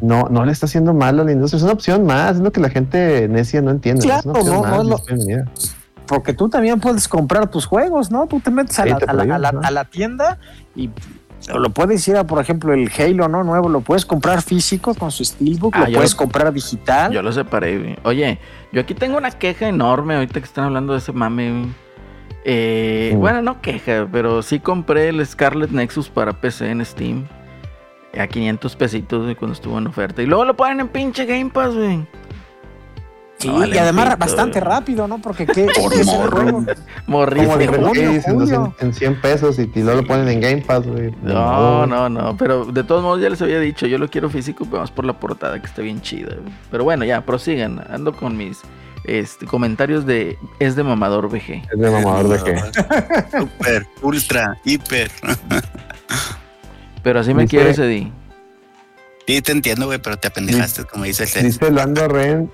no, no le está haciendo mal a la industria. Es una opción más, es lo que la gente necia no entiende. es una Claro, opción no, más, no es lo- es bienvenida. porque tú también puedes comprar tus juegos, ¿no? Tú te metes a Sí, la, te a la- a la- prohíben, ¿no? a la tienda y lo puedes ir a, por ejemplo, el Halo, ¿no? Nuevo, lo puedes comprar físico con su Steelbook, Ah, lo puedes lo- comprar digital. Yo lo separé. Oye, yo aquí tengo una queja enorme ahorita que están hablando de ese mame. Eh, Mm. Bueno, no queja, pero sí compré el Scarlet Nexus para PC en Steam. A 500 pesitos, güey, cuando estuvo en oferta. Y luego lo ponen en pinche Game Pass, güey. Sí, No, y además pito, bastante güey. rápido, ¿no? Porque qué, *laughs* Por morro. Morrito. En, en 100 pesos y, y luego lo ponen en Game Pass, güey. No, no, no, pero de todos modos ya les había dicho, yo lo quiero físico, pero más por la portada que está bien chida. güey. Pero bueno, ya, prosigan, ando con mis este, comentarios de es de mamador VG. Es de mamador de qué. *laughs* Super, ultra, hiper. *laughs* Pero así me Dice- quieres, Eddie. Sí, te entiendo, güey, pero te apendejaste, como dice el Celso. Dice Lando Ren,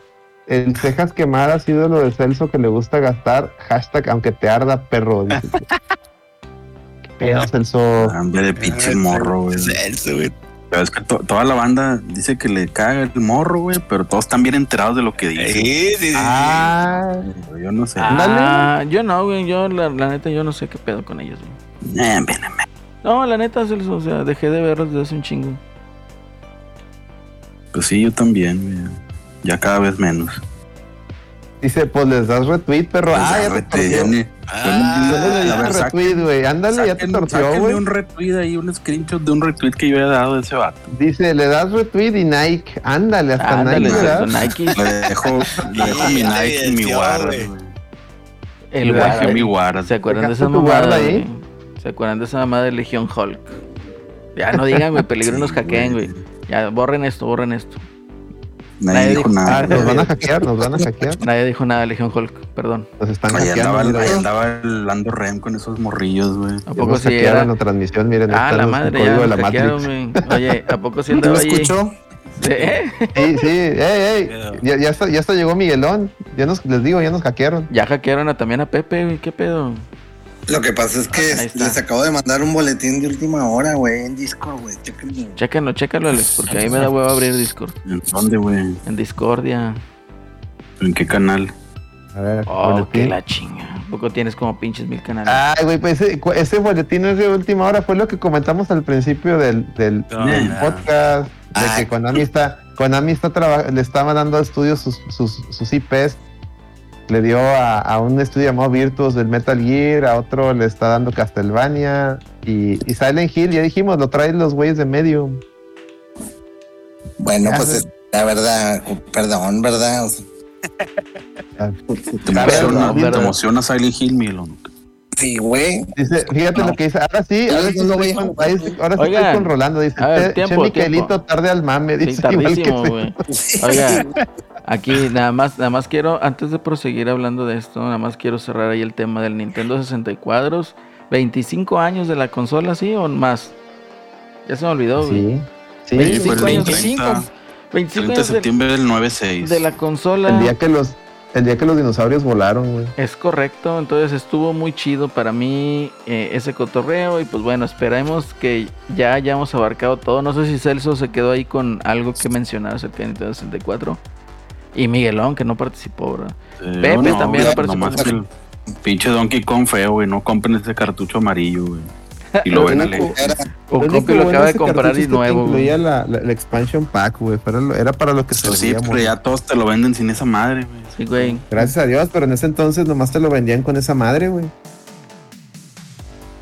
el cejas quemadas, ídolo de Celso que le gusta gastar. Hashtag aunque te arda, perro. Dice. *laughs* ¿Qué pedo, Celso? Hambre de pinche morro, güey. Celso, güey. Pero es que to- toda la banda dice que le caga el morro, güey, pero todos están bien enterados de lo que dice. Sí, sí, sí. Ah, Pero Yo no sé. Ah, yo no, güey, yo la, la neta yo no sé qué pedo con ellos, güey. Eh, ven, ven. No, la neta, Celso, o sea, dejé de verlos desde hace un chingo. Pues sí, yo también. Ya cada vez menos. dice, pues les das retweet, perro. Pues, ah, ya te torció. Ah, retweet, güey. Ándale, ya te torció, güey. un retweet ahí, un screenshot de un retweet que yo he dado de ese vato. Dice, le das retweet y Nike. Ándale, hasta Ándale, Nike, ¿verdad? Nike, Le dejo, le dejo mi Nike y mi guarda, güey. el mi guarda. guarda. ¿Se acuerdan de ¿Dejaste esa tu guarda ahí? ¿Se acuerdan de esa mamada de Legión Hulk? Ya no digan, güey, *laughs* peligro nos hackeen, güey. Ya, borren esto, borren esto. Nadie, Nadie dijo dijo- Ah, nada. nos van a hackear, nos van a hackear. Nadie dijo nada, Legion Hulk, perdón. Nos están Ahí hackeando. andaba, ahí ya. andaba el Lando Rem con esos morrillos, güey. ¿A Ya poco nos sí hackearon era? la transmisión, miren. Ah, la el madre, código ya de la hackearon, Matrix. güey. Oye, ¿a poco sí *laughs* ¿Te andaba lo ahí? escucho? Sí, ¿eh? Sí, sí, ey, ey. Ya, ya, está, ya hasta llegó Miguelón. Ya nos, les digo, ya nos hackearon. Ya hackearon a- también a Pepe, güey. ¿Qué pedo? Lo que pasa es que Ahí está. les acabo de mandar un boletín de última hora, güey, en Discord, güey. Chéquenlo. Chécalo, chécalo, Alex, porque a mí me da huevo abrir Discord. ¿En dónde, güey? En Discordia. ¿En qué canal? A ver, Oh, boletín. que la chinga. ¿A poco tienes como pinches mil canales? Ay, güey, pues ese, cu- ese boletín es de última hora. Fue lo que comentamos al principio del, del, No, del no. podcast. De Ay. que Konami está, Konami está le estaba dando a estudios sus, sus, sus IPs. Le dio a, a un estudio llamado Virtus del Metal Gear, a otro le está dando Castlevania y, y Silent Hill, ya dijimos, lo traen los güeyes de Medium. Bueno, pues es- la verdad, perdón, ¿verdad? O sea, ¿Te Claro, emociona, no, te ¿verdad? emociona Silent Hill, Milo? sí, güey. Dice, fíjate No. lo que dice, ahora sí, ahora sí, lo estoy voy a con, ahora sí Oigan. estoy con Rolando, dice, ver, "Che- tiempo, che Miquelito tiempo. tarde al mame, Sí, dice, *laughs* igual que tardísimo, tú. güey. Oiga, *laughs* aquí nada más, nada más quiero, antes de proseguir hablando de esto, nada más quiero cerrar ahí el tema del Nintendo 60 cuadros. 25 años de la consola, ¿sí o más? Ya se me olvidó, güey. Sí, sí, Veinticinco fue el años. 30, 25 30 de años de, septiembre del 96. de la consola. el día que los el día que los dinosaurios volaron, güey. Es correcto, entonces estuvo muy chido para mí eh, ese cotorreo y pues bueno, esperemos que ya hayamos abarcado todo. No sé si Celso se quedó ahí con algo que mencionar acerca de Nintendo 64. Y Miguelón, que no participó, ¿verdad? Eh, Pepe no, también güey, apareció nomás el pinche Donkey Kong feo, güey. No compren ese cartucho amarillo, güey. *laughs* Y lo ven O Lo lo acaba de comprar y es que nuevo. güey. Incluía la, la, la expansion pack, güey. Era para lo que se Pues sí, pero ya todos te lo venden sin esa madre, güey. Sí, güey. Gracias a Dios, pero en ese entonces nomás te lo vendían con esa madre, güey.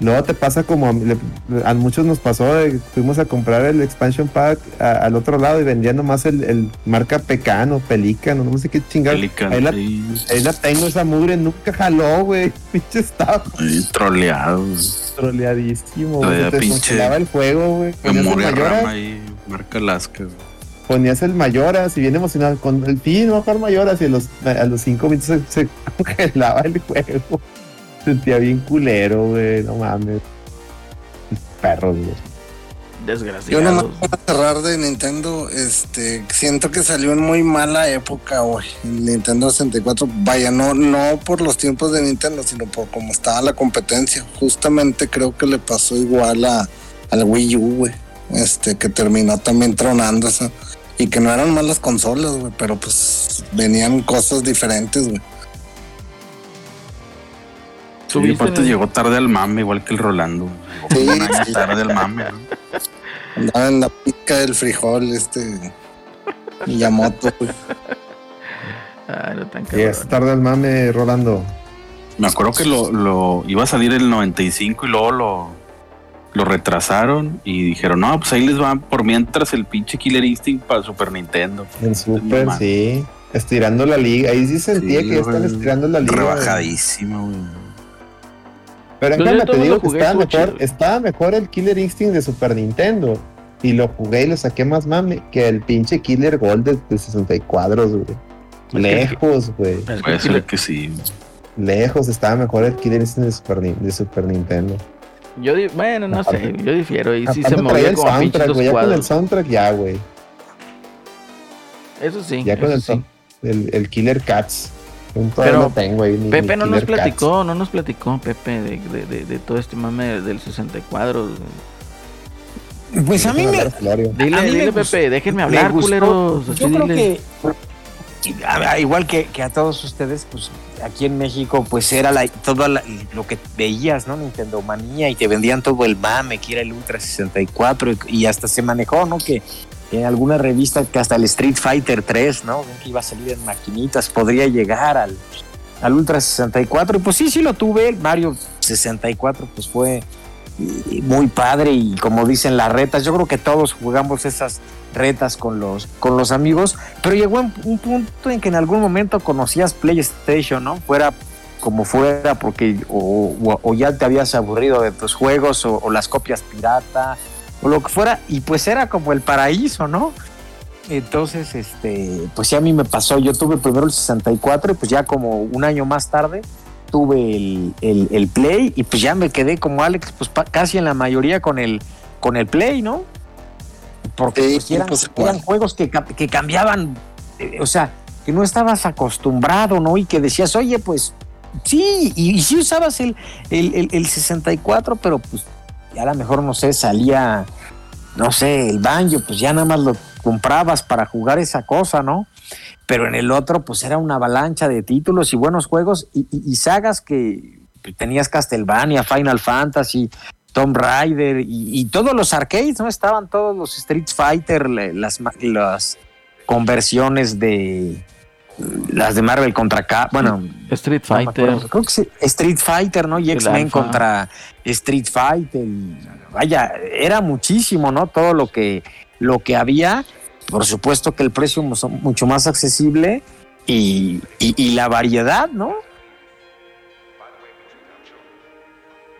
Luego te pasa como a, a muchos nos pasó, de- fuimos a comprar el expansion pack a- al otro lado y vendían nomás el, el marca Pecano, Pelican, no sé qué chingada. Pelican, Ahí la, ahí la tengo esa mugre, nunca jaló, güey. *laughs* Pinche estaba ahí troleado, güey. troleadísimo, güey. Te pinche congelaba el juego, güey. Memoria ahí, marca Alaska, güey. ponías el Mayoras y bien emocionado con el fin, a jugar Mayoras y a los, a los cinco minutos se, se *laughs* congelaba el juego. Sentía bien culero, güey, no mames. Perros, güey. yo Desgraciados. nomás para cerrar de Nintendo, este, siento que salió en muy mala época, güey. Nintendo 64, vaya, no, no por los tiempos de Nintendo, sino por cómo estaba la competencia. Justamente creo que le pasó igual a, al Wii U, güey. Este, que terminó también tronando esa. Y que no eran malas consolas, güey, pero pues venían cosas diferentes, güey. ¿Tuviste aparte el- llegó tarde al mame, igual que el Rolando. Sí, tarde al mame, ¿no? Andaba en la pica del frijol, este. Miyamoto, güey. Ay, no tan Y cabrón. es tarde el mame, Rolando. Me acuerdo que lo, lo iba a salir el 95 y luego lo, lo retrasaron y dijeron, no, pues ahí les va por mientras el pinche Killer Instinct para Super Nintendo. En Super, sí. Estirando la liga. Ahí sí sentía Sí, que ya están estirando la liga. Rebajadísimo, güey. Pero en cambio te digo que estaba mejor, estaba mejor el Killer Instinct de Super Nintendo. Y lo jugué y lo saqué más mame que el pinche Killer Gold de, de 64, güey. Lejos, güey. Puede ser que sí. Lejos estaba mejor el Killer Instinct de Super, Ni- de Super Nintendo. Yo, bueno, no sé, yo difiero. Y sí Aparte se movía el como soundtrack, güey. Ya con el soundtrack ya, güey. Eso sí, Ya con el, sí. el Killer Cats. Pero no tengo ahí. ni- Pepe ni no nos Cats. platicó, no nos platicó, Pepe, de, de, de, de todo este mame del 60 cuadros. Pues a mí me. Dile, A mí dile, Pepe, déjenme me hablar, culeros. Yo creo dile. que igual que, que a todos ustedes, pues aquí en México, pues era la, todo la- lo que veías, ¿no? Nintendo Manía y te vendían todo el mame, que era el Ultra 64 y, y hasta se manejó, ¿no? Que en alguna revista que hasta el Street Fighter 3, ¿no? Que iba a salir en maquinitas, podría llegar al, al Ultra 64. Y pues sí, sí lo tuve. El Mario 64, pues fue y muy padre y como dicen las retas, yo creo que todos jugamos esas retas con los, con los amigos, pero llegó un, un punto en que en algún momento conocías PlayStation, ¿no? Fuera como fuera, porque o, o- o ya te habías aburrido de tus juegos o, o las copias pirata o lo que fuera, y pues era como el paraíso, ¿no? Entonces, este, pues sí a mí me pasó, yo tuve primero el 64 y pues ya como un año más tarde tuve el, el- el Play y pues ya me quedé como Alex, pues casi en la mayoría con el, con el Play, ¿no? Porque Sí, pues, eran, pues, juegos que, que cambiaban, eh, o sea, que no estabas acostumbrado, ¿no? Y que decías, oye, pues sí, y, y sí usabas el, el, el- el 64, pero pues ya a lo mejor, no sé, salía, no sé, el banjo, pues ya nada más lo comprabas para jugar esa cosa, ¿no? Pero en el otro, pues era una avalancha de títulos y buenos juegos y, y- y sagas que tenías Castlevania, Final Fantasy, Tomb Raider y, y todos los arcades, ¿no? Estaban todos los Street Fighter, las, las conversiones de las de Marvel contra K, bueno, Street Fighter. Creo que sí, Street Fighter, ¿no? Y X-Men contra Street Fighter. vaya, era muchísimo, ¿no? Todo lo que, lo que había. Por supuesto que el precio mucho, mucho más accesible y, y- y la variedad, ¿no?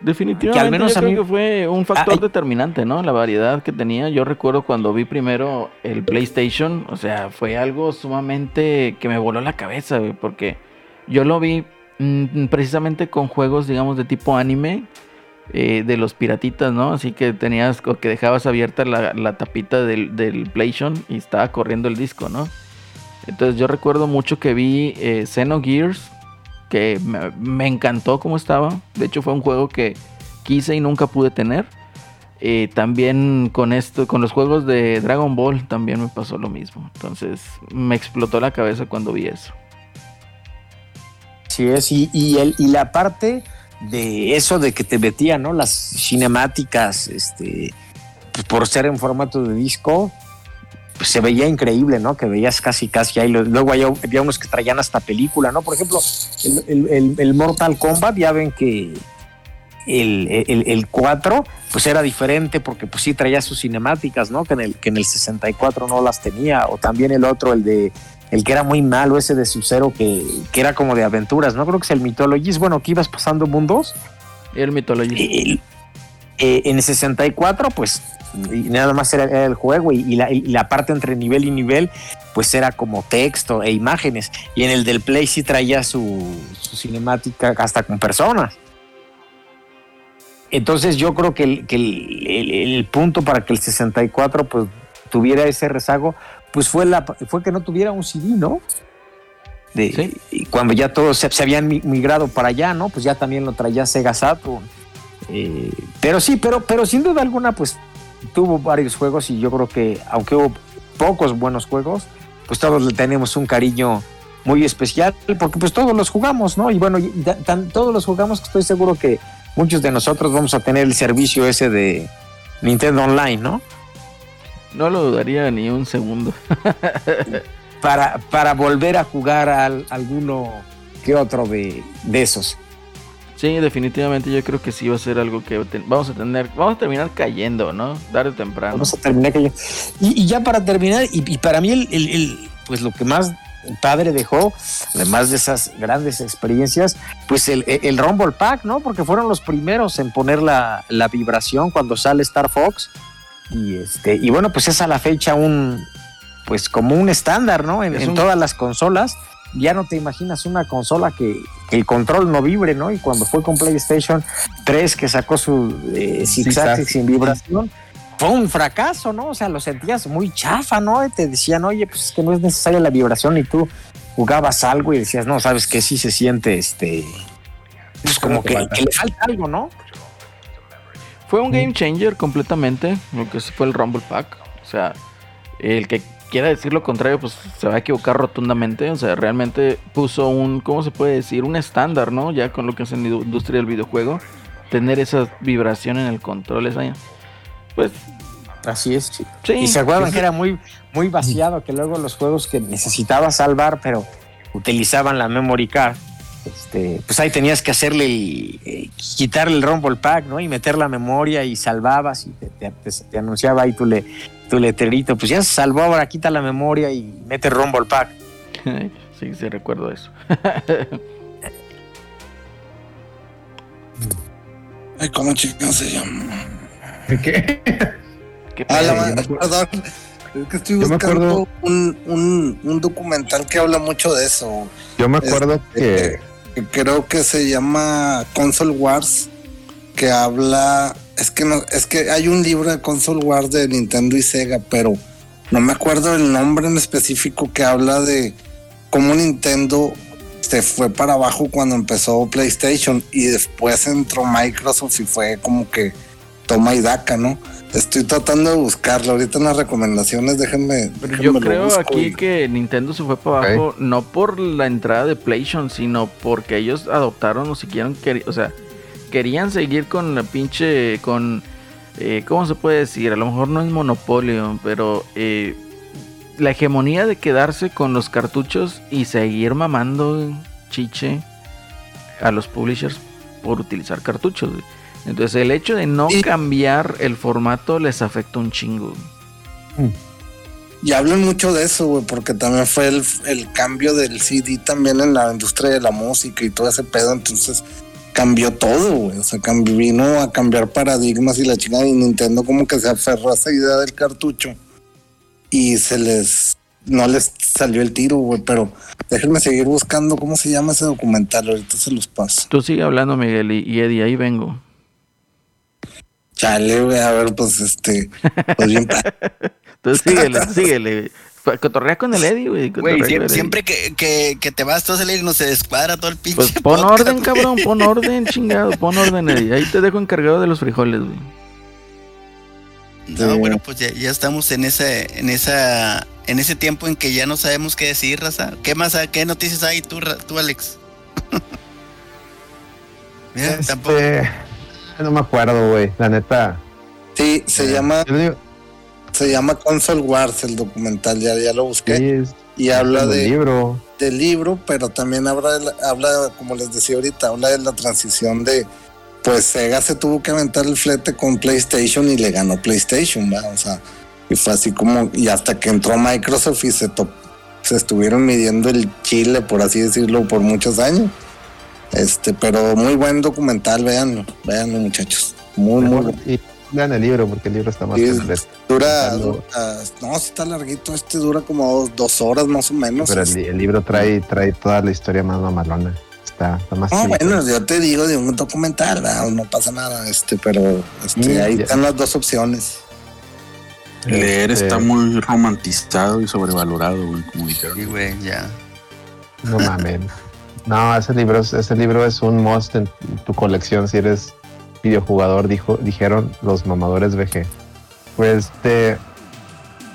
Definitivamente, Que al menos yo a creo mí- que fue un factor Ay. determinante, ¿no? La variedad que tenía. Yo recuerdo cuando vi primero el PlayStation, o sea, fue algo sumamente que me voló la cabeza, porque yo lo vi mm, precisamente con juegos, digamos, de tipo anime, eh, de los piratitas, ¿no? Así que tenías o que dejabas abierta la, la tapita del, del PlayStation y estaba corriendo el disco, ¿no? Entonces yo recuerdo mucho que vi eh, Xenogears, que me, encantó cómo estaba. De hecho fue un juego que quise y nunca pude tener. Eh, también con esto, con los juegos de Dragon Ball también me pasó lo mismo. Entonces me explotó la cabeza cuando vi eso. Sí es, y, y, el, y la parte de eso de que te metía, ¿no? Las cinemáticas, este, pues, por ser en formato de disco, pues se veía increíble, ¿no? Que veías casi, casi ahí. Luego había, había unos que traían hasta película, ¿no? Por ejemplo, el, el- el- el Mortal Kombat, ya ven que el, el, el 4, pues era diferente porque pues sí traía sus cinemáticas, ¿no? Que en el, que en el 64 no las tenía. O también el otro, el de el que era muy malo, ese de Sub-Zero, que, que era como de aventuras, ¿no? Creo que es el Mythologies, bueno, que ibas pasando mundos. El Mythology. Eh, en el 64, pues nada más era, era el juego y, y la, y la parte entre nivel y nivel, pues era como texto e imágenes. Y en el del Play sí traía su, su cinemática hasta con personas. Entonces yo creo que el, que el, el- el punto para que el 64 pues tuviera ese rezago, pues fue, la, fue que no tuviera un CD, ¿no? De, Sí. y cuando ya todos se, se habían mi- migrado para allá, ¿no? Pues ya también lo traía Sega Saturn. Eh, pero sí, pero, pero sin duda alguna, pues tuvo varios juegos y yo creo que, aunque hubo pocos buenos juegos, pues todos le tenemos un cariño muy especial, porque pues todos los jugamos, ¿no? Y bueno, tan- todos los jugamos que estoy seguro que muchos de nosotros vamos a tener el servicio ese de Nintendo Online, ¿no? No lo dudaría ni un segundo. *laughs* Para, para volver a jugar al, alguno que otro de, de esos. Sí, definitivamente yo creo que sí va a ser algo que te- vamos a tener, vamos a terminar cayendo, ¿no? Tarde o temprano. Vamos a terminar que y, y ya para terminar, y, y para mí el, el- el- pues lo que más padre dejó, además de esas grandes experiencias, pues el, el Rumble Pack, ¿no? Porque fueron los primeros en poner la, la vibración cuando sale Star Fox. Y este, y bueno, pues es a la fecha un pues como un estándar, ¿no? En, Es en un- todas las consolas. Ya no te imaginas una consola que, que el control no vibre, ¿no? Y cuando fue con PlayStation 3 que sacó su eh, zigzag sin vibración, fue un fracaso, ¿no? O sea, lo sentías muy chafa, ¿no? Y te decían, oye, pues es que no es necesaria la vibración y tú jugabas algo y decías, no, sabes que sí se siente, este, pues como que, que le falta algo, ¿no? Fue un game changer completamente, lo que fue el Rumble Pack. O sea, el que quiera decir lo contrario, pues se va a equivocar rotundamente. O sea, realmente puso un, ¿cómo se puede decir? Un estándar, ¿no? Ya con lo que es en la industria del videojuego. Tener esa vibración en el control, esa, pues, Así es. sí. Y se acuerdan que era muy, muy vaciado, que luego los juegos que necesitaba salvar, pero utilizaban la memory card, este, pues ahí tenías que hacerle, el- eh, quitarle el rumble pack, ¿no? Y meter la memoria y salvabas y te, te- te- te anunciaba ahí tu, le, tu letrerito, pues ya se salvó, ahora quita la memoria y mete el rumble pack. sí, sí, recuerdo eso. *laughs* Ay, ¿cómo chicos se llama? ¿Qué? ¿Qué Ah, la perdón. Es que estoy Yo me buscando acuerdo- un, un, un documental que habla mucho de eso. Yo me acuerdo que Este, que creo que se llama Console Wars, que habla, es que no, es que hay un libro de Console Wars de Nintendo y Sega, pero no me acuerdo el nombre en específico que habla de cómo Nintendo se fue para abajo cuando empezó PlayStation y después entró Microsoft y fue como que toma y daca, ¿no? Estoy tratando de buscarlo. Ahorita en las recomendaciones, déjenme. Pero déjenme yo lo creo busco aquí y- que Nintendo se fue para abajo no por la entrada de PlayStation, sino porque ellos adoptaron o siguieron, queri- o sea, querían seguir con la pinche, con, eh, ¿cómo se puede decir? A lo mejor no es monopolio, pero eh, la hegemonía de quedarse con los cartuchos y seguir mamando chiche a los publishers por utilizar cartuchos. güey. Entonces el hecho de no cambiar el formato les afectó un chingo. güey. Y hablan mucho de eso, güey, porque también fue el, el cambio del CD también en la industria de la música y todo ese pedo. Entonces cambió todo, güey. O sea, vino a cambiar paradigmas y la chingada. Y Nintendo como que se aferró a esa idea del cartucho. Y se les. No les salió el tiro, güey. Pero déjenme seguir buscando cómo se llama ese documental. Ahorita se los paso. Tú sigue hablando, Miguel, y, y Eddie, ahí vengo. Chale, güey. A ver, pues este. Pues bien. *laughs* Entonces síguele, síguele. Cotorrea con el Eddie, güey. Siempre, el Eddie. siempre que, que, que te vas tú a salir no se descuadra todo el pinche. Pues pon podcast, orden, cabrón, pon orden, chingado, pon orden, Eddie. Ahí te dejo encargado de los frijoles, güey. No, Sí. bueno, pues ya, ya estamos en ese, en esa, en ese tiempo en que ya no sabemos qué decir, raza. ¿Qué más, qué noticias hay tú, tú Alex? *laughs* Mira, tampoco. este, no me acuerdo, güey. La neta. Sí, se llama. yo digo, Se llama Console Wars el documental. Ya, ya lo busqué. sí, es- y habla de. libro. del libro, pero también habla, de la- habla, como les decía ahorita, habla de la transición de, pues Sega se tuvo que aventar el flete con PlayStation y le ganó PlayStation, ¿va? O sea, y fue así como, y hasta que entró Microsoft y se, to- se estuvieron midiendo el chile, por así decirlo, por muchos años. Este, pero muy buen documental, véanlo, véanlo muchachos. Muy, muy bueno. Lean el libro porque el libro está más Sí, completo. Dura, dura- no, está larguito, este dura como dos, dos horas más o menos. Pero el, li- el libro trae, trae toda la historia más mamalona. Está, está más No, bueno, yo te digo de un documental, ¿verdad? no pasa nada, este, pero este, Mm, ahí ya. están las dos opciones. Leer Este, está muy romantizado y sobrevalorado, güey, como dijeron. Sí, güey, ya. No mames. No, ese libro, es- ese libro es un must en tu colección si eres videojugador, dijo, dijeron los mamadores VG. Pues este.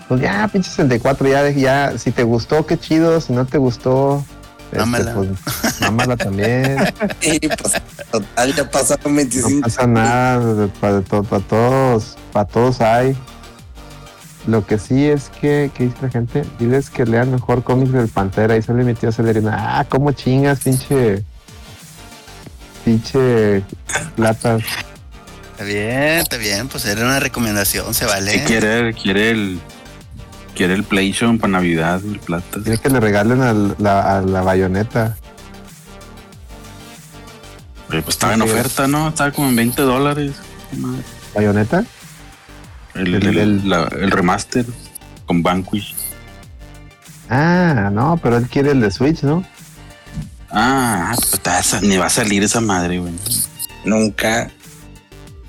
Pues ya, pinche 64, ya, ya, si te gustó, qué chido, si no te gustó, este, Mámala. pues mámala también. *laughs* Y pues, total, ya pasaron No 25 pasa nada, para todos, para todos hay. Lo que sí es que, ¿qué dice la gente? Diles que lean mejor cómics del Pantera. Ahí sale mi tío Celerina. Ah, cómo chingas, pinche. Pinche platas. Está bien, está bien, pues era una recomendación, se vale. Quiere, quiere el quiere el PlayStation para Navidad, el plata. Tiene que le regalen al- la, a la bayoneta. Pues estaba en oferta, ¿no? Estaba como en 20 dólares. ¿Bayoneta? El, El- el- el- la- el remaster con Vanquish. Ah, no, pero él quiere el de Switch, ¿no? Ah, pues está esa- ni va a salir esa madre, güey. nunca.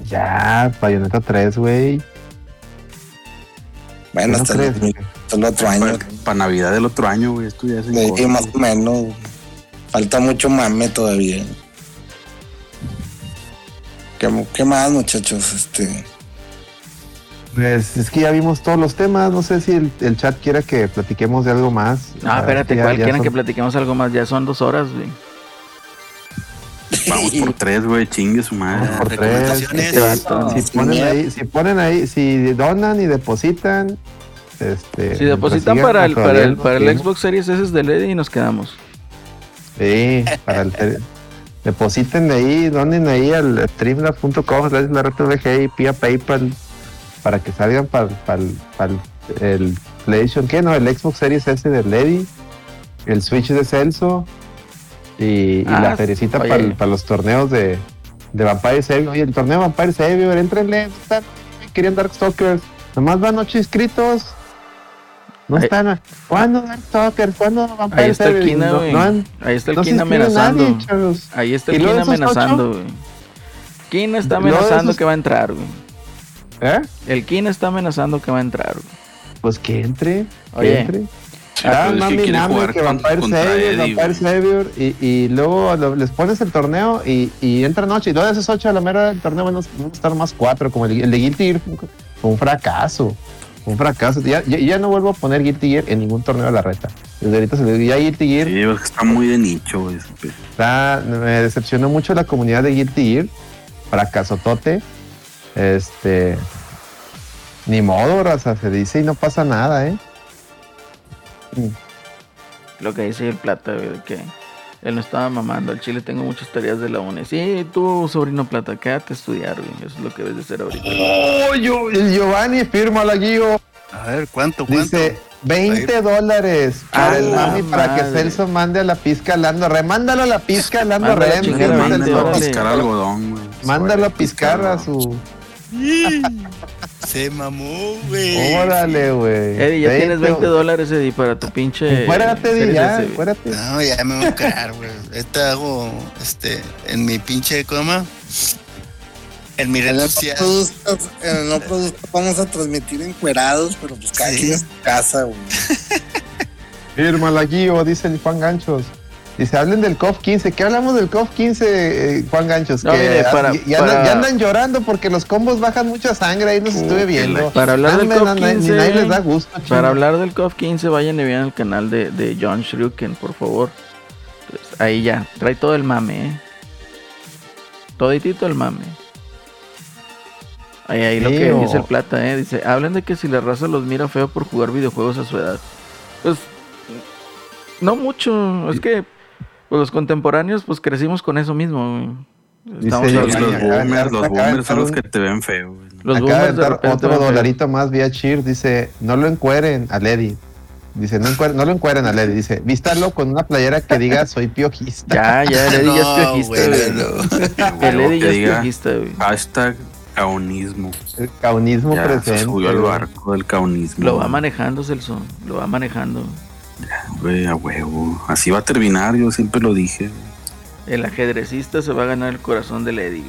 Ya, bayoneta 3, güey. Bueno, ¿No hasta, crees? el, hasta el otro año. Para Navidad del otro año, güey. Esto ya es Sí, más o menos. Falta mucho mame todavía. ¿Qué, qué más, muchachos? Este, Pues es que ya vimos todos los temas. No sé si el, el chat quiera que platiquemos de algo más. Ah, espérate, Ya- ¿cuál quieren son- que platiquemos algo más? Ya son dos horas, güey. Vamos por tres, güey. Chingue su madre. Ah, por tres. Este si ponen ahí, si ponen ahí, si donan y depositan, este. Si depositan para el, para el, para el. Xbox Series S es de LED y nos quedamos. Sí, para el te- depositen de ahí, donen ahí al streamlab.com, slash la red VG y vía PayPal para que salgan para, para, para el PlayStation, ¿qué no? El Xbox Series S de Lady, el Switch de Celso y, y Ah, la felicita oye. para, los torneos de, de Vampire Savior. Oye, el torneo de Vampire Savior, entrenle, están- querían Darkstalkers. Nomás van ocho inscritos. No Ahí- están. ¿Cuándo Dark Stalker? ¿Cuándo Vampire Ahí está el? Kina, No- han- Ahí está el no Kina amenazando. nadie. Ahí está ¿Y el Kina amenazando, güey. Kina está amenazando esos- que va a entrar, güey. ¿Eh? El Kina está amenazando que va a entrar, güey. Pues que entre. Que Oye. entre. Ah, que mami, que Vampire Savior, Vampire. Savior, y, y luego lo- les pones el torneo y, y entran ocho, y luego de esos ocho a la mera del torneo van a, estar más cuatro, como el, el de Guilty Gear fue un, fue un fracaso, un fracaso. Ya, ya, ya no vuelvo a poner Guilty Gear en ningún torneo de la reta. Desde ahorita se le ya Guilty Gear Sí, está muy de nicho, pedo. está- me decepcionó mucho la comunidad de Guilty Gear, fracasotote, este... Ni modo, raza, se dice y no pasa nada, ¿eh? Lo que dice el plata, güey, de que él no estaba mamando. Al chile tengo muchas tareas de la UNE. Sí, tú, sobrino plata, quédate a estudiar, güey. Eso es lo que debes de hacer ahorita. Oh, yo- el Giovanni, fírmala, Gio. A ver, ¿cuánto, cuánto? Dice 20 dólares para A el mami para que. Celso mande a la pizca al Lando Re. Mándalo a la pizca al Lando Mándalo Re. a mi chingar a jefe 20 Celso. Mándalo a piscar algodón, güey. Mándalo a piscar a su. Se mamó, güey. Órale, güey. Eddie, ya tienes 20 20 dólares, Eddie, para tu pinche. Fuérate, Eddie, ya, fuérate. No, ya me voy a quedar, güey. Este hago, este, en mi pinche coma. En mi red social. produzcas, en el no produzcas vamos a transmitir encuerados, pero pues cada Sí. quien en su casa, güey. *laughs* Fírmala, Gio, dice el Juan Ganchos. Dice, hablen del COF 15. ¿Qué hablamos del COF 15, eh, Juan Ganchos? No, que mire, para- ya, andan, para- ya andan llorando porque los combos bajan mucha sangre. Ahí los estuve viendo. Para hablar del COF no, na- 15, Ni nadie les da gusto. Para hablar del COF 15, vayan y vean el canal de, de John Shuriken, por favor. Entonces, ahí ya, trae todo el mame, ¿eh? Toditito el mame. Ahí, ahí lo que dice el plata, ¿eh? Dice, hablen de que si la raza los mira feo por jugar videojuegos a su edad. Pues, no mucho. Es que pues, los contemporáneos, pues crecimos con eso mismo, güey. Estamos Dice los de boomers, los boomers son los que te ven feo, güey. Los Acaba boomers de repente otro dolarito más vía Cheer. Dice, no lo encueren a Lady. Dice, no, lo encueren a Lady. Dice, vístalo con una playera que diga soy piojista. Ya, ya, *laughs* Eddie ya es piojista, güey, no. El *laughs* Que ya es diga, piojista, güey. Hashtag caunismo. El caunismo Ya se presente. subió al barco del caunismo. Lo va manejando, Celso. Lo va manejando. Güey, a huevo. Así va a terminar, yo siempre lo dije. El ajedrecista se va a ganar el corazón del Eddie.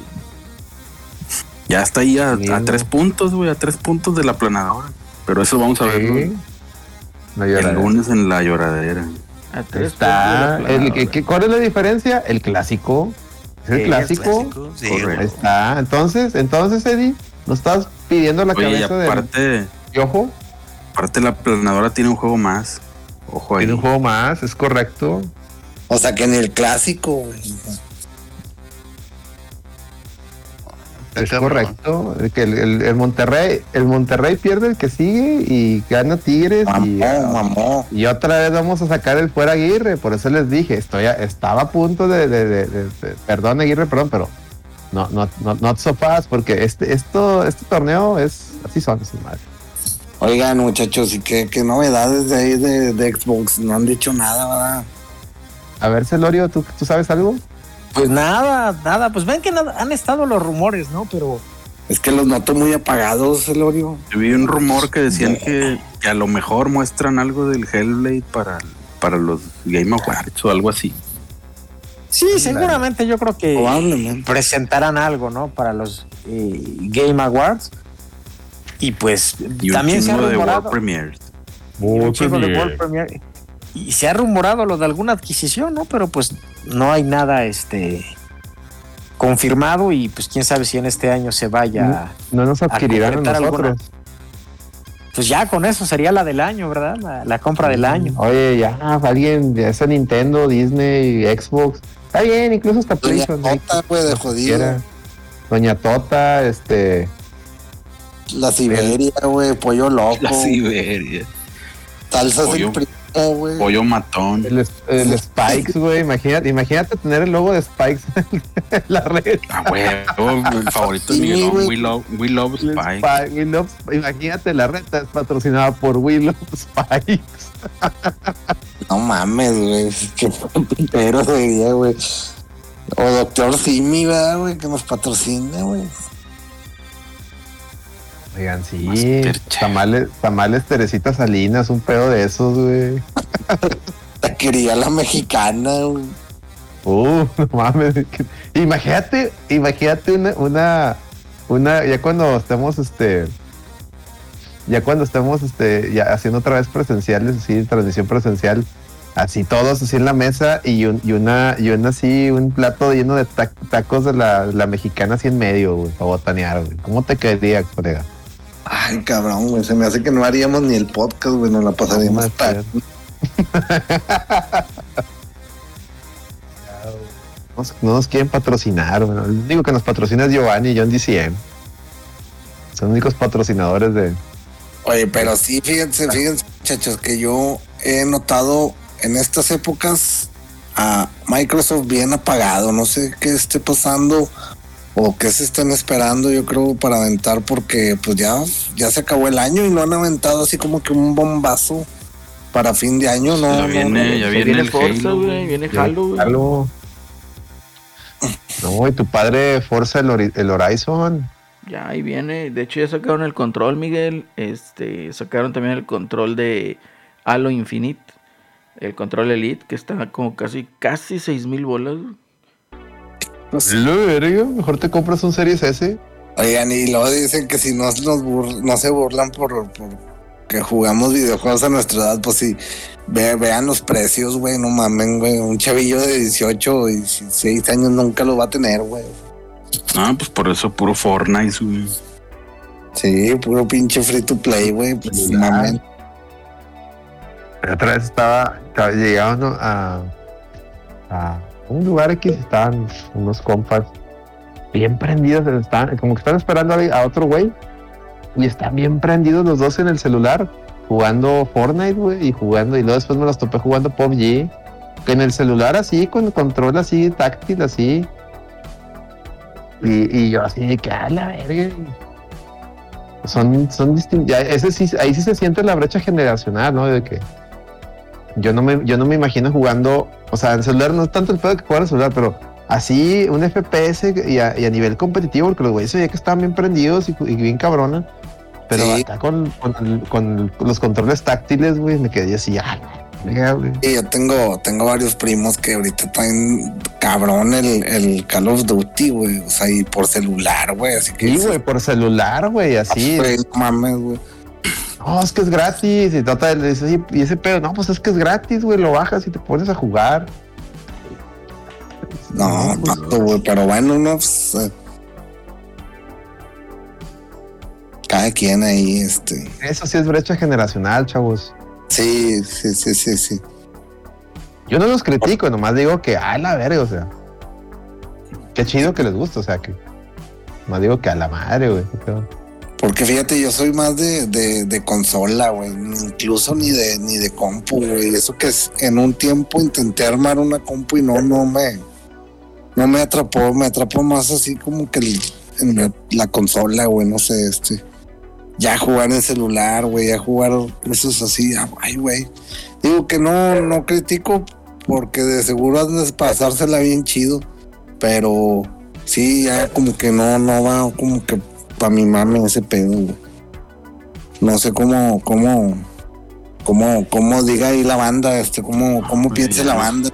Ya está ahí a, tres puntos, güey, a tres puntos de la planadora. Pero eso vamos a verlo. No el llora. lunes en la lloradera. A tres Está. puntos de la El, ¿Cuál es la diferencia? El clásico. Es el el clásico. Sí, Correcto. Ahí está. Entonces, entonces, Eddie, ¿no estás pidiendo la Oye, y cabeza del aparte, aparte la planadora tiene un juego más. Ojo ahí. Tiene un juego más, es correcto. O sea que ni el clásico. Es correcto. El, que el, el- el Monterrey, el Monterrey pierde el que sigue y gana Tigres y, Mamó, mamó. y otra vez vamos a sacar el fuera Aguirre. Por eso les dije, estoy a- estaba a punto de, de- de- de- de- perdón Aguirre, perdón, pero no, no, no, not so fast, porque este, esto, este torneo es así son esas madres. Oigan, muchachos, ¿y qué, qué novedades de ahí de, de Xbox? No han dicho nada, ¿verdad? A ver, Celorio, ¿tú, ¿tú sabes algo? Pues nada, nada, pues ven que nada- han estado los rumores, ¿no? Pero Es que los noto muy apagados, Elorio. Yo vi un rumor que decían que, que a lo mejor muestran algo del Hellblade para, para los Game Awards o algo así. sí, seguramente yo creo que Probablemente. presentarán algo, ¿no? Para los eh, Game Awards. Y pues Y también se ha de rumorado. World de World Premiere. Y se ha rumorado lo de alguna adquisición, ¿no? Pero pues no hay nada este confirmado y pues quién sabe si en este año se vaya. No nos adquirirán a concretar alguna. nosotros. Pues ya con eso sería la del año, ¿verdad? La, la compra del año. Oye, ya, alguien, ya sea Nintendo, Disney, Xbox. Está bien, incluso hasta Doña PlayStation. ahí, Tota, güey, de. Doña Tota, este. La Siberia, güey, pollo loco. La Siberia. Salsas Pollo. el primo, güey. Pollo matón. El, el Spikes, güey. Imagínate, imagínate tener el logo de Spikes *laughs* en la red. Ah, huevo, el favorito de Sí, Miguelón. güey. We love, we love El Spike. Spike, We Love Spike. imagínate, la red es patrocinada por We Love *laughs* Spikes. No mames, güey. Qué pero sería, güey. O Doctor Simi, ¿verdad, güey? Que nos patrocina, güey. Oigan, sí. Tamales, tamales Teresita Salinas, un pedo de esos, güey. Taquería la mexicana, güey. Uh, *laughs* no mames. Imagínate, imagínate una, una, una, ya cuando estemos, este, ya cuando estemos, este, ya haciendo otra vez presenciales, así, transmisión presencial, así todos así en la mesa y, un- y una, y una así, un plato lleno de ta- tacos de la, la mexicana así en medio, güey, para botanear, güey. ¿Cómo te quedaría, colega? Ay, cabrón, güey. Se me hace que no haríamos ni el podcast, güey. Nos la pasaríamos No, pa- *laughs* No nos, no nos quieren patrocinar, güey. El único que nos patrocina es Giovanni y John DCM. Son los únicos patrocinadores de, Oye, pero sí, fíjense, fíjense, muchachos, que yo he notado en estas épocas a Microsoft bien apagado. No sé qué esté pasando o qué se estén esperando, yo creo, para aventar, porque pues ya, ya se acabó el año y no han aventado así como que un bombazo para fin de año, ¿no? Ya no, viene, no. ya Se viene viene el Forza, güey. Viene Halo, güey. Halo. No, y tu padre Forza el, el Horizon. Ya, ahí viene. De hecho, ya sacaron el control, Miguel. Este, sacaron también el control de Halo Infinite. El control Elite, que está como casi, casi 6000 bolas. güey. Pues, Lo verga, Mejor te compras un Series S. Oigan, y luego dicen que si no, nos bur- no se burlan por, por que jugamos videojuegos a nuestra edad, pues sí, ve- vean los precios, güey, no mamen, güey. Un chavillo de 18 o 16 años nunca lo va a tener, güey. Ah, pues por eso puro Fortnite, güey. Sí, puro pinche free to play, güey. Pues Ya. mamen. Otra vez estaba, estaba llegando a, a un lugar aquí, estaban unos compas bien prendidos, estaban, como que están esperando a, otro güey y están bien prendidos los dos en el celular jugando Fortnite, güey, y jugando, y luego después me los topé jugando PUBG, en el celular así, con control así, táctil así, y, y yo así de que, a la verga. Son, son distintos. Ese sí, ahí sí se siente la brecha generacional, ¿no? De que yo no me, yo no me imagino jugando, o sea, en celular no es tanto el pedo que jugar en celular, pero así un FPS y a, y a nivel competitivo, porque los güeyes veía que estaban bien prendidos y, y bien cabrones. Pero Sí. acá con, con, los controles táctiles, güey, me quedé así, ah, güey. Sí, yo tengo, tengo varios primos que ahorita traen cabrón el, el Call of Duty, güey. O sea, y por celular, güey. Así que. Sí, güey, por celular, güey, así. Güey, no mames, güey. No, es que es gratis. Y, trata de decir, "Sí, y ese pedo, no, pues es que es gratis, güey, lo bajas y te pones a jugar. No, pues, tanto, güey. Pero bueno, no, pues. eh, cada quien ahí, este. Eso sí es brecha generacional, chavos. Sí, sí, sí, sí, sí. Yo no los critico, nomás digo que, a la verga, o sea. Qué chido que les gusta, o sea, que. Nomás digo que a la madre, güey. Porque fíjate, yo soy más de, de, consola, güey. Incluso ni de, ni de compu, güey. Eso que es, en un tiempo intenté armar una compu y no, no me, no me atrapó. Me atrapó más así como que la, la consola, güey. No sé, este. Ya jugar en celular, güey. Ya jugar cosas así. Ay, güey. Digo que no, no critico porque de seguro han de pasársela bien chido. Pero sí, ya como que no, no va como que para mi mami ese pedo, güey. No sé cómo, cómo, cómo, cómo diga ahí la banda, este, cómo, cómo Pues piense la banda.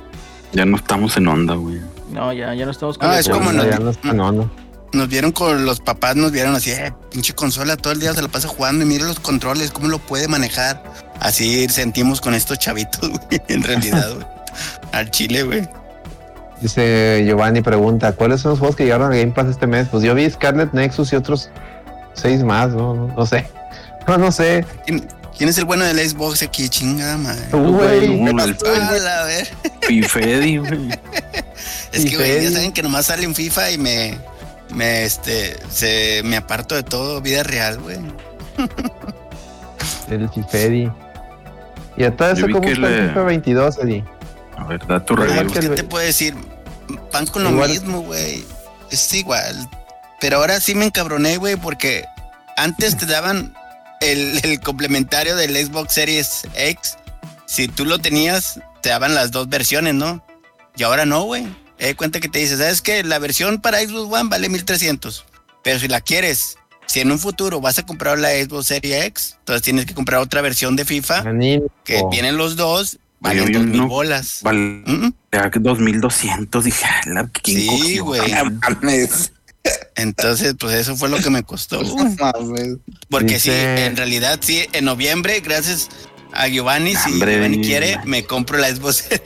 Ya no estamos en onda, güey. No, ya, ya no estamos con Ah, el es Ya como juego. no, no- ya no está, no, no. Nos vieron con los papás, nos vieron así, eh, pinche consola, todo el día se la pasa jugando y mire los controles, cómo lo puede manejar. Así sentimos con estos chavitos, *laughs* güey, en realidad, güey. Al chile, güey. Dice Giovanni, pregunta, ¿cuáles son los juegos que llegaron a Game Pass este mes? Pues yo vi Scarlet Nexus y otros seis más, no, no, no sé. *laughs* No, no sé. ¿Quién, quién es el bueno del Xbox aquí? Chingada madre. No, el A ver. Pifedi, güey. *laughs* Es que, güey, ya saben que nomás sale un FIFA y me, me, este, se, me aparto de todo, vida real, güey. El Fifedi. Y a todo eso, vi ¿cómo que está el FIFA 22, Eddie? A ver, da tu ¿Qué te puedo decir? Van con lo Igual- mismo, güey. Es igual. Pero ahora sí me encabroné, güey, porque antes te daban el, el complementario del Xbox Series X. Si tú lo tenías, te daban las dos versiones, ¿no? Y ahora no, güey. Eh, cuenta que te dice, ¿sabes qué? La versión para Xbox One vale 1300. Pero si la quieres si en un futuro vas a comprar la Xbox Series X, entonces tienes que comprar otra versión de FIFA que vienen los dos, valen dos mil no. bolas. Vale, Mm, ya que 2200, dije, "Ala, ¿quién Sí, güey. Entonces, pues eso fue lo que me costó. Mames. Porque sí, Dice- en realidad sí, en noviembre, gracias a Giovanni, si Hombre, Giovanni quiere, me compro la Xbox. *laughs*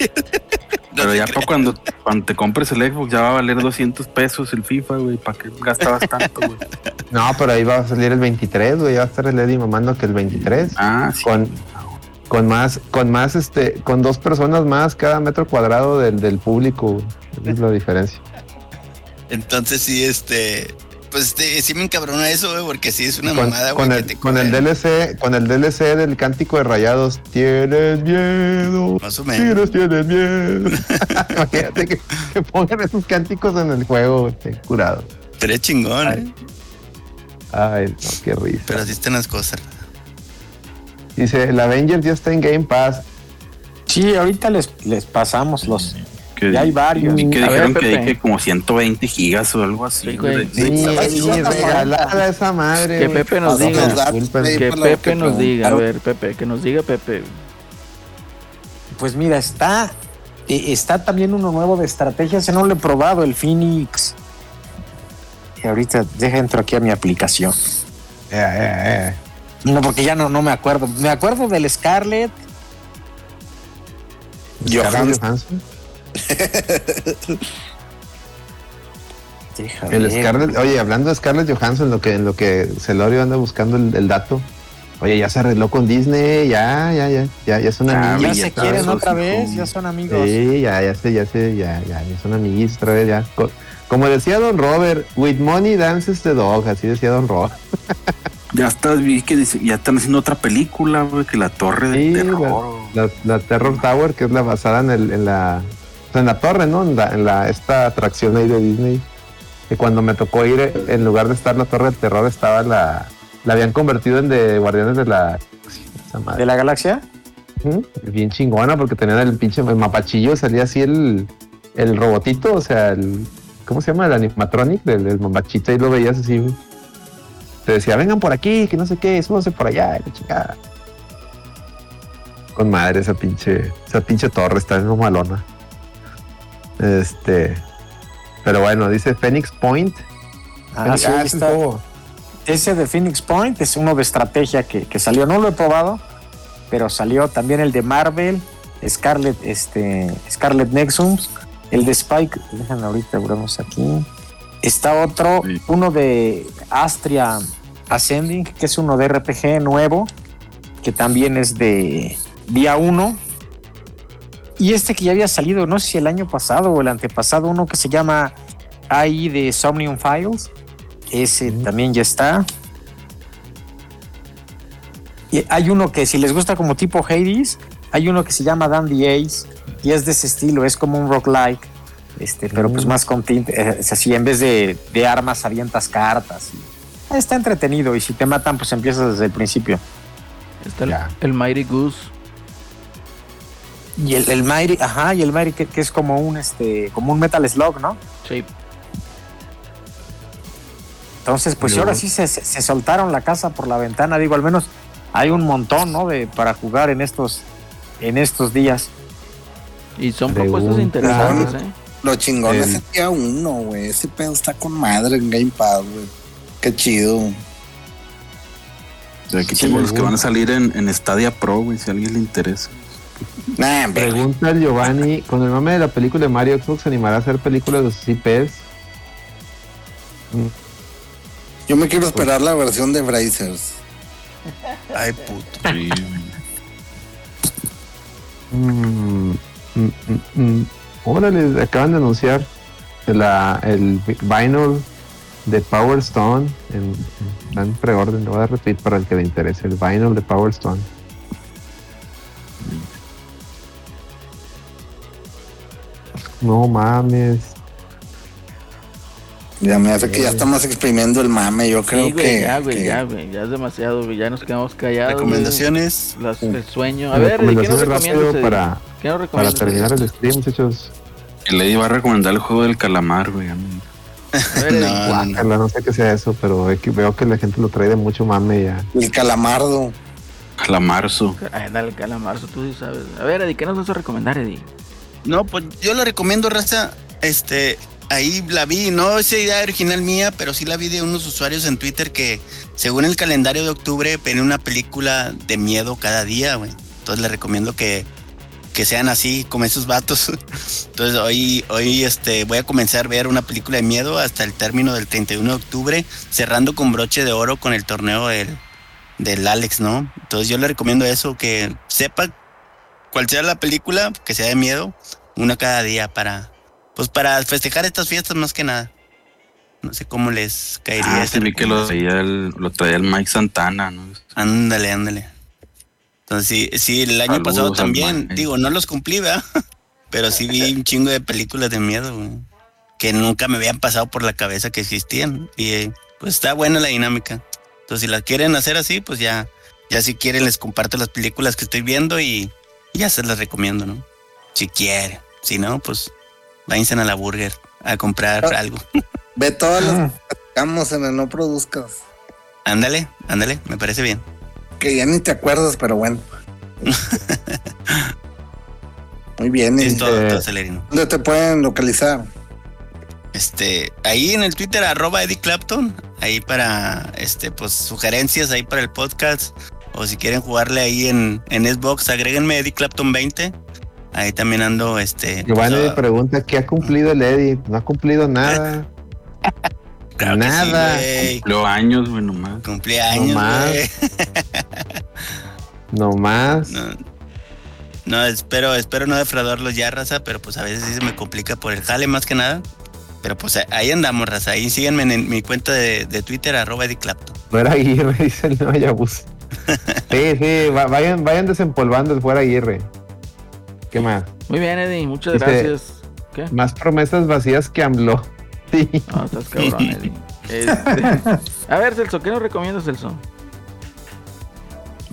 No Pero ya para cuando, cuando te compres el Xbox ya va a valer 200 pesos el FIFA, güey. ¿Para qué gastabas tanto, güey? *laughs* No, pero ahí va a salir el 23, güey. Va a estar el Eddie mamando que el 23. Ah, sí. Con, con más, con más, este, con dos personas más cada metro cuadrado del, del público. Esa es la diferencia. Entonces sí, este, pues este, sí me encabronó eso, güey, porque sí es una Con, mamada, güey. con el, te con el. DLC, con el DLC del cántico de rayados. Tienes miedo. Más o menos. Tienes miedo. *laughs* Imagínate que, que pongan esos cánticos en el juego, güey, qué curado. Pero es chingón, Ay. ¿eh? Ay, no, qué risa. Pero así están las cosas. Dice, el Avenger ya está en Game Pass. Sí, ahorita les, les pasamos los. Que, Ya hay varios. Y que A ver, dijeron que que como 120 gigas o algo así. Sí, güey. Sí, sí, sí, regalada esa madre. Que. Pepe nos diga. Que Pepe nos diga, a ver, Pepe, que nos diga Pepe. Pues mira, está. eh, Está también uno nuevo de estrategia. Ese no lo he probado, el Phoenix. Y ahorita deja entro aquí a mi aplicación. Eh, eh, eh. No, porque ya no, no me acuerdo. Me acuerdo del Scarlet. Scarlett Johansson. *laughs* El. Scarlett, oye, hablando de Scarlett Johansson, lo que, en lo que Celorio anda buscando el, el dato. Oye, ya se arregló con Disney, ya, ya, ya, ya, ya Ah, niña. Ya ya se quieren otra vez, ya son amigos. Sí, ya, ya sé, ya sé, ya, ya, ya son amiguitos otra vez, ya. Co- Como decía Don Robert, with money dances the dog, así decía Don Robert. *laughs* Ya estás, vi que dice, ya están haciendo otra película, güey, que la torre de Sí, terror. La, la Terror Tower, que es la basada en, el, en la en la torre, ¿no? En, la, en la- esta atracción ahí de Disney. Que cuando me tocó ir, en lugar de estar la Torre del Terror, estaba la. La habían convertido en de Guardianes de la. ¿De la galaxia? Bien chingona, porque tenían el pinche el mapachillo, salía así el, el robotito, o sea, el. ¿Cómo se llama? El animatronic del, del mapachito, y lo veías así. Te decía, vengan por aquí, que no sé qué, súbanse por allá, la chingada. Con madre esa pinche, esa pinche torre, está en malona. Este. Pero bueno, dice Phoenix Point. Ah, Phoenix- sí, ah, está. Ese de Phoenix Point es uno de estrategia que, que salió. No lo he probado, pero salió también el de Marvel, Scarlet, este, Scarlet Nexus, el de Spike. Déjenme ahorita, vemos aquí. Está otro, Sí. uno de Astria Ascending, que es uno de RPG nuevo, que también es de día 1. Y este que ya había salido, no sé si el año pasado o el antepasado, uno que se llama AI de Somnium Files. Ese también ya está. Y hay uno que si les gusta como tipo Hades, hay uno que se llama Dandy Ace y es de ese estilo, es como un roguelike, este, pero pues Mm. más con tinte, eh, es así, en vez de, de armas avientas cartas. y- está entretenido y si te matan pues empiezas desde el principio. Está el, el Mighty Goose. Y el, el Mighty, ajá, y el Mighty que, que es como un este, como un Metal Slug, ¿no? Sí. Entonces, pues Yo- ahora sí se, se- se soltaron la casa por la ventana, digo, al menos hay un montón, ¿no? De, para jugar en estos, en estos días. Y son propuestas interesantes, ¿eh? Lo chingón es El- día uno, güey. Ese pedo está con madre en Game Pass, güey. Qué chido. O sea, los que van a salir en, en Stadia Pro, güey, si a alguien le interesa. Nah. Pregunta el Giovanni, con el mame de la película de Mario Xbox se animará a hacer películas de sus IPs. Yo me quiero esperar la versión de Brazers. Ay, puto. Sí, *laughs* güey. Mm, mm, mm, mm. Órale, acaban de anunciar la, el vinyl de Power Stone en, preorden, lo voy a repetir para el que le interese, el vinyl de Power Stone. No mames. Ya me hace que ya estamos exprimiendo el mame. Yo creo sí, güey, que. ya, güey, que- ya, güey. Ya es demasiado, güey. Ya nos quedamos callados. Recomendaciones. Las- el sueño. A ver, ¿qué nos Recomendaciones recomiendas? para, ¿Qué nos para terminar el stream, muchachos. El Eddie va a recomendar el juego del calamar, güey. a mí. A ver. *laughs* No, no, no. Guácala, no sé qué sea eso, pero veo que la gente lo trae de mucho mame ya. El calamardo. Calamarzo. Ay, dale, calamarzo, tú sí sabes. A ver, Eddie, ¿qué nos vas a recomendar, Eddie? No, pues yo le recomiendo, raza. Este, ahí la vi, no es idea original mía, pero sí la vi de unos usuarios en Twitter que, según el calendario de octubre, ven una película de miedo cada día, güey. Entonces le recomiendo que, que sean así, como esos vatos. *laughs* Entonces hoy, hoy este, voy a comenzar a ver una película de miedo hasta el término del 31 de octubre, cerrando con broche de oro con el torneo del, del Alex, ¿no? Entonces yo le recomiendo eso, que sepa cuál sea la película, que sea de miedo, una cada día para, pues para festejar estas fiestas más que nada. No sé cómo les caería. Ah, sí vi que lo traía el, lo traía el Mike Santana, ¿no? Ándale, ándale. Entonces sí, sí, el año Saludos pasado también, digo, no los cumplí, ¿verdad? *laughs* Pero sí vi un chingo de películas de miedo, güey, que nunca me habían pasado por la cabeza que existían. Y eh, pues está buena la dinámica. Entonces si las quieren hacer así, pues ya, ya si quieren les comparto las películas que estoy viendo y ya se las recomiendo, ¿no? Si quieren. Si no, pues váyanse a la burger a comprar Ah. algo. *laughs* Ve todas las que platicamos en el no produzcas. Ándale, ándale, me parece bien. Que ya ni te acuerdas, pero bueno. *laughs* Muy bien. ¿y Es todo, eh, todo, Celerino. ¿Dónde te pueden localizar? Este, ahí en el Twitter, arroba Eddie Clapton, ahí para, este, pues, sugerencias ahí para el podcast, o si quieren jugarle ahí en, en Xbox, agréguenme Eddie Clapton 20, ahí también ando, este, Giovanni pues, pregunta qué ha cumplido el Eddie. No ha cumplido nada. *laughs* claro sí, nada. güey. Cumplió años, güey, nomás. Cumplí años, más. *laughs* No más. No, no, espero, espero no defraudarlos ya, raza, pero pues a veces sí se me complica por el jale más que nada. Pero pues ahí andamos, raza. Ahí síganme en mi cuenta de, de Twitter, arroba Eddie Clapton. Fuera Aguirre, *laughs* dice el no Yabus. Sí, sí, va- vayan, vayan desempolvando el fuera Aguirre. ¿Qué más? Muy bien, Eddie, muchas Dice- gracias. ¿Qué? Más promesas vacías que AMLO. *laughs* Sí. No, estás cabrón, Eddie. Este, A ver, Celso, ¿qué nos recomiendas, Celso?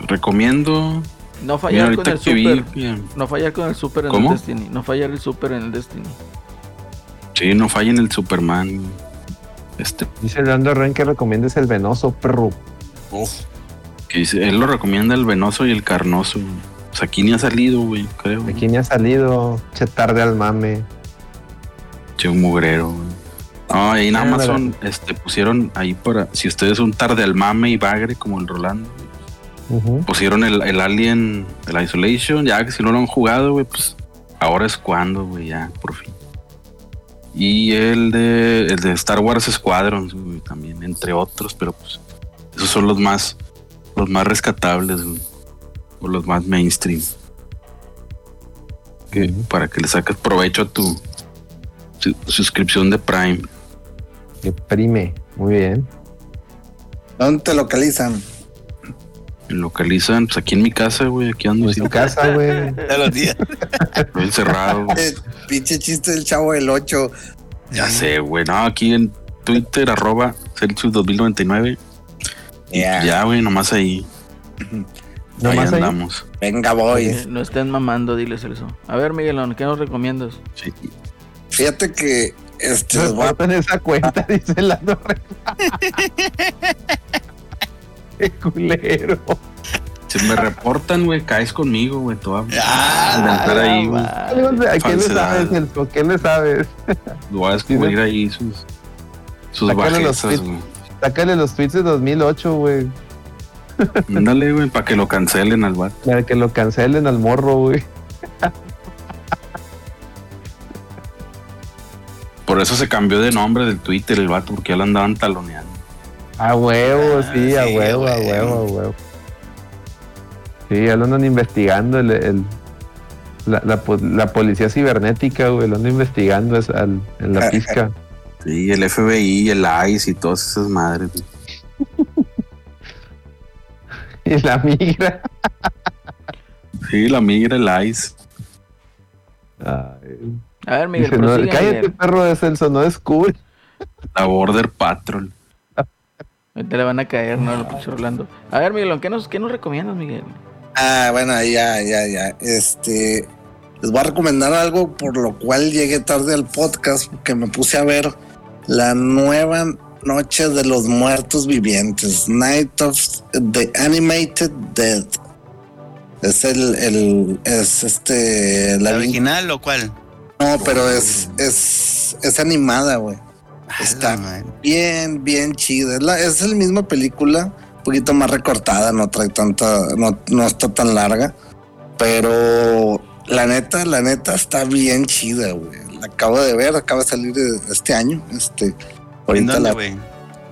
Recomiendo. No Mira, fallar con el vi. super. No fallar con el super en ¿Cómo? el Destiny. No fallar el super en el Destiny. Sí, no fallen el Superman. Este, Dice Orlando Ren que recomiendes el venoso perro. que dice, él lo recomienda el venoso y el carnoso. Sea, aquí ni ha salido, güey, creo. Aquí ni ha salido. Che tarde al mame. Che, un mugrero, güey. No, ahí en Ah, Amazon este, pusieron ahí para, si ustedes son tarde al mame y bagre como el Rolando, pusieron el, el Alien, el Isolation, ya que si no lo han jugado, güey, pues ahora es cuando, güey, ya, por fin. Y el de, el de Star Wars Squadrons, güey, también, entre otros, pero pues esos son los más, los más rescatables, güey, o los más mainstream. Que. Para que le saques provecho a tu su- suscripción de Prime. Que prime. Muy bien. ¿Dónde te localizan? Me localizan, pues aquí en mi casa, güey, aquí ando En tu casa, güey. *laughs* Todos los días. estoy encerrado, *laughs* pinche chiste del chavo del 8. Ya sé, güey. No, aquí en Twitter, arroba Celsius 2099. Y Ya. ya, güey, nomás ahí. Ahí andamos. Venga. Eh, No estén mamando, diles eso. A ver, Miguelón, ¿qué nos recomiendas? Sí. Fíjate que este, les voy a- en esa cuenta, *laughs* dice Lando Ren. *laughs* Qué culero. Si me reportan, güey, caes conmigo, güey. Voy a Ah, inventar ahí, güey. ¿A quién le sabes, Celso? ¿Qué le sabes? Lo voy a descubrir ahí sus, sus Sácale los bajezas, tweets. güey. Sácale los tweets de 2008, güey. Ándale, güey, para que lo cancelen al bar. Para que lo cancelen al morro, güey. Por eso se cambió de nombre del Twitter el vato, porque ya lo andaban taloneando. A huevo, Ah, sí, a sí, huevo, a a huevo. a huevo. Sí, ya lo andan investigando el, el- la, la la policía cibernética, güey, lo andan investigando es al- en la pizca. Sí, el FBI, el ICE y todas esas madres, güey. *laughs* *laughs* y la migra. Sí, la migra, el ICE. Ay, A ver, Miguel, dice, no, cállate, Miguel. perro de Celso, no es cool. La Border Patrol. Ahorita le van a caer, ¿no? Lo pinche Orlando. A ver, Miguelón, ¿qué nos, qué nos recomiendas, Miguel? Ah, bueno, ya, ya, ya. Este, les voy a recomendar algo por lo cual llegué tarde al podcast, porque me puse a ver la nueva Noche de los Muertos Vivientes, Night of the Animated Dead. Es el, el es este ¿La la original o cuál? no, pero es es es animada, güey. Está man. bien, bien chida. Es la, es la misma película, un poquito más recortada, no trae tanta, no, no está tan larga. Pero la neta, la neta está bien chida, güey. La acabo de ver, acaba de salir este año. Este, ¿En dónde, la?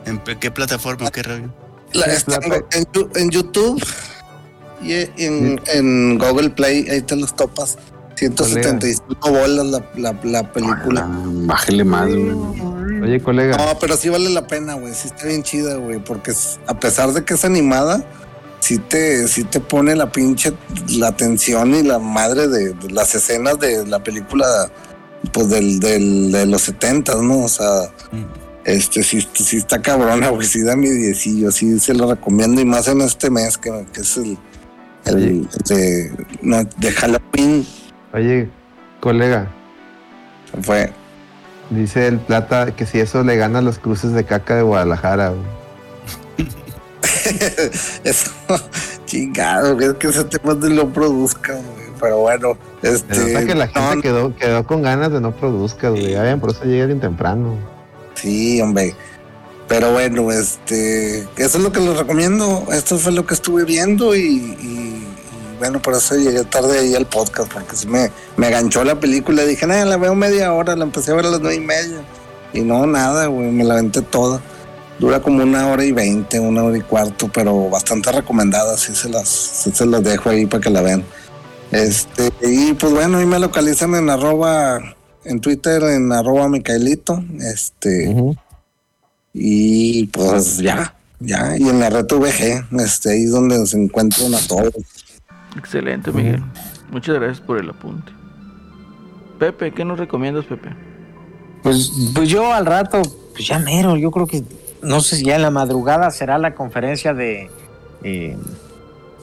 ¿En qué plataforma? ¿Qué la- plata- en, YouTube y en, en Google Play, ahí te los topas. 175 bolas la, la, la película. Ah, Bájele más, güey. Oye, colega. No, pero sí vale la pena, güey. Sí está bien chida, güey. Porque a pesar de que es animada, sí te, sí te pone la pinche, la atención y la madre de, de las escenas de la película, pues del, del, de los 70, ¿no? O sea, este sí, sí está cabrona, güey. Sí da mi diecillo, sí se lo recomiendo. Y más en este mes, que, que es el, el de, no, de Halloween. Oye, colega. Fue. Dice el plata que si eso le gana a los cruces de caca de Guadalajara, güey. *laughs* Eso, chingado, es que ese tema no lo produzca, güey. Pero bueno, este. nota que la gente no, quedó, quedó con ganas de no produzca, güey. Ya por eso llega bien temprano. Sí, hombre. Pero bueno, este. Eso es lo que les recomiendo. Esto fue lo que estuve viendo y. bueno, por eso llegué tarde ahí al podcast, porque sí me, me ganchó la película. Dije, nada, la veo media hora, la empecé a ver a las nueve y media. Y no, nada, güey, me la aventé toda. Dura como una hora y veinte, una hora y cuarto, pero bastante recomendada. Sí se las, se las dejo ahí para que la vean. Este, y pues bueno, ahí me localizan en arroba, en Twitter, en arroba Micaelito. Este, y pues ya, ya. Y en la red VG, este, ahí es donde se encuentran a todos. Excelente, Miguel. Muchas gracias por el apunte. Pepe, ¿qué nos recomiendas, Pepe? Pues, pues yo al rato, pues ya mero, yo creo que, no sé si ya en la madrugada será la conferencia de, eh,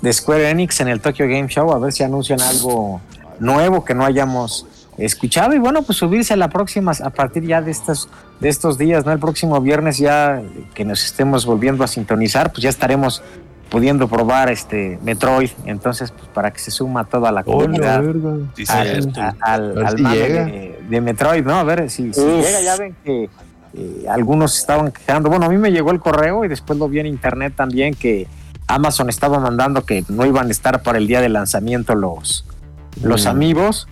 de Square Enix en el Tokyo Game Show, a ver si anuncian algo nuevo que no hayamos escuchado y bueno, pues subirse a la próxima, a partir ya de estos, de estos días, ¿no? El próximo viernes ya que nos estemos volviendo a sintonizar, pues ya estaremos pudiendo probar este Metroid, entonces pues para que se suma toda la comunidad Sí, al, al, al si mame llega. de, de Metroid, ¿no? A ver si, si llega. Ya ven que eh, algunos estaban quejando. Bueno, a mí me llegó el correo y después lo vi en internet también que Amazon estaba mandando que no iban a estar para el día de lanzamiento los, los Mm. amigos.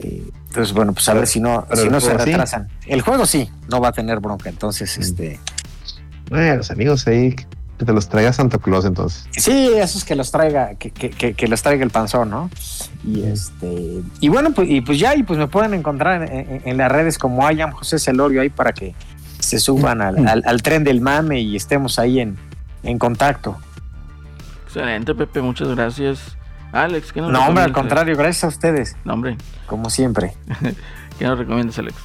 Entonces, bueno, pues a Pero- ver si no, si no se sí. retrasan. El juego sí, no va a tener bronca. Entonces, Mm. este. Eh, los amigos ahí, que te los traiga Santa Claus entonces. Sí, esos que los traiga, que, que, que, que los traiga el panzón, ¿no? Y este, y bueno, pues, y pues ya, y pues me pueden encontrar en, en- en las redes como Ayam José Celorio ahí para que se suban al, al- al tren del mame y estemos ahí en, en contacto. Excelente, Pepe, muchas gracias. Alex, ¿qué nos No, hombre, al contrario, gracias a ustedes, No, hombre, como siempre. *laughs* ¿qué nos recomiendas, Alex?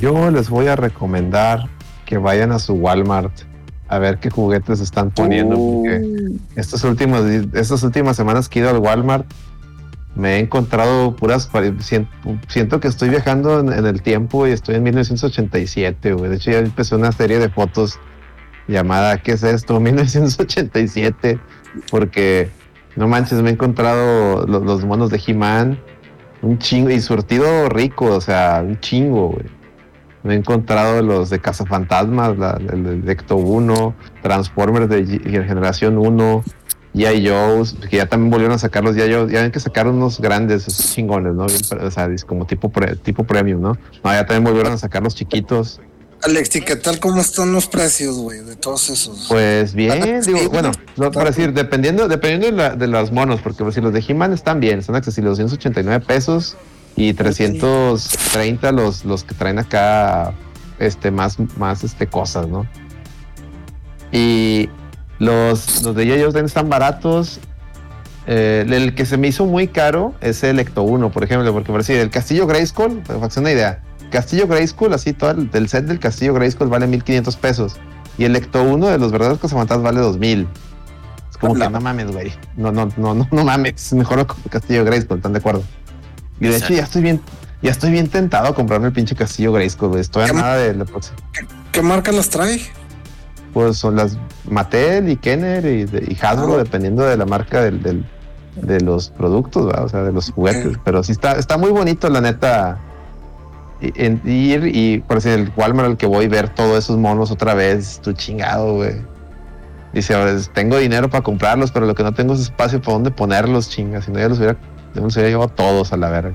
Yo les voy a recomendar que vayan a su Walmart a ver qué juguetes están poniendo. Porque estos últimos, estas últimas semanas que he ido al Walmart, me he encontrado puras. Siento, siento que estoy viajando en, en el tiempo y estoy en 1987. güey. De hecho, ya empecé una serie de fotos llamada ¿Qué es esto? 1987. Porque no manches, me he encontrado lo- los, monos de He-Man. Un chingo y surtido rico, o sea, un chingo, güey. Me he encontrado los de Cazafantasmas, la- el de Ecto 1, Transformers de Generación 1, G.I. Joe's, que ya también volvieron a sacar los G.I. Joe's. Ya ven que sacaron unos grandes, esos chingones, ¿no? O sea, como tipo, pre- tipo premium, ¿no? No, ya también volvieron a sacar los chiquitos. Alex, ¿y qué tal cómo están los precios, güey, de todos esos? Pues bien, Sí, digo, bueno, no, para decir, dependiendo, dependiendo de, la- de los monos, porque pues, si los de He-Man están bien, están accesibles, 289 pesos y 330 los, los que traen acá este, más, más este, cosas, ¿no? Y los, los de ellos están baratos. Eh, el que se me hizo muy caro es el Ecto 1, por ejemplo, porque por decir, el Castillo Grayskull, para den una idea, Castillo Grayskull, así todo el, set del Castillo Grayskull vale 1500 pesos. Y el Ecto 1 de los verdaderos cazafantasmas vale 2000. Es como que no mames, güey. No, no, no, no, no mames. Mejor el Castillo Grayskull, ¿están de acuerdo? Y de hecho ya estoy bien, Ya estoy bien tentado a comprarme el pinche castillo Grayskull, güey. Estoy a ¿Qué nada de la próxima. ¿Qué marca las trae? Pues son las Mattel y Kenner y, de- y Hasbro, Ah. dependiendo de la marca del, del- de los productos, ¿va? o sea, de los juguetes. Pero sí está, está muy bonito, la neta. En- ir y por decir el Walmart al que voy ver todos esos monos otra vez, tu chingado, güey. Dice, "Ahora, es- tengo dinero para comprarlos, pero lo que no tengo es espacio para dónde ponerlos, chingas. Si no, ya los hubiera, ya los hubiera llevado todos a la verga.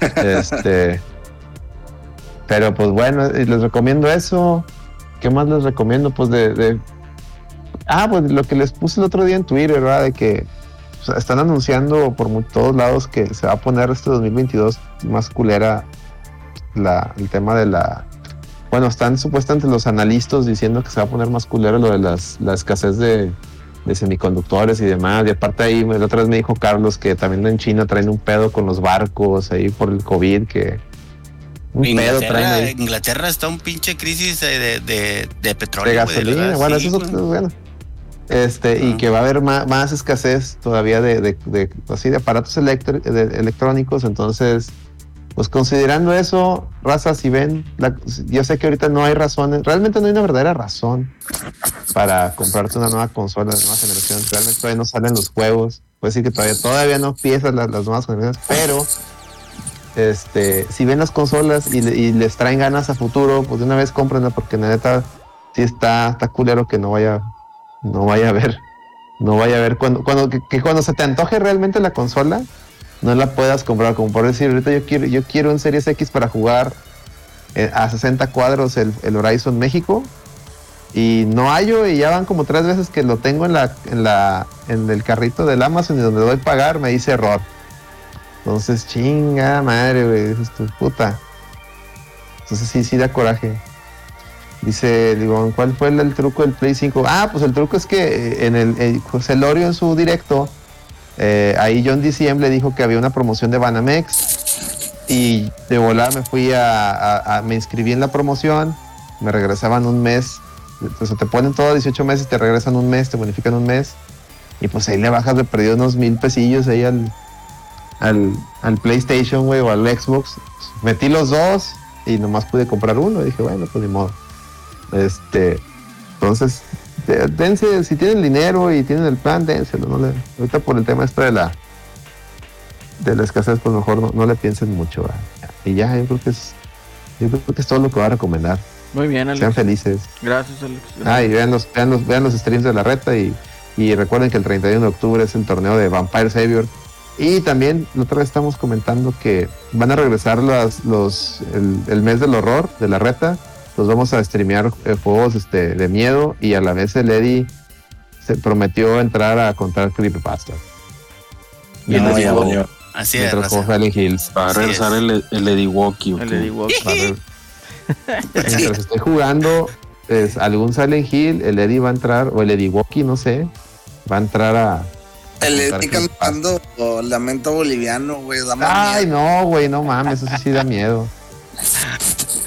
*laughs* este. Pero pues bueno, y les recomiendo eso. ¿Qué más les recomiendo? Pues de, de- Ah, pues lo que les puse el otro día en Twitter, ¿verdad? De que o sea, están anunciando por todos lados que se va a poner este 2022 más culera la, el tema de la... Bueno, están supuestamente los analistas diciendo que se va a poner más culero lo de las, la escasez de, de semiconductores y demás. Y aparte ahí, la otra vez me dijo Carlos que también en China traen un pedo con los barcos ahí por el COVID, que... Un pedo traen Inglaterra, ahí. Inglaterra está un pinche crisis de, de, de, petróleo. de gasolina. bueno, sí, eso es bueno. Este, y que va a haber más, más escasez todavía de, de, de- así de aparatos electrónicos. Entonces, pues considerando eso, raza, si ven, yo sé que ahorita no hay razones, realmente no hay una verdadera razón para comprarte una nueva consola de nueva generación. Realmente todavía no salen los juegos. Puede decir que todavía, todavía no empiezan las, las nuevas generaciones, pero este, si ven las consolas y, y les traen ganas a futuro, pues de una vez cómprenla porque la neta sí está, está culero que no vaya, no vaya a ver, no vaya a ver cuando, cuando que cuando se te antoje realmente la consola, no la puedas comprar. Como por decir, ahorita yo quiero, yo quiero un Series X para jugar eh, a 60 cuadros el, el Horizon México. Y no hallo, y ya van como tres veces que lo tengo en la, en la, en el carrito del Amazon y donde doy pagar me dice error. Entonces, chinga madre, güey, dices tu puta. Entonces sí, sí da coraje. Dice, digo, ¿cuál fue el, truco del Play 5? Ah, pues el truco es que eh, en el, el José Lorio en su directo, eh, ahí John le dijo que había una promoción de Banamex y de volada me fui a, me inscribí en la promoción, me regresaban un mes, entonces te ponen todo 18 meses, te regresan un mes, te bonifican un mes y pues ahí le bajas de perdido unos mil pesillos ahí al, al, al PlayStation, güey, o al Xbox. Metí los dos y nomás pude comprar uno. dije, bueno, pues ni modo. Este, entonces, dense, si tienen dinero y tienen el plan, dénselo. No le, ahorita por el tema este de la de la escasez, pues mejor no, no le piensen mucho. ¿verdad? Y ya, yo creo que es yo creo que es todo lo que voy a recomendar. Muy bien, Sean Alex. felices. Gracias, Alex. Ah, y vean los, vean los, vean los streams de la reta y, y recuerden que el 31 de octubre es el torneo de Vampire Savior. Y también la otra vez estamos comentando que van a regresar las, los, el, el mes del horror de la reta. Los vamos a streamear eh, juegos este, de miedo y a la vez el Eddie se prometió entrar a contar creepypasta. Ya, Mientras ya, juego- ya. Así es, Hills. Va a regresar es. el, el Eddie Walkie. El Eddie re- *laughs* Mientras estoy jugando pues, algún Silent Hill, el Eddie va a entrar, o el Eddie Walkie, no sé, va a entrar a. El Eddie cantando oh, Lamento Boliviano, güey. Ay, miedo. no, güey, no mames, eso sí da miedo. *laughs*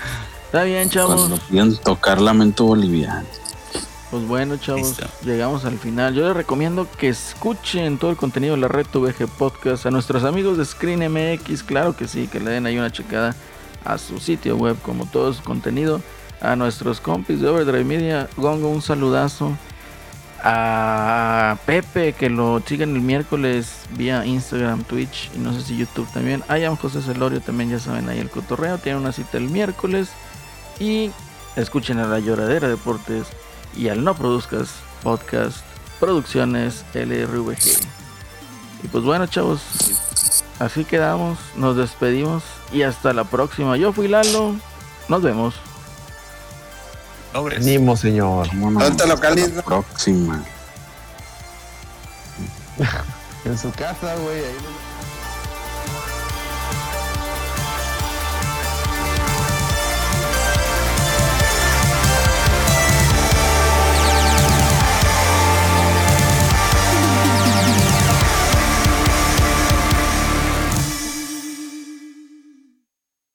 Está bien, chavos. Cuando piden tocar lamento boliviano. Pues bueno, chavos, Listo. llegamos al final. Yo les recomiendo que escuchen todo el contenido de la Red VG Podcast a nuestros amigos de Screen MX, claro que sí, que le den ahí una checada a su sitio web, como todo su contenido. A nuestros compis de Overdrive Media, Gongo, un saludazo. A Pepe, que lo sigan el miércoles vía Instagram, Twitch y no sé si YouTube también. A Jan José Celorio también, ya saben, ahí el cotorreo. Tiene una cita el miércoles. Y escuchen a la lloradera deportes y al No Produzcas Podcast Producciones LRVG. Y pues bueno, chavos, así quedamos, nos despedimos y hasta la próxima. Yo fui Lalo, nos vemos. Ánimo, señor. Próxima. *laughs* En su casa, güey. ahí